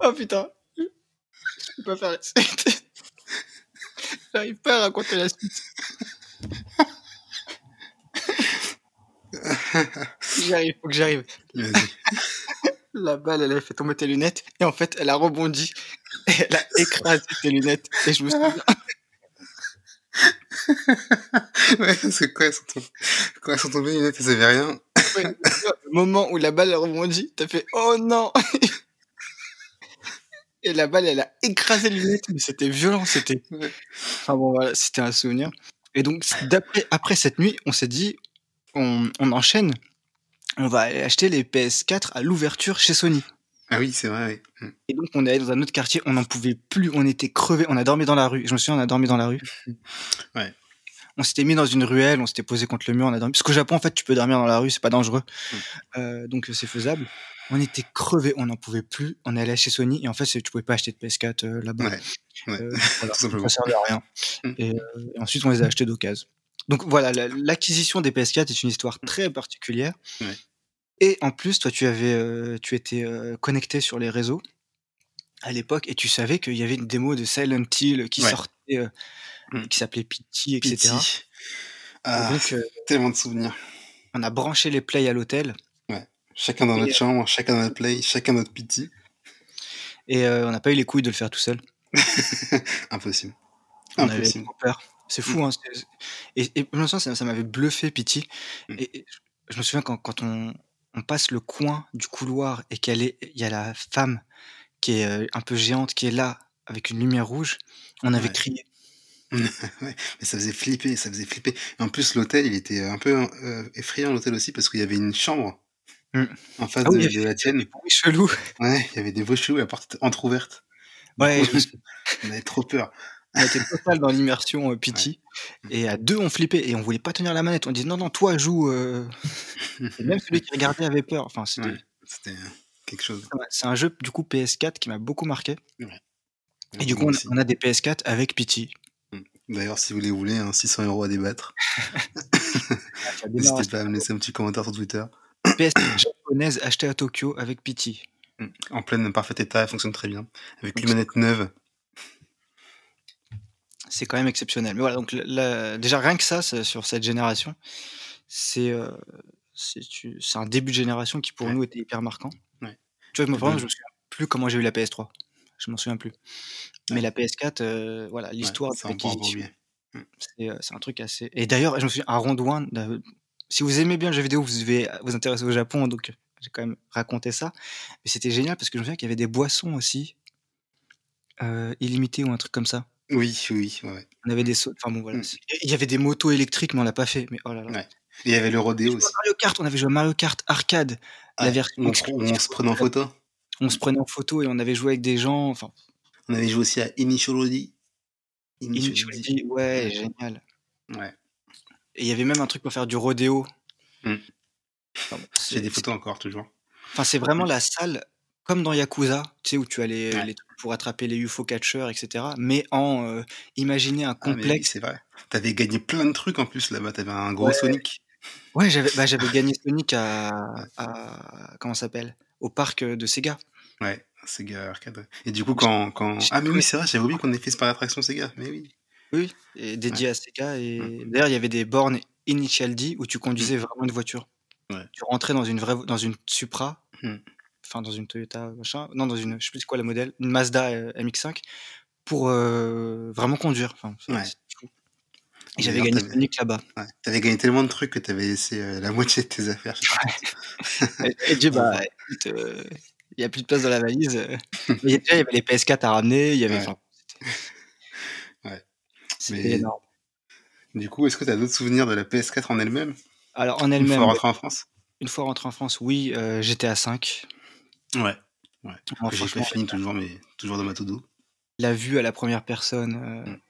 oh putain. Je peux pas faire la suite. J'arrive pas à raconter la suite. j'arrive, faut que j'arrive. La balle, elle a fait tomber tes lunettes et en fait, elle a rebondi et elle a écrasé tes lunettes. Et je me souviens. <laughs> ouais, c'est quoi, elles sont tombées, quand elles sont tombées, les lunettes, elles avaient rien. le moment où la balle a rebondi, t'as fait oh non <laughs> Et la balle, elle a écrasé les lunettes, mais c'était violent, c'était. Enfin bon, voilà, c'était un souvenir. Et donc, d'après, après cette nuit, on s'est dit, on, on enchaîne on va acheter les PS4 à l'ouverture chez Sony. Ah oui, c'est vrai. Oui. Mm. Et donc on est allé dans un autre quartier, on n'en pouvait plus, on était crevés, on a dormi dans la rue. Je me souviens, on a dormi dans la rue. <laughs> ouais. On s'était mis dans une ruelle, on s'était posé contre le mur, on a dormi. Parce qu'au Japon, en fait, tu peux dormir dans la rue, c'est pas dangereux, mm. euh, donc c'est faisable. On était crevés, on n'en pouvait plus. On est allé chez Sony et en fait, tu pouvais pas acheter de PS4 euh, là-bas. Ouais. ouais. Euh, <laughs> voilà, ça servait à rien. Mm. Et, euh, et, ensuite, on les a achetés d'occasion. Donc voilà, l'acquisition des PS4 est une histoire très particulière. Ouais. Et en plus, toi, tu avais, euh, tu étais euh, connecté sur les réseaux à l'époque et tu savais qu'il y avait une démo de Silent Hill qui Ouais. sortait, euh, Mm. qui s'appelait Pity, etc. Pity. Ah, donc, tellement de souvenirs. On a branché les plays à l'hôtel Chacun dans Et, notre chambre, chacun dans notre play, chacun notre pity. et on n'a pas eu les couilles de le faire tout seul. <laughs> Impossible. On avait Impossible. peur. C'est fou, hein. c'est- Et, et pour l'instant, ça, ça m'avait bluffé, Pity. Mm. Et, et je me souviens quand, quand on, on passe le coin du couloir et qu'il y a la femme qui est euh, un peu géante qui est là avec une lumière rouge, on avait Ouais. crié. <laughs> ouais, mais ça faisait flipper, ça faisait flipper. Et en plus, l'hôtel, il était un peu euh, effrayant, l'hôtel aussi, parce qu'il y avait une chambre Mm. en face Ah oui, de, il y de la tienne. Des chelous. Ouais, il y avait des bruits chelous et la porte entrouverte. Ouais, <laughs> je on avait trop peur. On était total dans l'immersion euh, Pity. Et à deux, on flippait et on voulait pas tenir la manette. On disait non, non, toi, joue. euh. <laughs> Et même celui qui regardait avait peur. Enfin, c'était. Ouais, c'était quelque chose. C'est un jeu du coup PS4 qui m'a beaucoup marqué. Ouais. Et du coup, on a, aussi. on a des PS4 avec Pity. D'ailleurs, si vous les voulez, hein, 600 euros à débattre, <laughs> <laughs> démarre n'hésitez pas à me laisser un petit commentaire sur Twitter. PS4 japonaise achetée à Tokyo avec Pity. Mm. En plein parfait état, elle fonctionne très bien. Avec une manette neuve. C'est quand même exceptionnel. Mais voilà, donc la- déjà rien que ça, sur cette génération, c'est euh, c'est un début de génération qui pour Ouais. nous était hyper marquant. Ouais. Tu vois, moi, par exemple, je me souviens plus comment j'ai eu la PS3. Je m'en souviens plus. Mais la PS4, euh, voilà, l'histoire de l'acquisition, c'est euh, c'est un truc assez. Et d'ailleurs, je me souviens, à Rondouin, si vous aimez bien le jeu vidéo, vous devez vous intéresser au Japon, donc j'ai quand même raconté ça. Mais c'était génial parce que je me souviens qu'il y avait des boissons aussi, euh, illimitées ou un truc comme ça. Oui, oui, ouais. On avait des sauts. Enfin bon, voilà. Mm. c'est- Il y avait des motos électriques, mais on l'a pas fait. Mais oh là là. Ouais. Et il y avait le rodéo aussi. Mario Kart, on avait joué à Mario Kart arcade, la Ouais, version on, se prenait en photo. On se prenait en photo et on avait joué avec des gens. Enfin, On avait joué aussi à Initiality. Initiality, ouais, génial. Ouais. Et il y avait même un truc pour faire du rodéo. Mm. Enfin, bon, J'ai des photos encore, toujours. enfin, c'est vraiment la salle, comme dans Yakuza, tu sais, où tu as les, Ouais. les trucs pour attraper les UFO catchers, etc. Mais en euh, imaginer un Ah, complexe. c'est vrai. T'avais gagné plein de trucs en plus là-bas. T'avais un gros Ouais. Sonic. Ouais, j'avais bah, j'avais gagné <laughs> Sonic à, à comment s'appelle? Au parc euh, de Sega. Ouais, Sega Arcade. Et du coup, quand. quand... Ah, mais oui, c'est vrai, j'avais oublié qu'on ait fait ce par attraction Sega. Mais oui. Oui, et dédié à Sega. Et d'ailleurs, il y avait des bornes Initial D où tu conduisais vraiment une voiture. Ouais. Tu rentrais dans une vraie, dans une Supra. Mm. Enfin dans une Toyota machin, non dans une, je sais plus quoi la modèle, une Mazda euh, MX-5 pour euh, vraiment conduire. Enfin, Ouais. Et j'avais gagné Sonic là-bas. Ouais. T'avais gagné tellement de trucs que t'avais laissé euh, la moitié de tes affaires. <laughs> et, Dieu, <laughs> bah, écoute, il n'y a plus de place dans la valise. Il y avait les PS4 à ramener, il y avait. Ouais. Mais... énorme. Du coup, est-ce que tu as d'autres souvenirs de la PS4 en elle-même? Alors, en elle-même. Une fois rentré en France? Une fois rentré en France, oui, euh, j'étais à 5. Ouais. ouais. J'ai pas fini toujours, mais toujours dans ma to-do. La vue à la première personne. Euh, mm.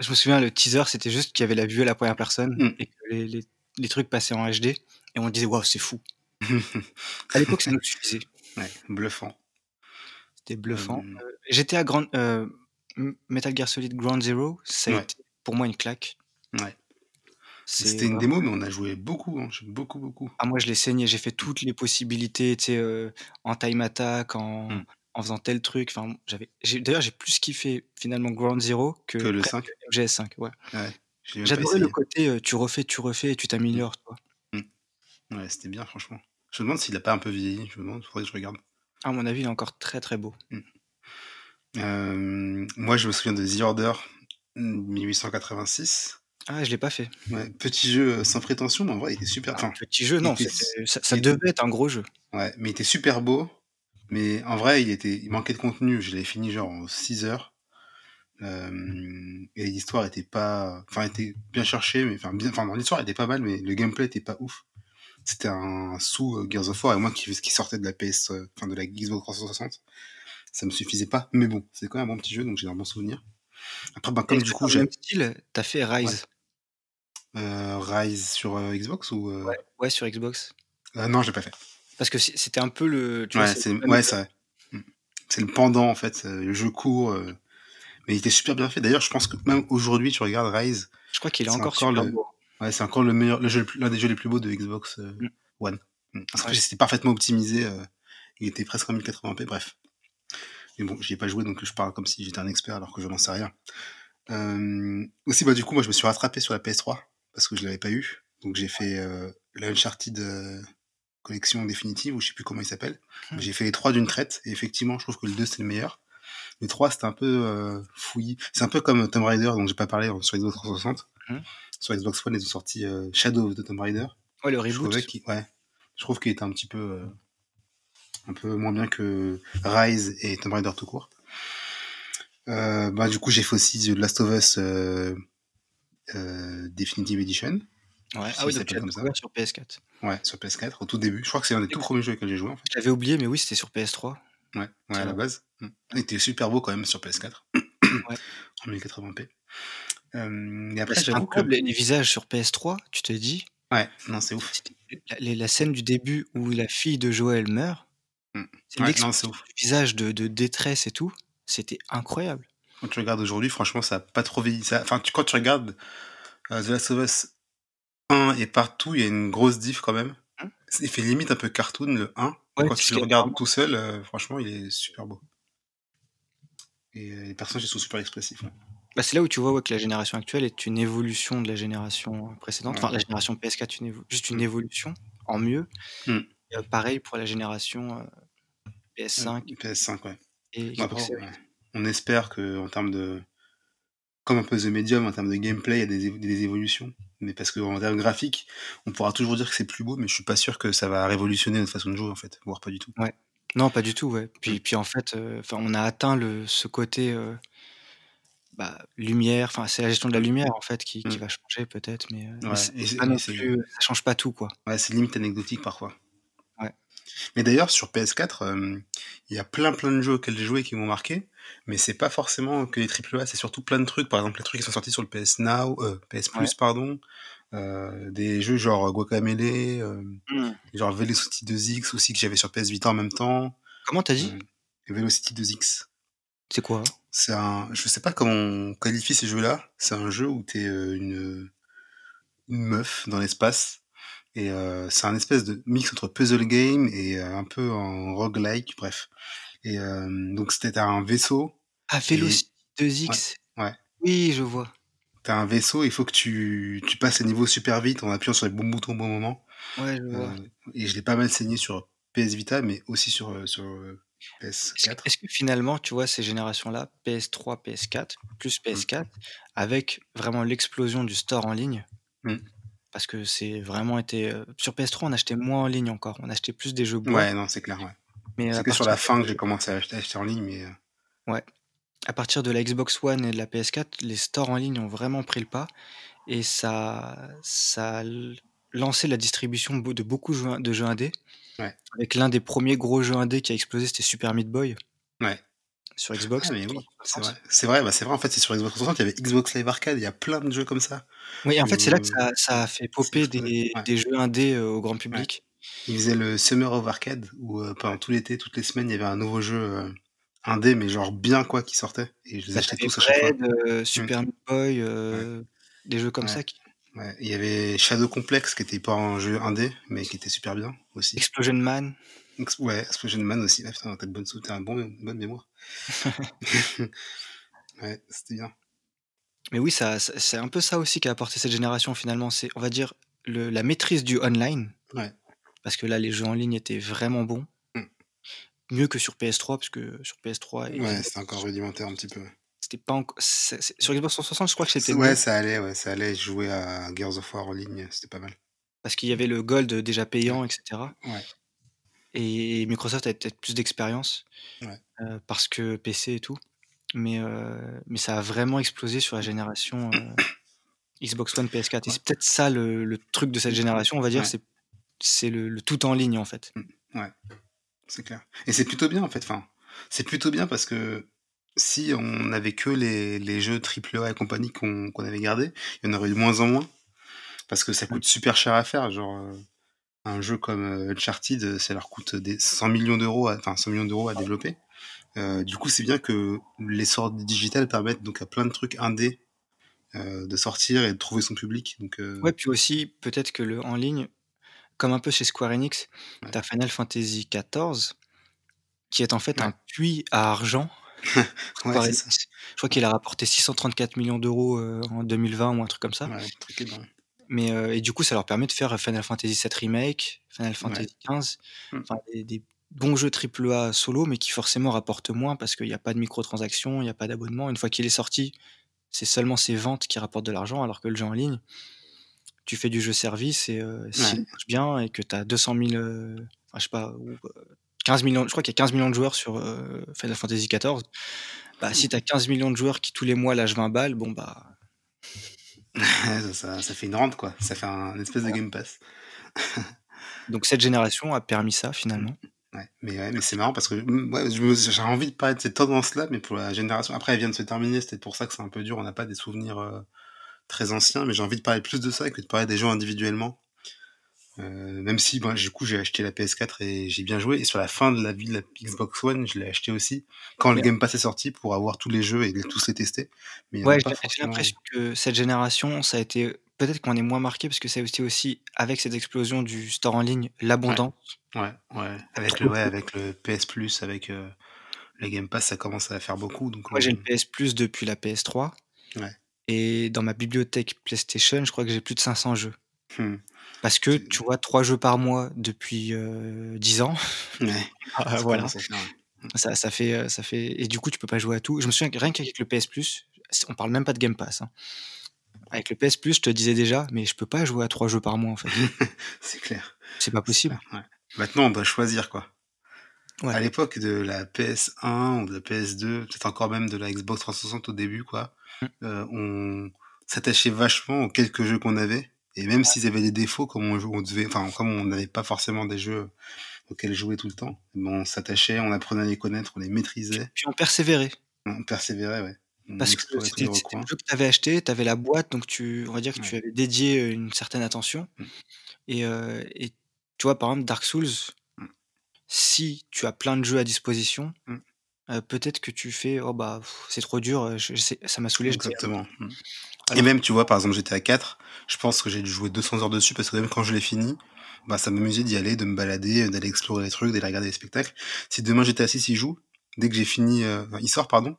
Je me souviens, le teaser, c'était juste qu'il y avait la vue à la première personne mm. et que les, les, les, trucs passaient en HD. Et on disait, waouh, c'est fou. <laughs> à l'époque, ça nous suffisait. Ouais, bluffant. C'était bluffant. Euh, j'étais à Grand, Metal Gear Solid Ground Zero, ça a été pour moi une claque. Ouais. C'était une démo, mais on a joué beaucoup, hein, beaucoup, beaucoup. Ah, moi, je l'ai saigné, j'ai fait toutes les possibilités, tu sais, euh, en time attack, en, mmh. en, faisant tel truc. Enfin, j'avais, d'ailleurs, j'ai plus kiffé finalement Ground Zero que, que le 5. GS5, ouais. ouais J'adorais le côté euh, tu refais, tu refais et tu t'améliores, mmh. toi. Mmh. Ouais, c'était bien, franchement. Je me demande s'il a pas un peu vieilli, je me demande, faudrait que je regarde. À mon avis, il est encore très très beau. Euh, moi, je me souviens de The Order 1886. Ah, je l'ai pas fait. Ouais, petit jeu euh, sans prétention, mais en vrai, il était super. Enfin, petit jeu, non, ça, devait être un gros jeu. Ouais, mais il était super beau. Mais en vrai, il, était, il manquait de contenu. Je l'ai fini genre en 6 heures. Euh, et l'histoire était pas. Enfin, était bien cherchée, mais enfin, bien, enfin dans l'histoire, elle était pas mal, mais le gameplay était pas ouf. C'était un sous euh, Gears of War, et moi qui, qui sortait de la PS, enfin de la Xbox 360, ça me suffisait pas. Mais bon, c'est quand même un bon petit jeu, donc j'ai un bon souvenir. Après, ben, comme du coup, j'ai. style, t'as fait Rise? Euh, Rise sur euh, Xbox ou euh? ouais. sur Xbox. non, j'ai pas fait. Parce que c'était un peu le. Tu ouais, c'est ouais, mmh. c'est le pendant en fait, le jeu court. mais il était super bien fait. D'ailleurs, je pense que même aujourd'hui, tu regardes Rise. Je crois qu'il est, encore, super le... beau. Ouais, c'est encore le meilleur, le l'un des jeux les plus beaux de Xbox mmh. One. Mmh. Parce que c'était parfaitement optimisé. il était presque en 1080p. Bref. Mais bon, j'y ai pas joué, donc je parle comme si j'étais un expert alors que je n'en sais rien. aussi, bah, du coup, moi, je me suis rattrapé sur la PS3 parce que je l'avais pas eu. Donc j'ai fait euh, la Uncharted euh, collection définitive, ou je sais plus comment il s'appelle. J'ai fait les trois d'une traite, et effectivement, je trouve que le 2 c'est le meilleur. Le 3 c'était un peu euh, fouillis. C'est un peu comme Tomb Raider, dont j'ai pas parlé sur Xbox 360. Hmm. Sur Xbox One, ils ont sorti Shadow of the Tomb Raider. Ouais, le reboot. Je ouais, je trouve qu'il était un petit peu, un peu moins bien que Rise et Tomb Raider tout court. bah, du coup, j'ai fait aussi The Last of Us euh, Definitive Edition. Ouais. Ah oui, donc comme ça. sur PS4. Ouais, sur PS4, au tout début. Je crois que c'est un des tout premiers jeux que j'ai joué en fait. J'avais oublié, mais oui, c'était sur PS3. Ouais, ouais à la base. Mm. Il était super beau quand même sur PS4. ouais. <clears throat> En 1080p. Euh, et après, incroyable, que... les, visages sur PS3, tu te dis. Ouais, non, c'est ouf. La, la, scène du début où la fille de Joël meurt, mm. c'est ouais, l'expression du visage de, de détresse et tout, c'était incroyable. Quand tu regardes aujourd'hui, franchement, ça n'a pas trop vieilli. Ça... Enfin, tu... quand tu regardes euh, The Last of Us 1 et partout, il y a une grosse diff quand même. Hein? Il fait limite un peu cartoon le 1. quand tu le regardes tout seul, euh, franchement, il est super beau. Et euh, les personnages sont super expressifs. Bah, c'est là où tu vois que la génération actuelle est une évolution de la génération précédente. Enfin, la génération PS4, une juste une mm. évolution en mieux. Mm. pareil pour la génération PS5. PS5, ouais. Et on espère que en termes de comme un peu The Medium en termes de gameplay, il y a des, évolutions. Mais parce qu'en termes graphiques, on pourra toujours dire que c'est plus beau, mais je suis pas sûr que ça va révolutionner notre façon de jouer en fait, voire pas du tout. Ouais. Non, pas du tout. Ouais. Puis, puis en fait, euh, on a atteint le, ce côté euh, bah, lumière. Enfin, c'est la gestion de la lumière en fait qui, qui mm. va changer peut-être, mais, euh, ça change pas tout quoi. Ouais, c'est limite anecdotique parfois. Mais d'ailleurs, sur PS4, euh, il y a plein plein de jeux auxquels j'ai joué qui m'ont marqué, mais c'est pas forcément que les AAA, c'est surtout plein de trucs. Par exemple, les trucs qui sont sortis sur le PS Now, euh, PS Plus, pardon. Euh, des jeux genre Guacamele, mmh. genre Velocity 2X aussi que j'avais sur PS Vita en même temps. Comment t'as dit? Velocity 2X. C'est quoi? C'est un, je sais pas comment on qualifie ces jeux-là. C'est un jeu où t'es une une meuf dans l'espace et euh, c'est un espèce de mix entre puzzle game et euh, un peu en roguelike, bref. Et euh, donc c'était un vaisseau. Ah, Velocity 2X ouais, Oui, je vois. T'as un vaisseau, il faut que tu, tu passes les niveaux super vite en appuyant sur les bons boutons au bon moment. Ouais, je vois. et je l'ai pas mal saigné sur PS Vita, mais aussi sur, sur, Est-ce PS4. est-ce que finalement, tu vois, ces générations-là, PS3, PS4, plus Mmh. PS4, avec vraiment l'explosion du store en ligne Mmh. Parce que c'est vraiment été, sur PS3, on achetait moins en ligne encore, on achetait plus des jeux boîte Ouais, non, c'est clair, ouais. mais C'est à que sur la fin que j'ai commencé à acheter acheter en ligne, mais heu ouais, à partir de la Xbox One et de la PS4, les stores en ligne ont vraiment pris le pas et ça ça a lancé la distribution de beaucoup de jeux de jeux indés. Ouais. Avec l'un des premiers gros jeux indés qui a explosé, c'était Super Meat Boy Ouais. Sur Xbox Ah mais oui, c'est 360. vrai. C'est vrai, bah, c'est vrai, en fait, c'est sur Xbox 360, il y avait Xbox Live Arcade, il y a plein de jeux comme ça Oui, en fait, c'est là que ça ça a fait popper des Ouais. des jeux indés, heu, au grand Ouais. public. Ils faisaient le Summer of Arcade où, heu, pendant tout l'été, toutes les semaines, il y avait un nouveau jeu, heu, indé, mais genre bien quoi, qui sortait et je les Bah, tu achetais tous à chaque fois. Heu, Mmh. Super Meat Boy, Ouais. des jeux comme Ouais. ça qui Ouais, il y avait Shadow Complex qui était pas un jeu indé, mais qui était super bien aussi. Explosion Man. Ex ouais, Explosion Man aussi. Ah putain, tu as de bonnes sou tu as un bon une bonne mémoire. <laughs> Ouais, c'était bien. Mais oui, ça c'est un peu ça aussi qui a apporté cette génération finalement, c'est on va dire le la maîtrise du online. Ouais. Parce que là, les jeux en ligne étaient vraiment bons. Mmh. Mieux que sur PS3 parce que sur PS3 et Ouais, c'était encore rudimentaire un petit peu. c'était pas enc c'est c'est sur Xbox 360, je crois que C c'était ouais, ça allait, ouais, ça allait jouer à Gears of War en ligne, c'était pas mal. Parce qu'il y avait le gold déjà payant et cetera. Ouais. Et Microsoft avait peut-être plus d'expérience, Ouais. heu, parce que PC et tout. Mais heu, mais ça a vraiment explosé sur la génération, heu, Xbox One, PS4 et c'est peut-être ça le le truc de cette génération, on va dire, Ouais. c'est le le tout en ligne, en fait. Mmh. Ouais, c'est clair et c'est plutôt bien, en fait, enfin, c'est plutôt bien parce que si on avait que les les jeux triple A et compagnie qu'on avait gardés, il y en aurait eu de moins en moins parce que ça coûte super cher à faire, genre, un jeu comme, heu, Uncharted, heu, ça leur coûte des 100 000 000 €, à enfin 100 000 000 € à développer. Heu, du coup, c'est bien que l'essor digital permette donc à plein de trucs indés, de sortir et de trouver son public donc Ouais, puis aussi, peut-être que le en ligne, comme un peu chez Square Enix, Ouais. tu as Final Fantasy XIV qui est en fait Ouais. un puits à argent <laughs> Ouais. Je crois qu'il a rapporté 634 000 000 €, heu, en 2020 ou un truc comme ça. Truc. Mais et du coup, ça leur permet de faire Final Fantasy VII Remake, Final Ouais. Fantasy XV, Mmh. enfin des des bons jeux triple A solo, mais qui forcément rapportent moins parce qu'il y a pas de microtransactions, il y a pas d'abonnement. Une fois qu'il est sorti, c'est seulement ses ventes qui rapportent de l'argent alors que le jeu en ligne, tu fais du jeu service et heu, s'il Ouais. marche bien et que tu as 200 000, heu, enfin je sais pas ou heu, 15 000 000 je crois qu'il y a 15 000 000 de joueurs sur, Final Fantasy XIV. Bah, si tu as 15 000 000 de joueurs qui tous les mois lâchent 20 balles, bon bah <laughs> ça ça ça fait une rente, quoi. Ça fait un espèce de. Game Pass. <laughs> Donc cette génération a permis ça finalement. Ouais, mais ouais, mais c'est marrant parce que, mmh, ouais, j'ai envie de parler de cette tendance-là, mais pour la génération après elle vient de se terminer, c'est peut-être pour ça que c'est un peu dur, on n'a pas des souvenirs, heu, très anciens, mais j'ai envie de parler plus de ça que de parler des jeux individuellement. Heu, même si, du coup, j'ai acheté la PS4 et j'ai bien joué. Et sur la fin de la vie de la Xbox One, je l'ai acheté aussi. Quand le Game Pass est sorti pour avoir tous les jeux et tous les tester, mais Ouais, j'ai forcément l'impression que cette génération, ça a été peut-être qu'on est moins marqué parce que ça a été aussi avec cette explosion du store en ligne, l'abondance. Ouais, ouais, avec le ouais, avec le PS Plus, avec, heu, le Game Pass, ça commence à faire beaucoup. Donc Moi, j'ai le PS Plus depuis la PS3 Ouais. et dans ma bibliothèque PlayStation, je crois que j'ai plus de 500 jeux. Mmh. Parce que, tu vois, 3 jeux par mois depuis, heu, 10 ans. Ouais, <laughs> Ah voilà. Ça ça fait, heu, ça fait et du coup, tu peux pas jouer à tout. Je me souviens rien qu'avec le PS Plus, on parle même pas de Game Pass, hein. Avec le PS Plus, je te disais déjà: «Mais je peux pas jouer à 3 jeux par mois, en fait». <laughs> C'est clair. C'est pas possible. ouais. Maintenant, on doit choisir, quoi. Ouais. À l'époque de la PS1 ou de la PS2, peut-être encore même de la Xbox 360 au début, quoi, Mmh. heu, on s'attachait vachement aux quelques jeux qu'on avait et même Ouais. s'ils avaient des défauts, comme on devait enfin, comme on n'avait pas forcément des jeux auxquels jouer tout le temps, ben, on s'attachait, on apprenait à les connaître, on les maîtrisait. puis on persévérait. On persévérait, ouais. On Parce que c'était le jeu que tu avais acheté, tu avais la boîte, donc tu on va dire que tu avais dédié, heu, une certaine attention Mmh. et et tu vois, par exemple, Dark Souls, Mmh. si tu as plein de jeux à disposition, Mmh. heu, peut-être que tu fais: «Oh bah, c'est trop dur, je sais ça m'a saoulé, je et même, tu vois, par exemple, GTA 4, je pense que j'ai dû jouer 200 heures dessus parce que même quand je l'ai fini, bah, ça m'amusait d'y aller, de me balader, heu, d'aller explorer les trucs, d'aller regarder les spectacles. Si demain GTA 6 il joue, dès que j'ai fini, enfin, il sort, pardon,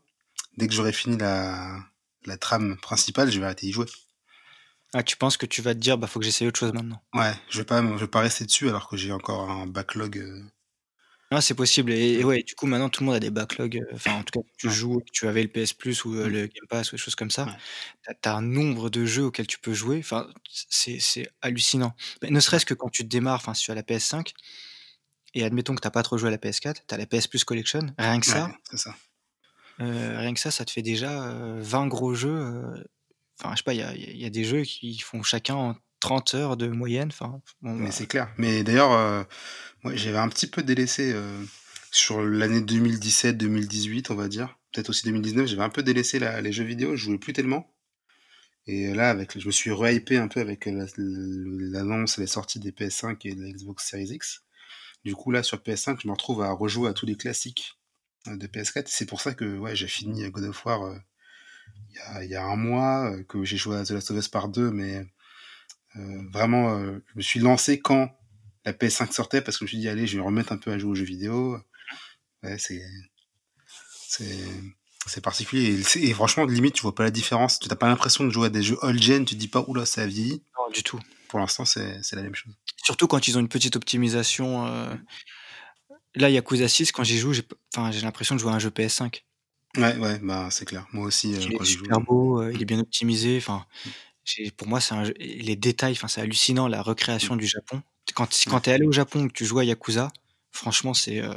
dès que j'aurai fini la la trame principale, je vais arrêter d'y jouer. Ah, tu penses que tu vas te dire: «Bah, faut que j'essaye autre chose maintenant»? Ouais, je vais pas je vais pas rester dessus alors que j'ai encore un backlog, Ah, c'est possible et ouais, du coup, maintenant, tout le monde a des backlogs, enfin, en tout cas, tu joues, tu avais le PS Plus ou, Mmh. le Game Pass ou des choses comme ça. Ouais. Tu as un nombre de jeux auxquels tu peux jouer, enfin, c'est hallucinant. Bah, ne serait-ce que quand tu démarres, enfin, si tu as la PS5 et admettons que tu as pas trop joué à la PS4, tu as la PS Plus Collection, rien que ça Ouais, ça. heu, rien que ça, ça te fait déjà, 20 gros jeux, enfin, je sais pas, il y y a des jeux qui font chacun 30 heures de moyenne, enfin, bon, Mais bah c'est clair. Mais d'ailleurs, heu, moi, j'avais un petit peu délaissé, heu, sur l'année 2017-2018, on va dire, peut-être aussi 2019, j'avais un peu délaissé la les jeux vidéo, je jouais plus tellement et là, avec je me suis re-hypé un peu avec la l'annonce et les sorties des PS5 et de la Xbox Series X. Du coup, là, sur PS5, je me retrouve à rejouer à tous les classiques, de PS4. C'est pour ça que, ouais, j'ai fini God of War, il y a il y a 1 mois, que j'ai joué à The Last of Us Part 2, mais vraiment, heu, je me suis lancé quand la PS5 sortait parce que je me suis dit: «Allez, je vais me remettre un peu à jouer aux jeux vidéo». Ouais, c'est c'est particulier et et franchement, limite, tu vois pas la différence. Tu as pas l'impression de jouer à des jeux old gen, tu te dis pas: «Ouh là, ça a vieilli». Non, du tout. Pour l'instant, c'est c'est la même chose. Surtout quand ils ont une petite optimisation, heu, Mmh. là, Yakuza 6, quand j'y joue, j'ai enfin, j'ai l'impression de jouer à un jeu PS5. Ouais, ouais, bah, c'est clair. Moi aussi, heu, Il est joue, super mmh. beau, heu, il est bien optimisé, enfin, pour moi, c'est jeu les détails, enfin, c'est hallucinant la Mmh. recréation du Japon. Quand quand tu es allé au Japon, que tu joues à Yakuza, franchement, c'est, heu,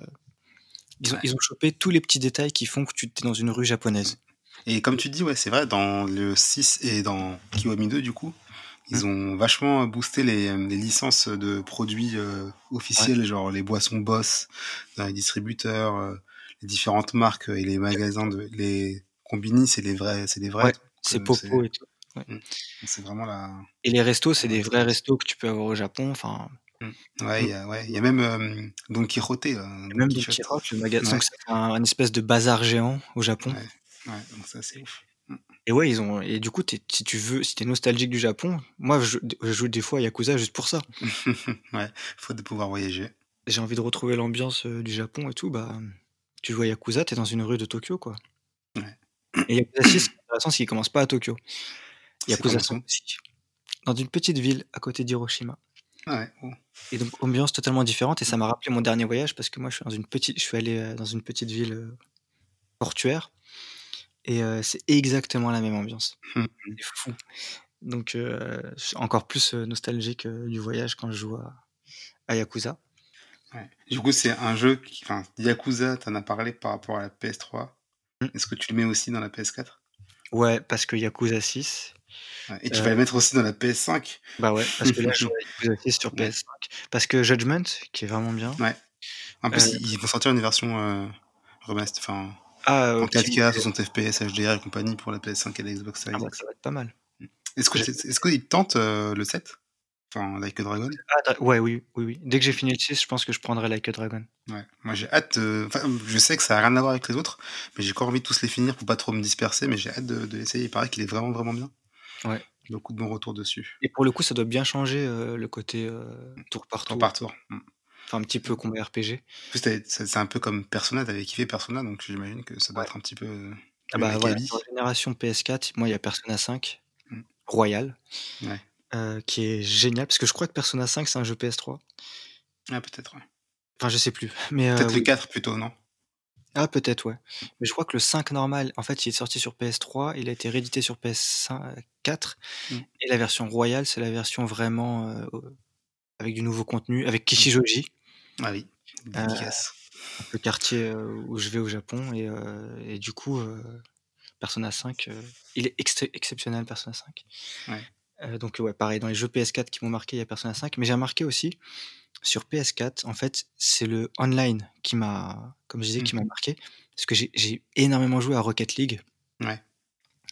ils ont Ouais. ils ont chopé tous les petits détails qui font que tu es dans une rue japonaise. Et comme tu dis, ouais, c'est vrai, dans le 6 et dans Kiwami 2, du coup, Mmh. ils ont vachement boosté les, les licences de produits, Ouais. officiels, genre les boissons Boss dans les distributeurs, heu, les différentes marques et les magasins de les Conbini, c'est les vrais c'est les vrais Ouais, c'est Popo et tout, ouais. mmh, c'est vraiment la Et les restos, c'est des vrais restos que tu peux avoir au Japon, enfin Mmh. Ouais, il y a ouais, il y a même, hem, Don Quijote, là, Il y a Don même Don. Quirote, le maga donc Ouais. c'est un un espèce de bazar géant au Japon. Ouais, donc ça, c'est ouf. Mmh. Et ouais, ils ont et du coup, si tu veux, si tu es nostalgique du Japon, moi, je je joue des fois à Yakuza juste pour ça. <laughs> Ouais, faute de pouvoir voyager. J'ai envie de retrouver l'ambiance, heu, du Japon et tout, bah, tu joues à Yakuza, tu es dans une rue de Tokyo, quoi. Ouais. Et Yakuza 6, c'est intéressant, c'est qu'il commence pas à Tokyo. Yakuza commence 5 où? aussi, dans une petite ville à côté d'Hiroshima. Ah ouais, oh. Et donc ambiance totalement différente et ça m'a rappelé mon dernier voyage parce que moi, je suis dans une petite je suis allé, heu, dans une petite ville, heu, portuaire et heu, c'est exactement la même ambiance. Mmh mh. C'est fou. Donc je suis encore plus, nostalgique, du voyage quand je joue à à Yakuza. Ouais. Du coup, c'est un jeu qui enfin, Yakuza, tu en as parlé par rapport à la PS3. Mmh. Est-ce que tu le mets aussi dans la PS4? Ouais, parce que Yakuza 6, Ouais et tu vas heu le mettre aussi dans la PS5? Bah ouais, parce que là, je <laughs> Yakuza 6 sur Ouais. PS5, parce que Judgment, qui est vraiment bien, Ouais. En plus, ils ils vont sortir une version, heu, remast enfin, Ah, en optimisé. 4K, 60 FPS, HDR et compagnie pour la PS5 et la Xbox Ah Series bah, X. ça va être pas mal. Est-ce que J'ai tu es est-ce qu'il te tente, heu, le 7? Enfin, Like a Dragon? Ah ouais, oui, oui, oui. Dès que j'ai fini le 6, je pense que je prendrai Like a Dragon. Ouais, moi j'ai hâte, enfin, je sais que ça a rien à voir avec les autres, mais j'ai encore envie de tous les finir pour pas trop me disperser, mais j'ai hâte de de l'essayer. Il paraît qu'il est vraiment, vraiment bien. Ouais. Beaucoup de bons retours dessus. Et pour le coup, ça doit bien changer, heu, le côté, heu, Mmh. tour par Tour tour. par tour. Mmh. Enfin, un petit peu combat RPG. C'est un peu comme Persona, tu avais kiffé Persona, donc j'imagine que ça doit Ouais. être un petit peu, heu, Ah bah, voilà, la génération PS4, moi, il y a Persona 5 Mmh. Royal, Ouais. Heu, qui est génial, parce que je crois que Persona 5, c'est un jeu PS3. Ah peut-être, ouais. Enfin, je sais plus, mais heu, Peut-être le oui. 4 plutôt, non? Ah peut-être, ouais. Mais je crois que le 5 normal, en fait, il est sorti sur PS3, il a été réédité sur PS5 4 Mmh. et la version Royal, c'est la version vraiment, heu, avec du nouveau contenu, avec Mmh. Kishijoji. Ah oui, dédicace. le quartier, où je vais au Japon et du coup, Persona 5, heu, il est exceptionnel Persona 5. Ouais. Heu, donc ouais, pareil, dans les jeux PS4 qui m'ont marqué, il y a Persona 5, mais j'ai remarqué aussi, sur PS4, en fait, c'est le online qui m'a, comme je disais, qui m'a mh. marqué, parce que j'ai énormément joué à Rocket League. Ouais.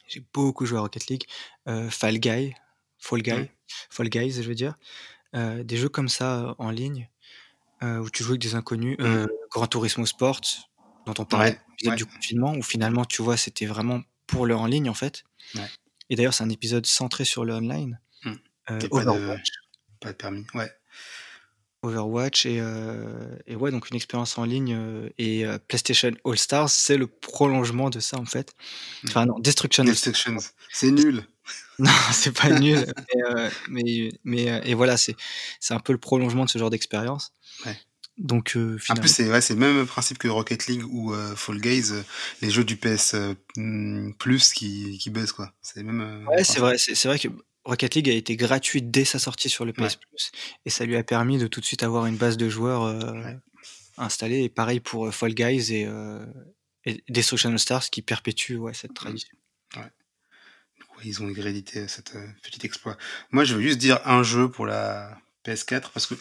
J'ai beaucoup joué à Rocket League, heu, Fall Guy Fall. Guy Fall Guys, je veux dire, heu, des jeux comme ça, en ligne, où tu joues avec des inconnus, Mmh. heu, Gran Turismo Sport, dont on parlait ouais. du confinement, où finalement, tu vois, c'était vraiment pour le en ligne, en fait. Et d'ailleurs, c'est un épisode centré sur le online, Mmh. pas de Overwatch. pas de permis, ouais. Overwatch et heu et ouais, donc une expérience en ligne, heu et heu, PlayStation All Stars, c'est le prolongement de ça, en fait. Mmh. Enfin non, Destruction pardon. c'est nul! <laughs> non, c'est pas nul, <laughs> mais mais et voilà, c'est c'est un peu le prolongement de ce genre d'expérience. Ouais. Donc En finalement plus, c'est ouais, c'est le même principe que Rocket League ou Fall Guys, les jeux du PS mmh, Plus qui, qui buzzent quoi. C'est même, Ouais, c'est vrai, c'est vrai que Rocket League a été gratuit dès sa sortie sur le Ouais. PS Plus et ça lui a permis de tout de suite avoir une base de joueurs, Ouais. installée et pareil pour, Fall Guys et et Destruction All Stars qui perpétuent, ouais, cette Mmh. tradition. Ouais. Ouais, ils ont hérédité cet, petit exploit. Moi, je veux juste dire un jeu pour la PS4 parce que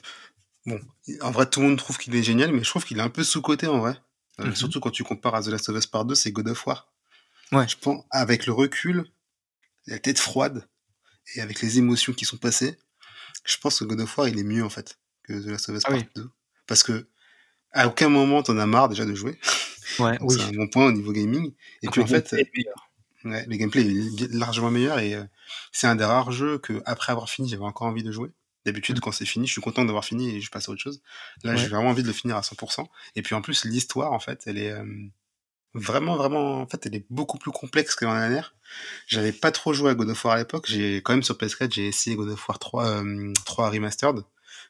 bon, en vrai, tout le monde trouve qu'il est génial, mais je trouve qu'il est un peu sous-coté en vrai. Mmh surtout quand tu compares à The Last of Us Part 2, c'est God of War. Ouais. Je pense avec le recul, la tête froide et avec les émotions qui sont passées, je pense que God of War, il est mieux en fait que The Last of Us Ah Part oui. 2 parce que à aucun moment t'en as marre déjà de jouer. Ouais, <laughs> oui. c'est un bon point au niveau gaming et Donc puis en fait gameplay est meilleur. Ouais, le gameplay est largement meilleur et euh, c'est un des rares jeux que après avoir fini, j'avais encore envie de jouer. D'habitude, Mmh. quand c'est fini, je suis content d'avoir fini et je passe à autre chose. Là, j'ai vraiment envie de le finir à 100%. Et puis en plus, l'histoire, en fait, elle est euh, vraiment, vraiment, en fait, elle est beaucoup plus complexe que l'année dernière. J'avais pas trop joué à God of War à l'époque. J'ai quand même sur PS4, j'ai essayé God of War 3, euh, 3 Remastered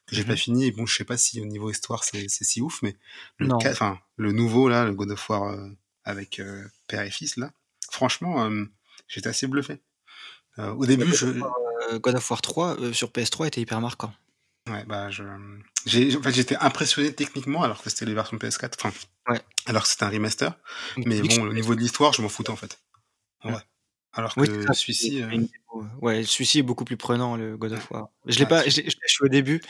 que j'ai Mmh pas fini. Et bon, je sais pas si au niveau histoire c'est si ouf, mais le enfin le nouveau là, le God of War euh, avec euh, père et fils là, franchement, euh, j'étais assez bluffé. Euh, au début, God je, of War, heu, God of War 3, heu, sur PS3 était hyper marquant. ouais, bah je, j'ai, en fait, j'étais impressionné techniquement alors que c'était les versions PS4, enfin, Ouais. alors que c'était un remaster. Mais bon, au niveau de l'histoire, je m'en foutais en fait. Vrai. Alors Oui, que ça, celui-ci, euh, ouais, celui-ci est beaucoup plus prenant, le God ouais, of War. Je l'ai ouais, pas je acheté au début,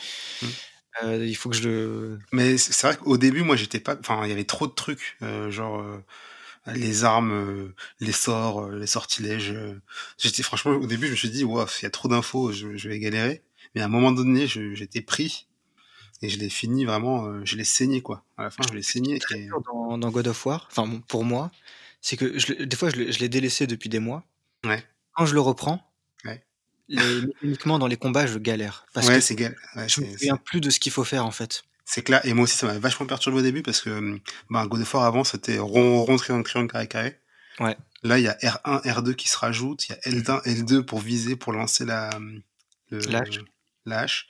heu, il faut que je le Mais c'est vrai qu'au début, moi, j'étais pas. Enfin, il y avait trop de trucs, euh, genre euh, les armes, euh, les sorts, euh, les sortilèges. euh. J'étais franchement au début, je me suis dit, wow, il y a trop d'infos, je, je vais galérer. Mais à un moment donné, j'étais pris et je l'ai fini vraiment. je l'ai saigné quoi. À la fin, je l'ai saigné et dans dans God of War, enfin bon, pour moi, c'est que je des fois je l'ai délaissé depuis des mois. ouais, Quand je le reprends, ouais, les mécaniquement dans les combats, je galère parce ouais, que gal- je me souviens plus de ce qu'il faut faire, en fait. C'est clair. Et moi aussi, ça m'a vachement perturbé au début parce que hum, God of War avant, c'était rond, rond, triangle, triangle, carré, carré. Ouais. Là, il y a R1, R2 qui se rajoutent, il y a L1, L2 pour viser, pour lancer la, hache. la hache.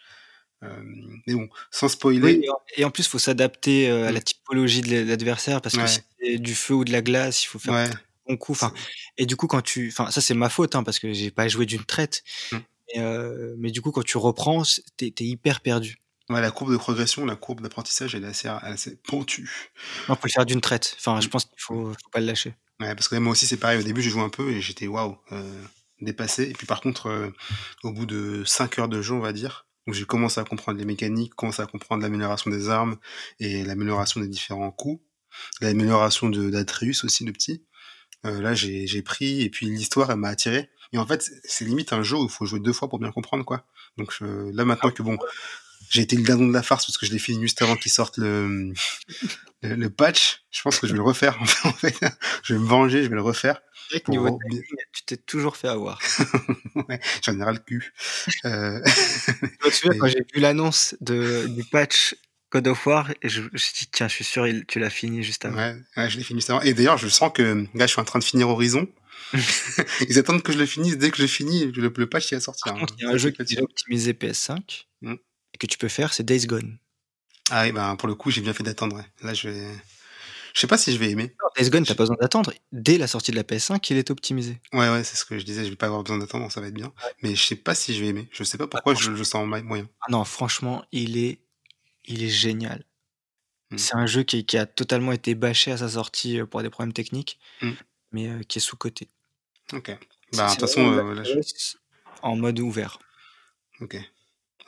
Euh, mais bon, sans spoiler, et en et en plus, faut s'adapter, heu, à Mm. la typologie de l'adversaire parce que si c'est du feu ou de la glace, il faut faire ouais, bon coup, enfin et du coup quand tu enfin ça c'est ma faute, hein, parce que j'ai pas joué d'une traite, Mm. mais heu, mais du coup quand tu reprends, c tu es tu es hyper perdu. Ouais, la courbe de progression, la courbe d'apprentissage, elle est assez, assez pentue. Non, faut le faire d'une traite. Enfin, je Mm. pense qu'il faut faut pas le lâcher. Ouais, parce que moi aussi, c'est pareil. Au début, j'ai joué un peu et j'étais waouh, euh, dépassé. Et puis, par contre, euh, au bout de 5 heures de jeu, on va dire, où j'ai commencé à comprendre les mécaniques, commencé à comprendre l'amélioration des armes et l'amélioration des différents coups, l'amélioration d'Atreus aussi, le petit. Euh, là, j'ai pris et puis l'histoire, elle m'a attiré. Et en fait, c'est- c'est limite un jeu où il faut jouer deux fois pour bien comprendre, quoi. Donc euh, là, maintenant que bon, j'ai été le dindon de la farce parce que je l'ai fini juste avant qu'il sorte le, le, le patch, je pense que je vais le refaire. En fait, je vais me venger, je vais le refaire. Pour niveau timing, tu t'es toujours fait avoir. <laughs> ouais, j'en ai ras le cul. Euh, Je me souviens Et- quand j'ai vu l'annonce du patch God of War et je me suis dit: «Tiens, je suis sûr il tu l'as fini juste avant». ouais, ouais, je l'ai fini juste avant. Et d'ailleurs, je sens que là, je suis en train de finir Horizon. <laughs> Ils attendent que je le finisse. Dès que je finis, le, le patch il va sortir. Par hein. contre, il y a un jeu qui est déjà optimisé PS5 Mm. Que tu peux faire, c'est Days Gone. Ah oui, ben pour le coup, j'ai bien fait d'attendre. ouais. Là, je vais. Je sais pas si je vais aimer. Non, Days Gone, tu as pas besoin d'attendre. Dès la sortie de la PS5, il est optimisé. Ouais, ouais, c'est ce que je disais. Je vais pas avoir besoin d'attendre, ça va être bien. Mais je sais pas si je vais aimer. Je sais pas pourquoi je, je sens moyen. Ah non, franchement, il est il est génial. Mm. C'est un jeu qui qui a totalement été bâché à sa sortie, heu, pour des problèmes techniques, Mm. mais heu, qui est sous-coté. Ok. Bah, de toute façon, euh, là, je... Last en mode ouvert. Ok.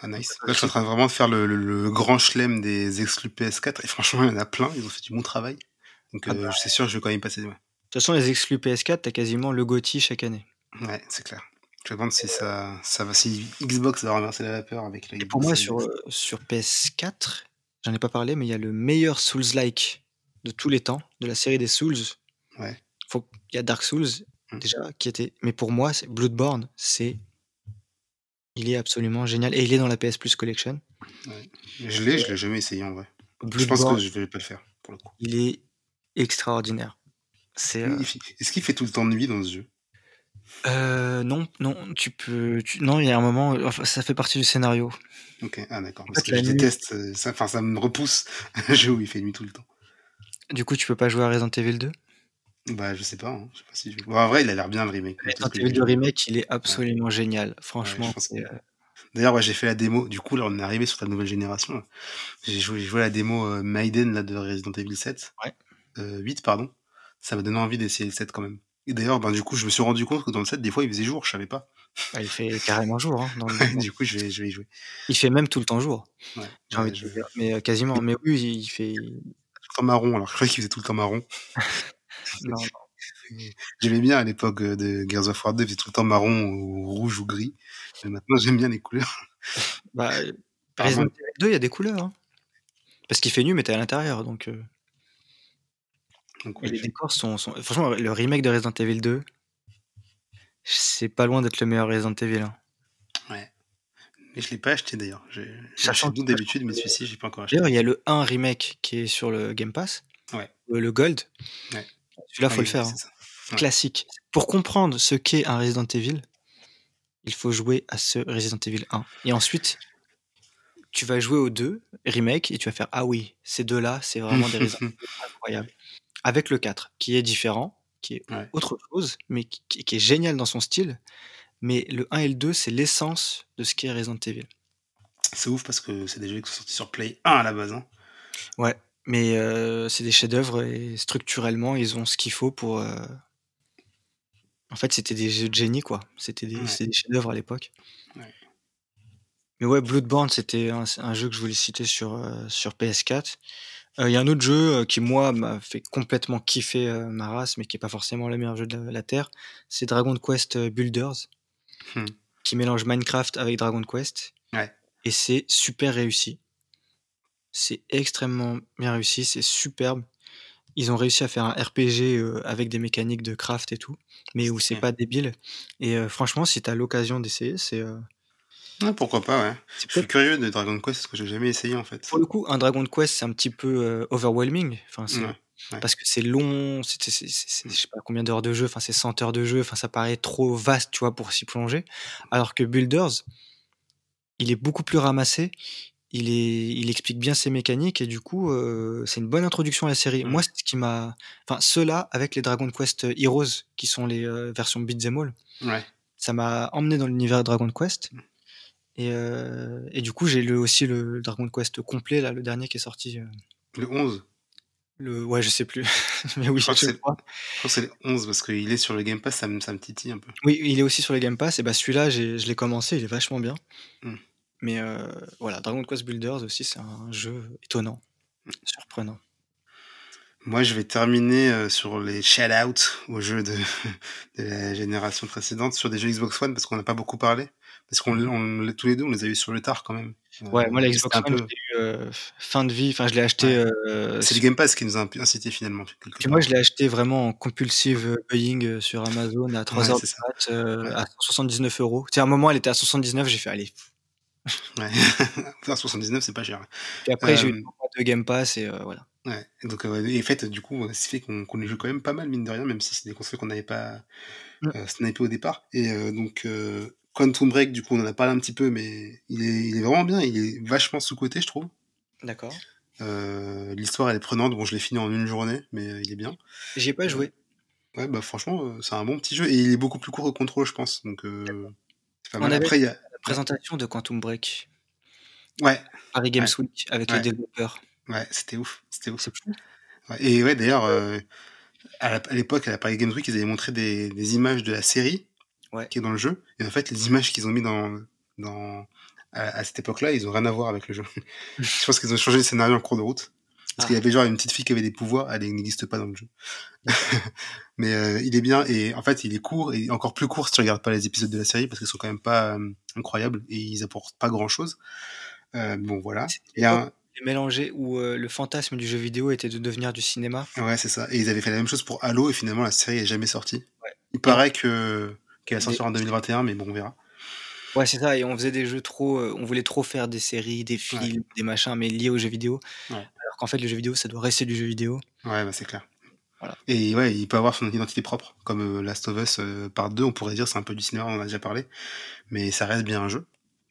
Ah, nice. Là, je suis en train vraiment de faire le, le- le grand chelem des exclus PS4 et franchement, il y en a plein. Ils ont fait du bon travail. Donc, Ah euh, je suis sûr que je vais quand même passer. Ouais, De toute façon, les exclus PS4, tu as quasiment le GOTY chaque année. ouais c'est clair. Je me demande si ça, ça va, si Xbox va renverser la vapeur avec la Et pour Xbox moi, sur, sur PS4, j'en ai pas parlé, mais il y a le meilleur Souls-like de tous les temps, de la série des Souls. Ouais. Il y a Dark Souls, Mm. déjà, qui était mais pour moi, Bloodborne, c'est il est absolument génial et il est dans la PS Plus Collection. Je l'ai, je l'ai jamais essayé en vrai. Je pense que je vais pas le faire pour le coup. il est extraordinaire. C'est, fait- Est-ce qu'il fait tout le temps de nuit dans ce jeu? Heu, non, non, tu peux tu non, il y a un moment, enfin, ça fait partie du scénario. OK, ah d'accord, parce que je déteste, heu, ça, enfin, ça me repousse <laughs> un jeu où il fait nuit tout le temps. Du coup, tu peux pas jouer à Resident Evil 2? Bah, je sais pas, hein, je sais pas si je bon, en vrai, il a l'air bien le remake, Evil 2 vu. remake, il est Ouais. absolument génial. Franchement, heu d'ailleurs, ouais, j'ai fait la démo, du coup, là, on est arrivé sur ta nouvelle génération. J'ai joué joué la démo, heu, Maiden, là, de Resident Evil 7, Ouais. heu, 8 pardon. Ça m'a donné envie d'essayer le 7 quand même. Et d'ailleurs, ben, du coup, je me suis rendu compte que dans le 7, des fois, il faisait jour, je savais pas. Bah, il fait carrément jour, hein, dans le <laughs> du coup, je vais je vais y jouer. Il fait même tout le temps jour, Ouais, j'ai envie de je dire, mais quasiment, mais oui, il fait Tout le temps marron, alors je croyais qu'il faisait tout le temps marron. <laughs> <laughs> Non, non. J'aimais bien à l'époque, heu, de Gears of War 2, il faisait tout le temps marron ou rouge ou gris, mais maintenant j'aime bien les couleurs. <laughs> Bah, Resident Evil 2, il y a des couleurs, hein. Parce qu'il fait nuit, mais tu es à l'intérieur, donc heu Donc et ouais, les je décors sont sont franchement, le remake de Resident Evil 2 c'est pas loin d'être le meilleur Resident Evil, hein. Ouais, mais je l'ai pas acheté d'ailleurs. Que tout d'habitude, mais celui-ci, j'ai pas encore acheté. d'ailleurs, il y a le 1 remake qui est sur le Game Pass, Ouais. heu, le Gold. Ouais. Celui-là, faut Oui, le faire, hein. Ouais. Classique. Pour comprendre ce qu'est un Resident Evil, il faut jouer à ce Resident Evil 1 et ensuite tu vas jouer au 2 remake et tu vas faire: «Ah oui, ces 2-là, c'est vraiment des Resident <laughs> Evil incroyables». Avec le 4 qui est différent, qui est Ouais. autre chose, mais qui est génial dans son style, mais le 1 et le 2, c'est l'essence de ce qu'est Resident Evil. C'est ouf parce que c'est des jeux qui sont sortis sur Play 1 à la base, hein. Ouais, mais c'est des chefs-d'œuvre et structurellement, ils ont ce qu'il faut pour, en fait, c'était des jeux de génie, quoi. C'était des Ouais. c'était des chefs-d'œuvre à l'époque. Ouais. Mais ouais, Bloodborne, c'était un jeu que je voulais citer sur, sur PS4. Heu, il y a un autre jeu, qui moi m'a fait complètement kiffer, ma race, mais qui est pas forcément le meilleur jeu de la la terre, c'est Dragon Quest, Builders Mmh. qui mélange Minecraft avec Dragon Quest Ouais. et c'est super réussi. C'est extrêmement bien réussi, c'est superbe. Ils ont réussi à faire un RPG, heu, avec des mécaniques de craft et tout, mais où c'est pas débile et heu, franchement, si tu as l'occasion d'essayer, c'est, Ouais, pourquoi pas, ouais. c'est Je suis curieux de Dragon Quest parce que j'ai jamais essayé, en fait. pour le coup, un Dragon Quest, c'est un petit peu, overwhelming, enfin, c'est Ouais, ouais. parce que c'est long, c'est c'est c'est c'est je sais pas combien d'heures de jeu, enfin, c'est 100 heures de jeu, enfin, ça paraît trop vaste, tu vois, pour s'y plonger. Alors que Builders, il est beaucoup plus ramassé, il est il explique bien ses mécaniques et du coup, heu, c'est une bonne introduction à la série. Mmh. Moi, ce qui m'a enfin, ceux-là avec les Dragon Quest Heroes qui sont les, heu, versions beat'em all, Ouais. ça m'a emmené dans l'univers Dragon Quest Mmh. et heu et du coup, j'ai le aussi le Dragon Quest complet, là, le dernier qui est sorti, Le 11? le ouais, je sais plus, <laughs> mais oui, Je crois que je c'est que le 11 parce qu'il est sur le Game Pass, ça me ça me titille un peu. Oui, il est aussi sur le Game Pass et bah, celui-là, j'ai je l'ai commencé, il est vachement bien. Mmh. Mais heu, voilà, Dragon Quest Builders aussi, c'est un jeu étonnant, Mmh. surprenant. Moi, je vais terminer, heu, sur les shout-out aux jeux de <laughs> de la génération précédente, sur des jeux Xbox One parce qu'on n'a pas beaucoup parlé. Parce qu'on tous les 2, on les a eu sur le tard quand même. Ouais, moi, la Xbox One, peu eu, fin de vie, enfin, je l'ai acheté, Ouais. C'est le Game Pass qui nous a incité finalement, moi, je l'ai acheté vraiment en compulsive, buying, sur Amazon à 3:00 Ouais, à 179 €. Tu sais, à un moment, elle était à 79, j'ai fait: «Allez». Ouais. <laughs> Putain 79, c'est pas cher. Puis après, j'ai eu Hem mois de Game Pass et heu, voilà. Ouais, et donc heu, et en fait, du coup, heu, ce qui fait qu'on qu'on y joue quand même pas mal, mine de rien, même si c'est des consoles qu'on n'avait pas, Mmh. heu, snipées au départ et donc Quantum Break, du coup, on en a parlé un petit peu, mais il est il est vraiment bien, il est vachement sous-coté, je trouve. D'accord. L'histoire, elle est prenante. Bon, je l'ai fini en 1 journée, mais il est bien. J'y ai pas joué. ouais, bah, franchement, c'est un bon petit jeu et il est beaucoup plus court au contrôle, je pense, donc heu, c'est pas mal. avait Après, il y a ouais? Présentation de Quantum Break. Ouais. Paris Games Ouais. Week avec les développeurs. Ouais, c'était ouf, c'était ouf. Et ouais, d'ailleurs, heu, à l'époque, à la Paris Games Week, ils avaient montré des des images de la série Ouais. qui est dans le jeu et en fait, les images qu'ils ont mis dans dans à à cette époque-là, ils ont rien à voir avec le jeu. <laughs> Je pense qu'ils ont changé le scénario en cours de route. Parce qu'il y Ah. avait genre une petite fille qui avait des pouvoirs, elle n'existe pas dans le jeu. <laughs> Mais heu, il est bien et en fait, il est court et encore plus court si tu regardes pas les épisodes de la série parce qu'ils sont quand même pas, hem, incroyables et ils apportent pas grand-chose. Heu, bon voilà. Il y a un mélangeaient où, le fantasme du jeu vidéo était de devenir du cinéma. Ouais, c'est ça et ils avaient fait la même chose pour Halo et finalement la série est jamais sortie. Ouais Il paraît que qu'elle va des sortir en 2021 mais bon, on verra. Ouais, c'est ça et on faisait des jeux trop, on voulait trop faire des séries, des Ouais. films, des machins, mais liés aux jeux vidéo. Ouais. Alors qu'en fait, le jeu vidéo, ça doit rester du jeu vidéo. Ouais, bah, c'est clair. Et ouais, il peut avoir son identité propre, comme Last of Us par deux, on pourrait dire c'est un peu du cinéma, on en a déjà parlé, mais ça reste bien un jeu.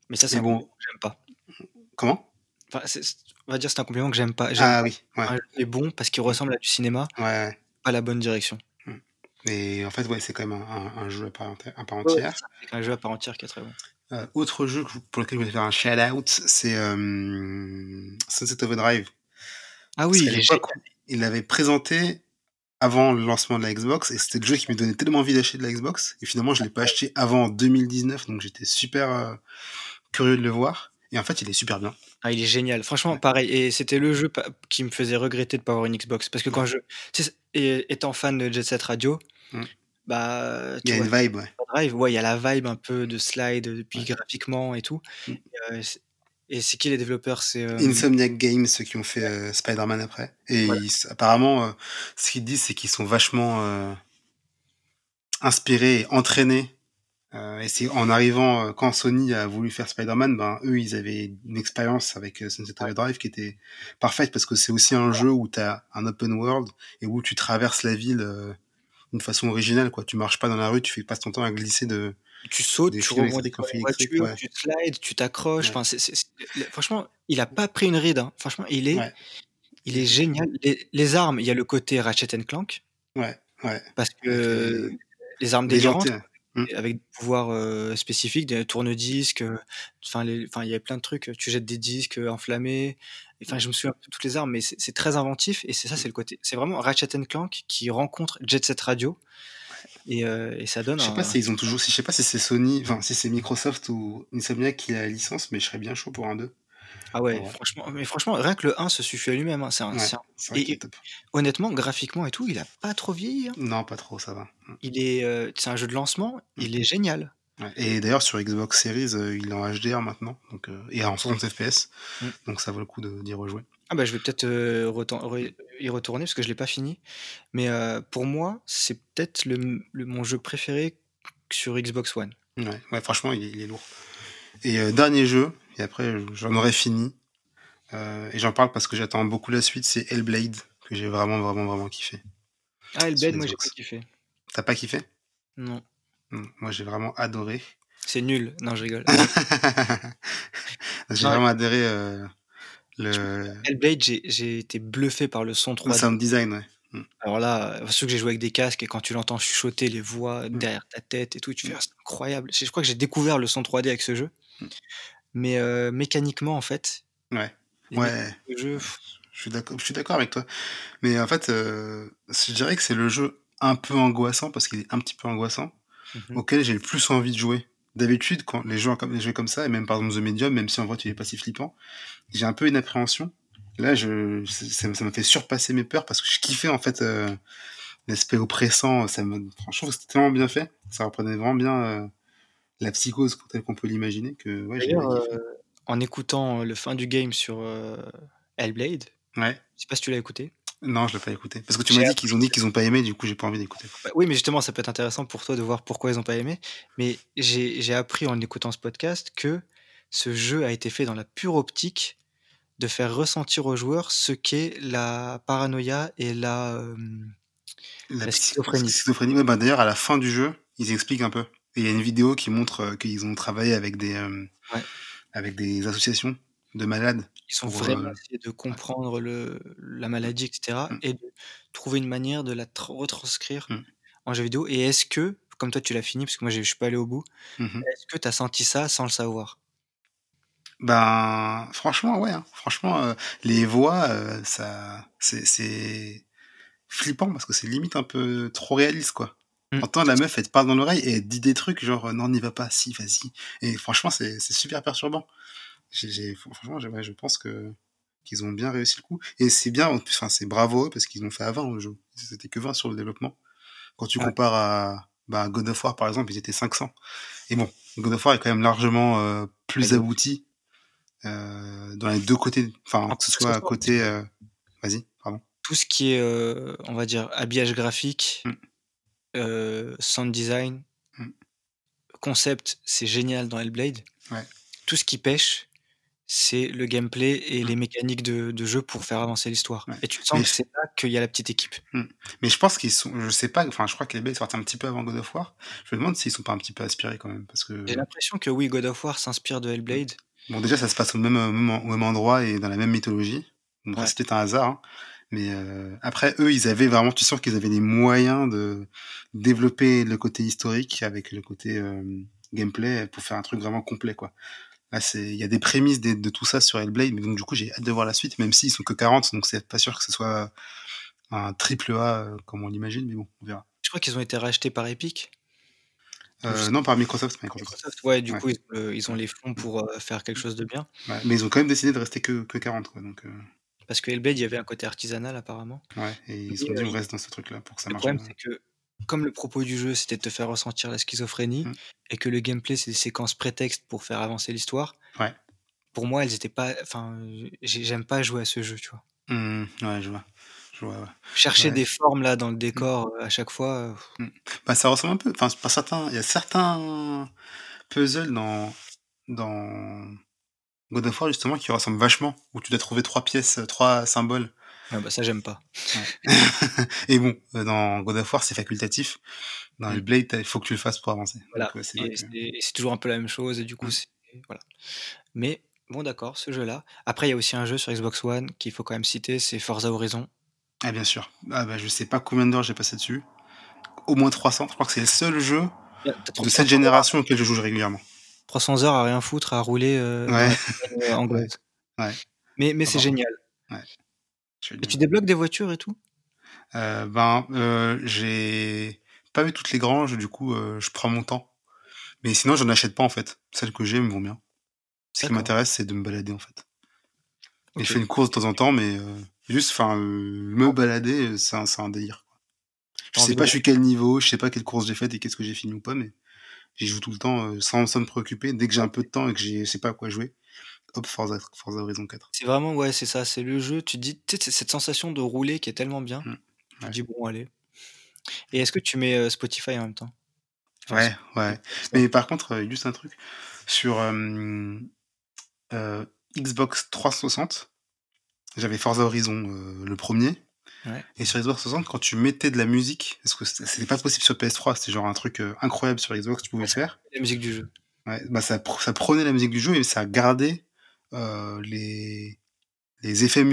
Mais ça, c'est bon. j'aime pas. Comment? Enfin, On va dire c'est un compliment que j'aime pas. Ah oui, ouais. est bon parce qu'il ressemble à du cinéma, ouais. pas la bonne direction. Et en fait, ouais, c'est quand même un, jeu à part, entière. un jeu à part entière qui est très bon. Euh, autre jeu pour lequel je voulais faire un shout-out, c'est euh, Sunset Overdrive. Ah oui, il l'avait présenté avant le lancement de la Xbox et c'était le jeu qui me donnait tellement envie d'acheter de la Xbox et finalement je l'ai pas acheté avant 2019 donc j'étais super euh, curieux de le voir et en fait il est super bien. Ah il est génial franchement pareil et c'était le jeu qui me faisait regretter de pas avoir une Xbox parce que quand je étant fan de Jet Set Radio mmh. bah il y a une vibe ouais. ouais il y a la vibe un peu de slide puis graphiquement et tout mmh. euh, et c'est qui les développeurs? C'est euh, Insomniac Games, ceux qui ont fait euh, Spider-Man après. Et apparemment, euh, ce qu'ils disent, c'est qu'ils sont vachement inspirés et entraînés. Et c'est en arrivant, quand Sony a voulu faire Spider-Man, ben, eux, ils avaient une expérience avec Sunset Overdrive qui était parfaite parce que c'est aussi un jeu où tu as un open world et où tu traverses la ville d'une façon originale. Quoi. Tu marches pas dans la rue, tu fais pas ton temps à glisser de, tu sautes, tu remontes voiture, tu slides, tu t'accroches. Enfin, franchement, il a pas pris une ride. Hein. Franchement, il est, il est génial. Les, armes, il y a le côté Ratchet Clank. Ouais, ouais. Parce que les, armes délirantes, mmh. avec des pouvoirs euh, spécifiques, des tourne-disques. Euh, enfin, enfin, il y avait plein de trucs. Tu jettes des disques euh, enflammés. Enfin, je me souviens de toutes les armes, mais c'est très inventif. Et c'est ça, c'est le côté. C'est vraiment Ratchet Clank qui rencontre Jet Set Radio. Euh, et, ça donne. Je sais pas si ils ont toujours, je sais pas si c'est Sony, enfin si c'est Microsoft ou Insomniac qui a la licence, mais je serais bien chaud pour un 2. Ah ouais, franchement, mais franchement, rien que le 1 se suffit à lui-même. Hein, c'est un, et, honnêtement, graphiquement et tout, il a pas trop vieilli. Hein. Non, pas trop, ça va. Il est, euh, c'est un jeu de lancement, mm. il est génial. Et d'ailleurs sur Xbox Series, euh, il est en HDR maintenant, donc et en 60 FPS, mm. donc ça vaut le coup d'y rejouer. Ah bah je vais peut-être y retourner parce que je l'ai pas fini. Mais pour moi, c'est peut-être le, mon jeu préféré sur Xbox One. Ouais, franchement, il est, lourd. Et dernier jeu, et après j'en aurai fini. et j'en parle parce que j'attends beaucoup la suite, c'est Hellblade, que j'ai vraiment, vraiment, vraiment kiffé. Ah, Hellblade, moi j'ai pas kiffé. T'as pas kiffé? Non. Mmh, moi j'ai vraiment adoré. C'est nul, non je rigole. <laughs> j'ai vraiment adoré le... Hellblade, j'ai été bluffé par le son 3D. Le sound design, ouais. Mm. Alors là, ceux que j'ai joué avec des casques et quand tu l'entends chuchoter les voix mm. derrière ta tête et tout, tu fais ah, c'est incroyable. Je crois que j'ai découvert le son 3D avec ce jeu. Mais euh, mécaniquement, en fait. Ouais. Ouais. Je suis d'accord. Je suis d'accord avec toi. Mais en fait, euh, je dirais que c'est le jeu un peu angoissant parce qu'il est un petit peu angoissant mm-hmm. auquel j'ai le plus envie de jouer. D'habitude, quand les jeux, les jeux comme ça, et même par exemple The Medium, même si en vrai tu es pas si flippant, j'ai un peu une appréhension. Là, je, ça, m'a fait surpasser mes peurs parce que je kiffais en fait euh, l'aspect oppressant. Ça me, franchement, c'était tellement bien fait. Ça reprenait vraiment bien euh, la psychose telle qu'on peut l'imaginer. Que, ouais, euh, en écoutant le fin du game sur Hellblade, ouais. je sais pas si tu l'as écouté. Non, je l'ai pas écouté. Parce que tu m'as dit qu'ils ont dit qu'ils ont pas aimé, du coup, j'ai pas envie d'écouter. Bah oui, mais justement, ça peut être intéressant pour toi de voir pourquoi ils ont pas aimé. Mais j'ai appris en écoutant ce podcast que ce jeu a été fait dans la pure optique de faire ressentir aux joueurs ce qu'est la paranoïa et la, euh, la, schizophrénie. schizophrénie. Bah, d'ailleurs, à la fin du jeu, ils expliquent un peu. Et il y a une vidéo qui montre euh, qu'ils ont travaillé avec des, euh, avec des associations de malades. Ils sont vraiment euh, essayé de comprendre le, la maladie, etc. Mm. et de trouver une manière de la retranscrire mm. en jeu vidéo. Et est-ce que, comme toi tu l'as fini, parce que moi je suis pas allé au bout, mm-hmm. est-ce que tu as senti ça sans le savoir? Ben, franchement, ouais. Hein. Franchement, euh, les voix, euh, ça, c'est flippant parce que c'est limite un peu trop réaliste, quoi. Mm. Entendre la meuf, elle te parle dans l'oreille et elle dit des trucs genre non, n'y va pas, si, vas-y. Et franchement, c'est super perturbant j'ai, franchement, je pense que qu'ils ont bien réussi le coup. Et c'est bien, en plus, enfin, c'est bravo parce qu'ils ont fait à 20 le jeu. C'était que 20 sur le développement. Quand tu compares à bah, God of War, par exemple, ils étaient 500. Et bon, God of War est quand même largement euh, plus abouti euh, dans les deux côtés. Enfin, que ce soit à côté. Euh, vas-y, pardon. Tout ce qui est, on va dire, habillage graphique, mmh. sound design, mmh. concept, c'est génial dans Hellblade. Ouais. Tout ce qui pêche, c'est le gameplay et Mmh. les mécaniques de de jeu pour faire avancer l'histoire Ouais. et tu sens Mais que je c'est là qu'il y a la petite équipe. Mmh. Mais je pense qu'ils sont je sais pas, enfin, je crois que Hellblade est sorti un petit peu avant God of War. Je me demande s'ils sont pas un petit peu inspirés quand même parce que J'ai l'impression que oui, God of War s'inspire de. Hellblade. Bon, déjà, ça se passe au même, au même endroit et dans la même mythologie. Donc Ouais. c'est peut-être un hasard, hein. Mais heu, après, eux, ils avaient vraiment tu sens qu'ils avaient les moyens de développer le côté historique avec le côté, hem, gameplay pour faire un truc vraiment complet, quoi. Là, c'est il y a des prémices de tout ça sur Hellblade, mais donc du coup, j'ai hâte de voir la suite, même s'ils sont que 40, donc c'est pas sûr que ce soit un triple A, heu, comme on l'imagine, mais bon, on verra. Je crois qu'ils ont été rachetés par Epic? Non, par Microsoft, Microsoft. Microsoft, ouais, du Ouais. coup, ils, ont les fonds pour, faire quelque chose de bien. Ouais, mais ils ont quand même décidé de rester que que 40, quoi, donc Parce que Hellblade, il y avait un côté artisanal apparemment. Ouais et ils se sont dit: «On ils reste dans ce truc-là pour que ça le marche problème, bien». c'est que comme le propos du jeu, c'était de te faire ressentir la schizophrénie Mmh. et que le gameplay, c'est des séquences prétextes pour faire avancer l'histoire Ouais. pour moi, elles étaient pas enfin, j'ai j'aime pas jouer à ce jeu, tu vois? Mmh mh. Ouais, je vois. Je vois, ouais. Chercher Ouais. des formes là dans le Mmh. décor, heu, à chaque fois, heu Mmh. Bah, ça ressemble un peu, enfin, certains il y a certains puzzles dans dans God of War justement qui ressemblent vachement, où tu dois trouver 3 pièces, 3 symboles. Ah bah, ça, j'aime pas. Ouais. <laughs> Et bon, heu, dans God of War, c'est facultatif. Dans tu as il faut que tu le fasses pour avancer. Voilà Donc c'est vrai et que c'est et c'est toujours un peu la même chose et du coup, c'est voilà. Mais bon, d'accord, ce jeu-là. Après, il y a aussi un jeu sur Xbox One qu'il faut quand même citer, c'est Forza Horizon. Ah bien sûr. Ah bah, je sais pas combien d'heures j'ai passé dessus. Au moins 300. Je crois que c'est le seul jeu de cette 300 heures à génération auquel je joue régulièrement. 300 heures à rien foutre, à rouler, Ouais. heu, <laughs> Ouais. anglaise. Ouais. Mais mais c'est génial. Et tu débloques des voitures et tout? Heu, ben, heu, j'ai pas vu toutes les granges, du coup, je prends mon temps. Mais sinon, j'en achète pas en fait. Celles que j'ai me vont bien. Ce qui m'intéresse, c'est de me balader en fait. Et je fais une course de temps en temps, mais juste enfin, heu, me balader, c'est un un délire, Je sais pas je suis quel niveau, je sais pas quelle course j'ai faite et qu'est-ce que j'ai fini ou pas, mais j'y joue tout le temps, heu, sans sans me préoccuper. Dès que j'ai un peu de temps et que je sais pas à quoi jouer, hop, Forza Forza Horizon 4. C'est vraiment ouais, c'est ça, c'est le jeu, tu te dis tu sais, cette sensation de rouler qui est tellement bien. Mmh. Tu te dis: «Bon allez». Et est-ce que tu mets, heu, Spotify en même temps? Enfin, Ouais, ouais. Mais par contre, heu, juste un truc, sur, Xbox 360, j'avais Forza Horizon, le 1er Ouais. et sur Xbox 360, quand tu mettais de la musique, parce que c'était pas possible sur PS3, c'était genre un truc, heu, incroyable sur Xbox, tu pouvais Ouais, le ça faire. la musique du jeu. Ouais, bah, ça ça prenait la musique du jeu et ça gardait, heu, les les effets de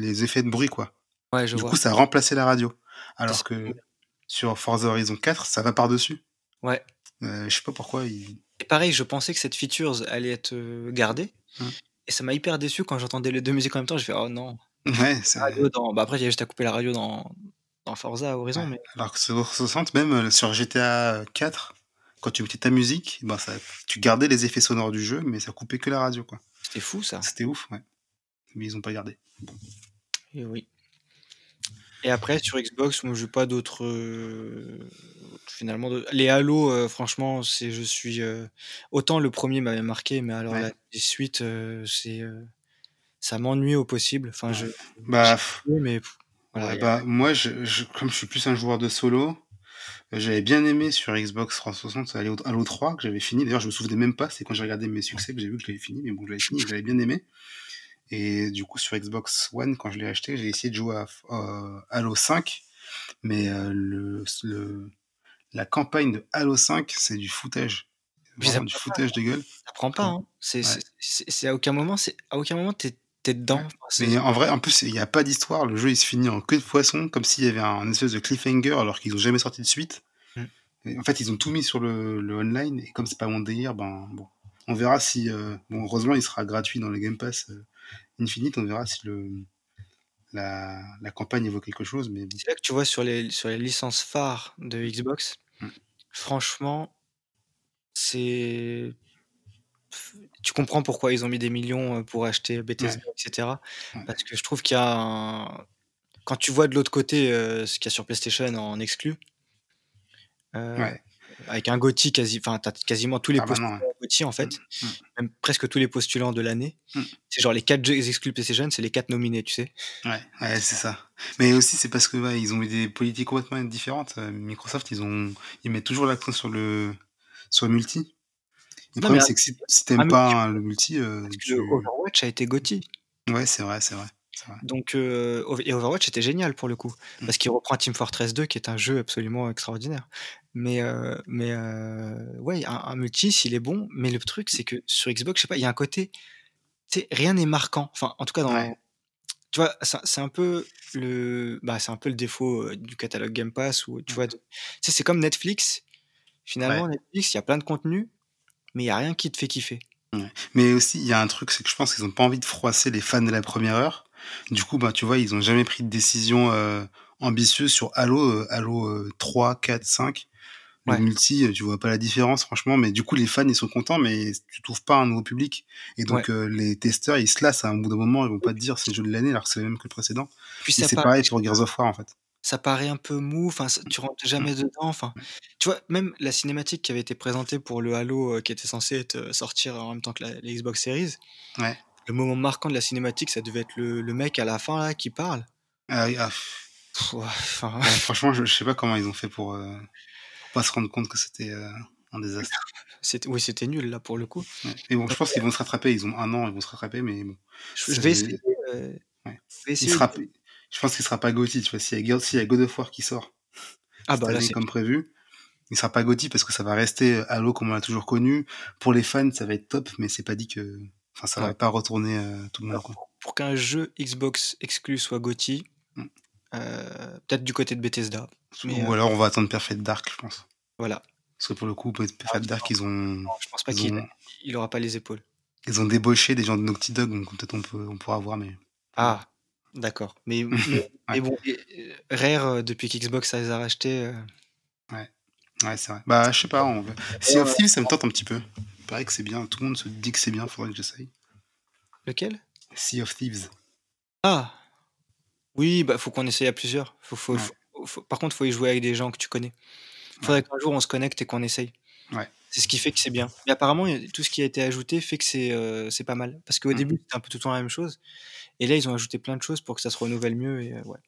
les effets de bruit, quoi. Ouais, je Du coup, vois. ça remplaçait la radio. Alors que sur Forza Horizon 4, ça va par-dessus. Ouais. Heu, je sais pas pourquoi ils Et pareil, je pensais que cette features allait être, heu, gardée Mmh. et ça m'a hyper déçu quand j'entendais les 2 musiques en même temps, j'ai fait: «Oh non». Ouais, c'est radio dans bah, après, il y a juste à couper la radio dans dans Forza Horizon, Ouais, mais alors que sur 360, même, heu, sur GTA 4, quand tu mettais ta musique, ben, ça tu gardais les effets sonores du jeu, mais ça coupait que la radio, quoi. c'était fou ça. C'était ouf, ouais. Mais ils ont pas gardé. Et oui. Et après sur Xbox, moi j'ai pas d'autres, heu, finalement de les Halo, franchement, c'est je suis, autant le 1er m'avait marqué, mais alors Ouais. la suite, c'est, ça m'ennuie au possible. Enfin, je Bah, mais voilà, a bah, moi, je je comme je suis plus un joueur de solo, j'avais bien aimé sur Xbox 360 Halo Halo 3 que j'avais fini. D'ailleurs, je me souvenais même pas, c'est quand j'ai regardé mes succès que j'ai vu que je l'avais fini, mais bon, je l'avais fini <laughs> j'avais bien aimé. Et du coup, sur Xbox One, quand je l'ai acheté, j'ai essayé de jouer à heu, Halo 5, mais heu, le le la campagne de Halo 5, c'est du foutage. Ça Vraiment du pas, foutage de gueule. ça prend pas, hein. C'est Ouais. à aucun moment c'est à aucun moment dedans. Mais en vrai, en plus, il y a pas d'histoire. Le jeu, il se finit en queue de poisson, comme s'il y avait un espèce de cliffhanger alors qu'ils ont jamais sorti de suite. Et en fait, ils ont tout mis sur le le online et comme c'est pas mon délire, ben, bon, on verra si, heu bon, heureusement, il sera gratuit dans le Game Pass, heu, Infinite, on verra si le la la campagne, vaut quelque chose, mais. C'est là que tu vois sur les sur les licences phares de Xbox, Mmh. franchement c'est tu comprends pourquoi ils ont mis des millions, heu, pour acheter. Bethesda et cetera. Ouais. Parce que je trouve qu'il y a un quand tu vois de l'autre côté, heu, ce qu'il y a sur PlayStation en exclu Ouais. avec un GOTY quasi enfin, tu as quasiment tous les ouais. postulants GOTY en Mmh. fait, Mmh. même presque tous les postulants de l'année. Mmh. C'est genre les 4 jeux exclus PlayStation, c'est les 4 nominés, tu sais? Ouais, ouais, c'est ça. Mais aussi, c'est parce que, ils ont eu des politiques complètement différentes. Microsoft, ils ont ils mettent toujours l'accent sur le sur le multi Le problème, c'est que si, si t'aimes pas le multi. tu... Overwatch a été Gotti. Ouais, c'est vrai, c'est vrai. Donc, et Overwatch était génial pour le coup, mmh. parce qu'il reprend Team Fortress 2, qui est un jeu absolument extraordinaire. Mais, mais ouais, un, multi, s'il est bon, mais le truc, c'est que sur Xbox, je sais pas, il y a un côté, rien n'est marquant. Enfin, en tout cas, dans, tu vois, c'est un peu le, bah, c'est un peu le défaut du catalogue Game Pass, où tu vois, c'est comme Netflix. Finalement, Netflix, il y a plein de contenu, mais il y a rien qui te fait kiffer. Mais aussi, il y a un truc, c'est que je pense qu'ils ont pas envie de froisser les fans de la première heure. Du coup, bah, tu vois, ils ont jamais pris de décision euh, ambitieuse sur Halo, euh, Halo 3, 4, 5. Le multi, euh, tu vois pas la différence, franchement. Mais du coup, les fans, ils sont contents, mais tu trouves pas un nouveau public. Et donc, les testeurs, ils se lassent à un bout d'un moment. Ils vont pas te dire c'est le jeu de l'année, alors que c'est le même que le précédent. Puis c'est pareil sur Gears of War, en fait ça paraît un peu mou, enfin, tu rentres jamais dedans, enfin, tu vois, même la cinématique qui avait été présentée pour le Halo, qui était censé être, sortir en même temps que la, Xbox Series. Ouais le moment marquant de la cinématique, ça devait être le, le mec à la fin là qui parle. Ah, ah. franchement, je, je, sais pas comment ils ont fait pour, euh, pas se rendre compte que c'était euh, un désastre. <laughs> oui, c'était nul là pour le coup. Mais bon, je pense qu'ils vont se rattraper. Ils ont un an, ils vont se rattraper, mais bon. Je, vais essayer. Euh, je pense qu'il sera pas Gauthier. Tu vois, s'il y, a God of War qui sort, ah bah là, comme prévu, il sera pas Gauthier parce que ça va rester Halo comme on l'a toujours connu. Pour les fans, ça va être top, mais c'est pas dit que Enfin, ça va pas retourner euh, tout le monde. Pour qu'un jeu Xbox exclu soit GOTY, mm. euh, peut-être du côté de Bethesda. Ou euh, alors on va attendre Perfect Dark, je pense. Voilà. Parce que pour le coup, Perfect ah, Dark, ils ont. je pense pas qu'il il aura pas les épaules. Ils ont débauché des gens de Naughty Dog, donc peut-être on, peut, on pourra voir, mais. Ah, d'accord. Mais, <laughs> mais, bon, Rare, depuis qu'Xbox ça les a rachetés. Ouais. Ouais, c'est vrai. Bah, je sais pas. On... Sea of Thieves, ça me tente un petit peu paraît que c'est bien, tout le monde se dit que c'est bien, faudrait que j'essaye. Lequel? Sea of Thieves. Ah Oui, bah faut qu'on essaye à plusieurs. Faut, faut, par contre, faut y jouer avec des gens que tu connais. Faudrait qu'un jour on se connecte et qu'on essaye. Ouais. C'est ce qui fait que c'est bien. Mais apparemment, tout ce qui a été ajouté fait que c'est euh, pas mal. Parce qu'au mm. début, c'était un peu tout le temps la même chose. Et là, ils ont ajouté plein de choses pour que ça se renouvelle mieux. Et, euh, ouais.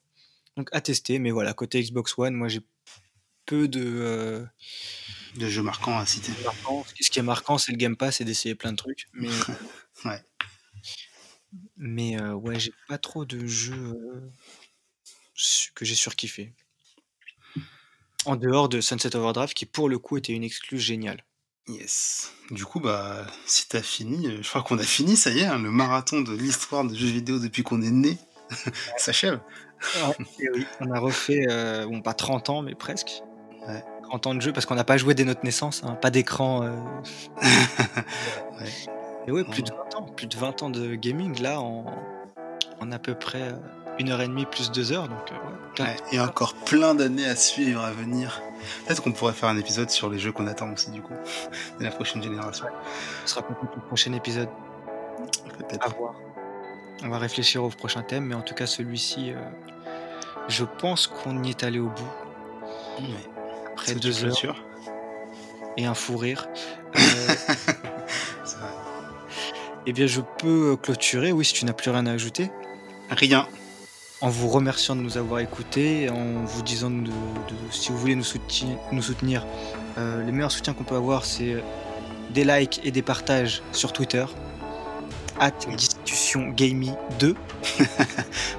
Donc à tester. Mais voilà, côté Xbox One, moi j'ai peu de. Euh, de jeux marquants à citer. Ce qui est marquant, c'est le Game Pass et d'essayer plein de trucs. Mais, <laughs> ouais. Mais euh, ouais, j'ai pas trop de jeux que j'ai surkiffé. En dehors de Sunset Overdrive, qui pour le coup était une exclue géniale. Yes. Du coup, bah, si t'as fini, euh, je crois qu'on a fini, ça y est, hein, le marathon de l'histoire de jeux vidéo depuis qu'on est né <laughs> s'achève. oui, on a refait, bon, pas 30 ans, mais presque. Ouais en temps de jeu parce qu'on n'a pas joué dès notre naissance, hein, pas d'écran. Euh. <laughs> Et ouais, plus de 20 ans, plus de 20 ans de gaming là en, en à peu près euh, une heure et demie plus deux heures. Donc, euh, et encore plein d'années à suivre à venir. Peut-être qu'on pourrait faire un épisode sur les jeux qu'on attend aussi du coup <laughs> de la prochaine génération. Ce sera peut-être le prochain épisode. Peut-être. À voir. On va réfléchir au prochain thème, mais en tout cas celui-ci, je pense qu'on y est allé au bout. Après deux heures. Et un fou rire. <laughs> Euh, eh bien, je peux euh, clôturer, oui, si tu n'as plus rien à ajouter. Rien. En vous remerciant de nous avoir écoutés, en vous disant de, si vous voulez nous soutenir, nous soutenir euh, les meilleurs soutiens qu'on peut avoir, c'est des likes et des partages sur Twitter at Discussion Gamey 2.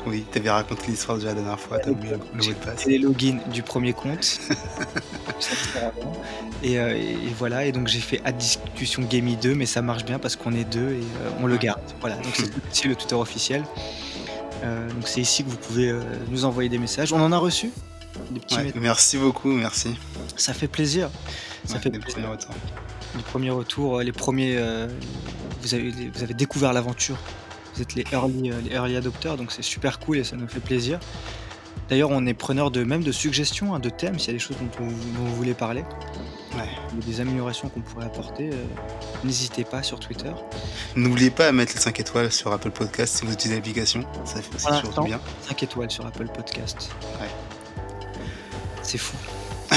oui, t'avais raconté l'histoire déjà la dernière fois, t'as oublié le mot de passe. les logins du premier compte. <laughs> Euh, et, voilà, et donc j'ai fait at Discussion Gamey 2, mais ça marche bien parce qu'on est deux et euh, on le garde. Voilà, donc c'est <laughs> le Twitter officiel. Euh, donc c'est ici que vous pouvez nous envoyer des messages. On en a reçu des petits Merci beaucoup, merci. Ça fait plaisir. Ça fait plaisir. Les premiers retours, les premiers vous avez, vous avez découvert l'aventure. Vous êtes les early, euh, les early adopteurs, donc c'est super cool et ça nous fait plaisir. D'ailleurs, on est preneur de même de suggestions, hein, de thèmes, s'il y a des choses dont, vous voulez parler. Ouais. des améliorations qu'on pourrait apporter, euh, n'hésitez pas sur Twitter. N'oubliez pas à mettre les 5 étoiles sur Apple Podcast si vous utilisez l'application, ça fait aussi surtout bien. 5 étoiles sur Apple Podcast. Ouais. C'est fou. <laughs>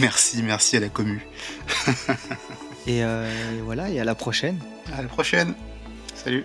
merci, merci à la commu. Euh, et, voilà, et à la prochaine. À la prochaine. Salut.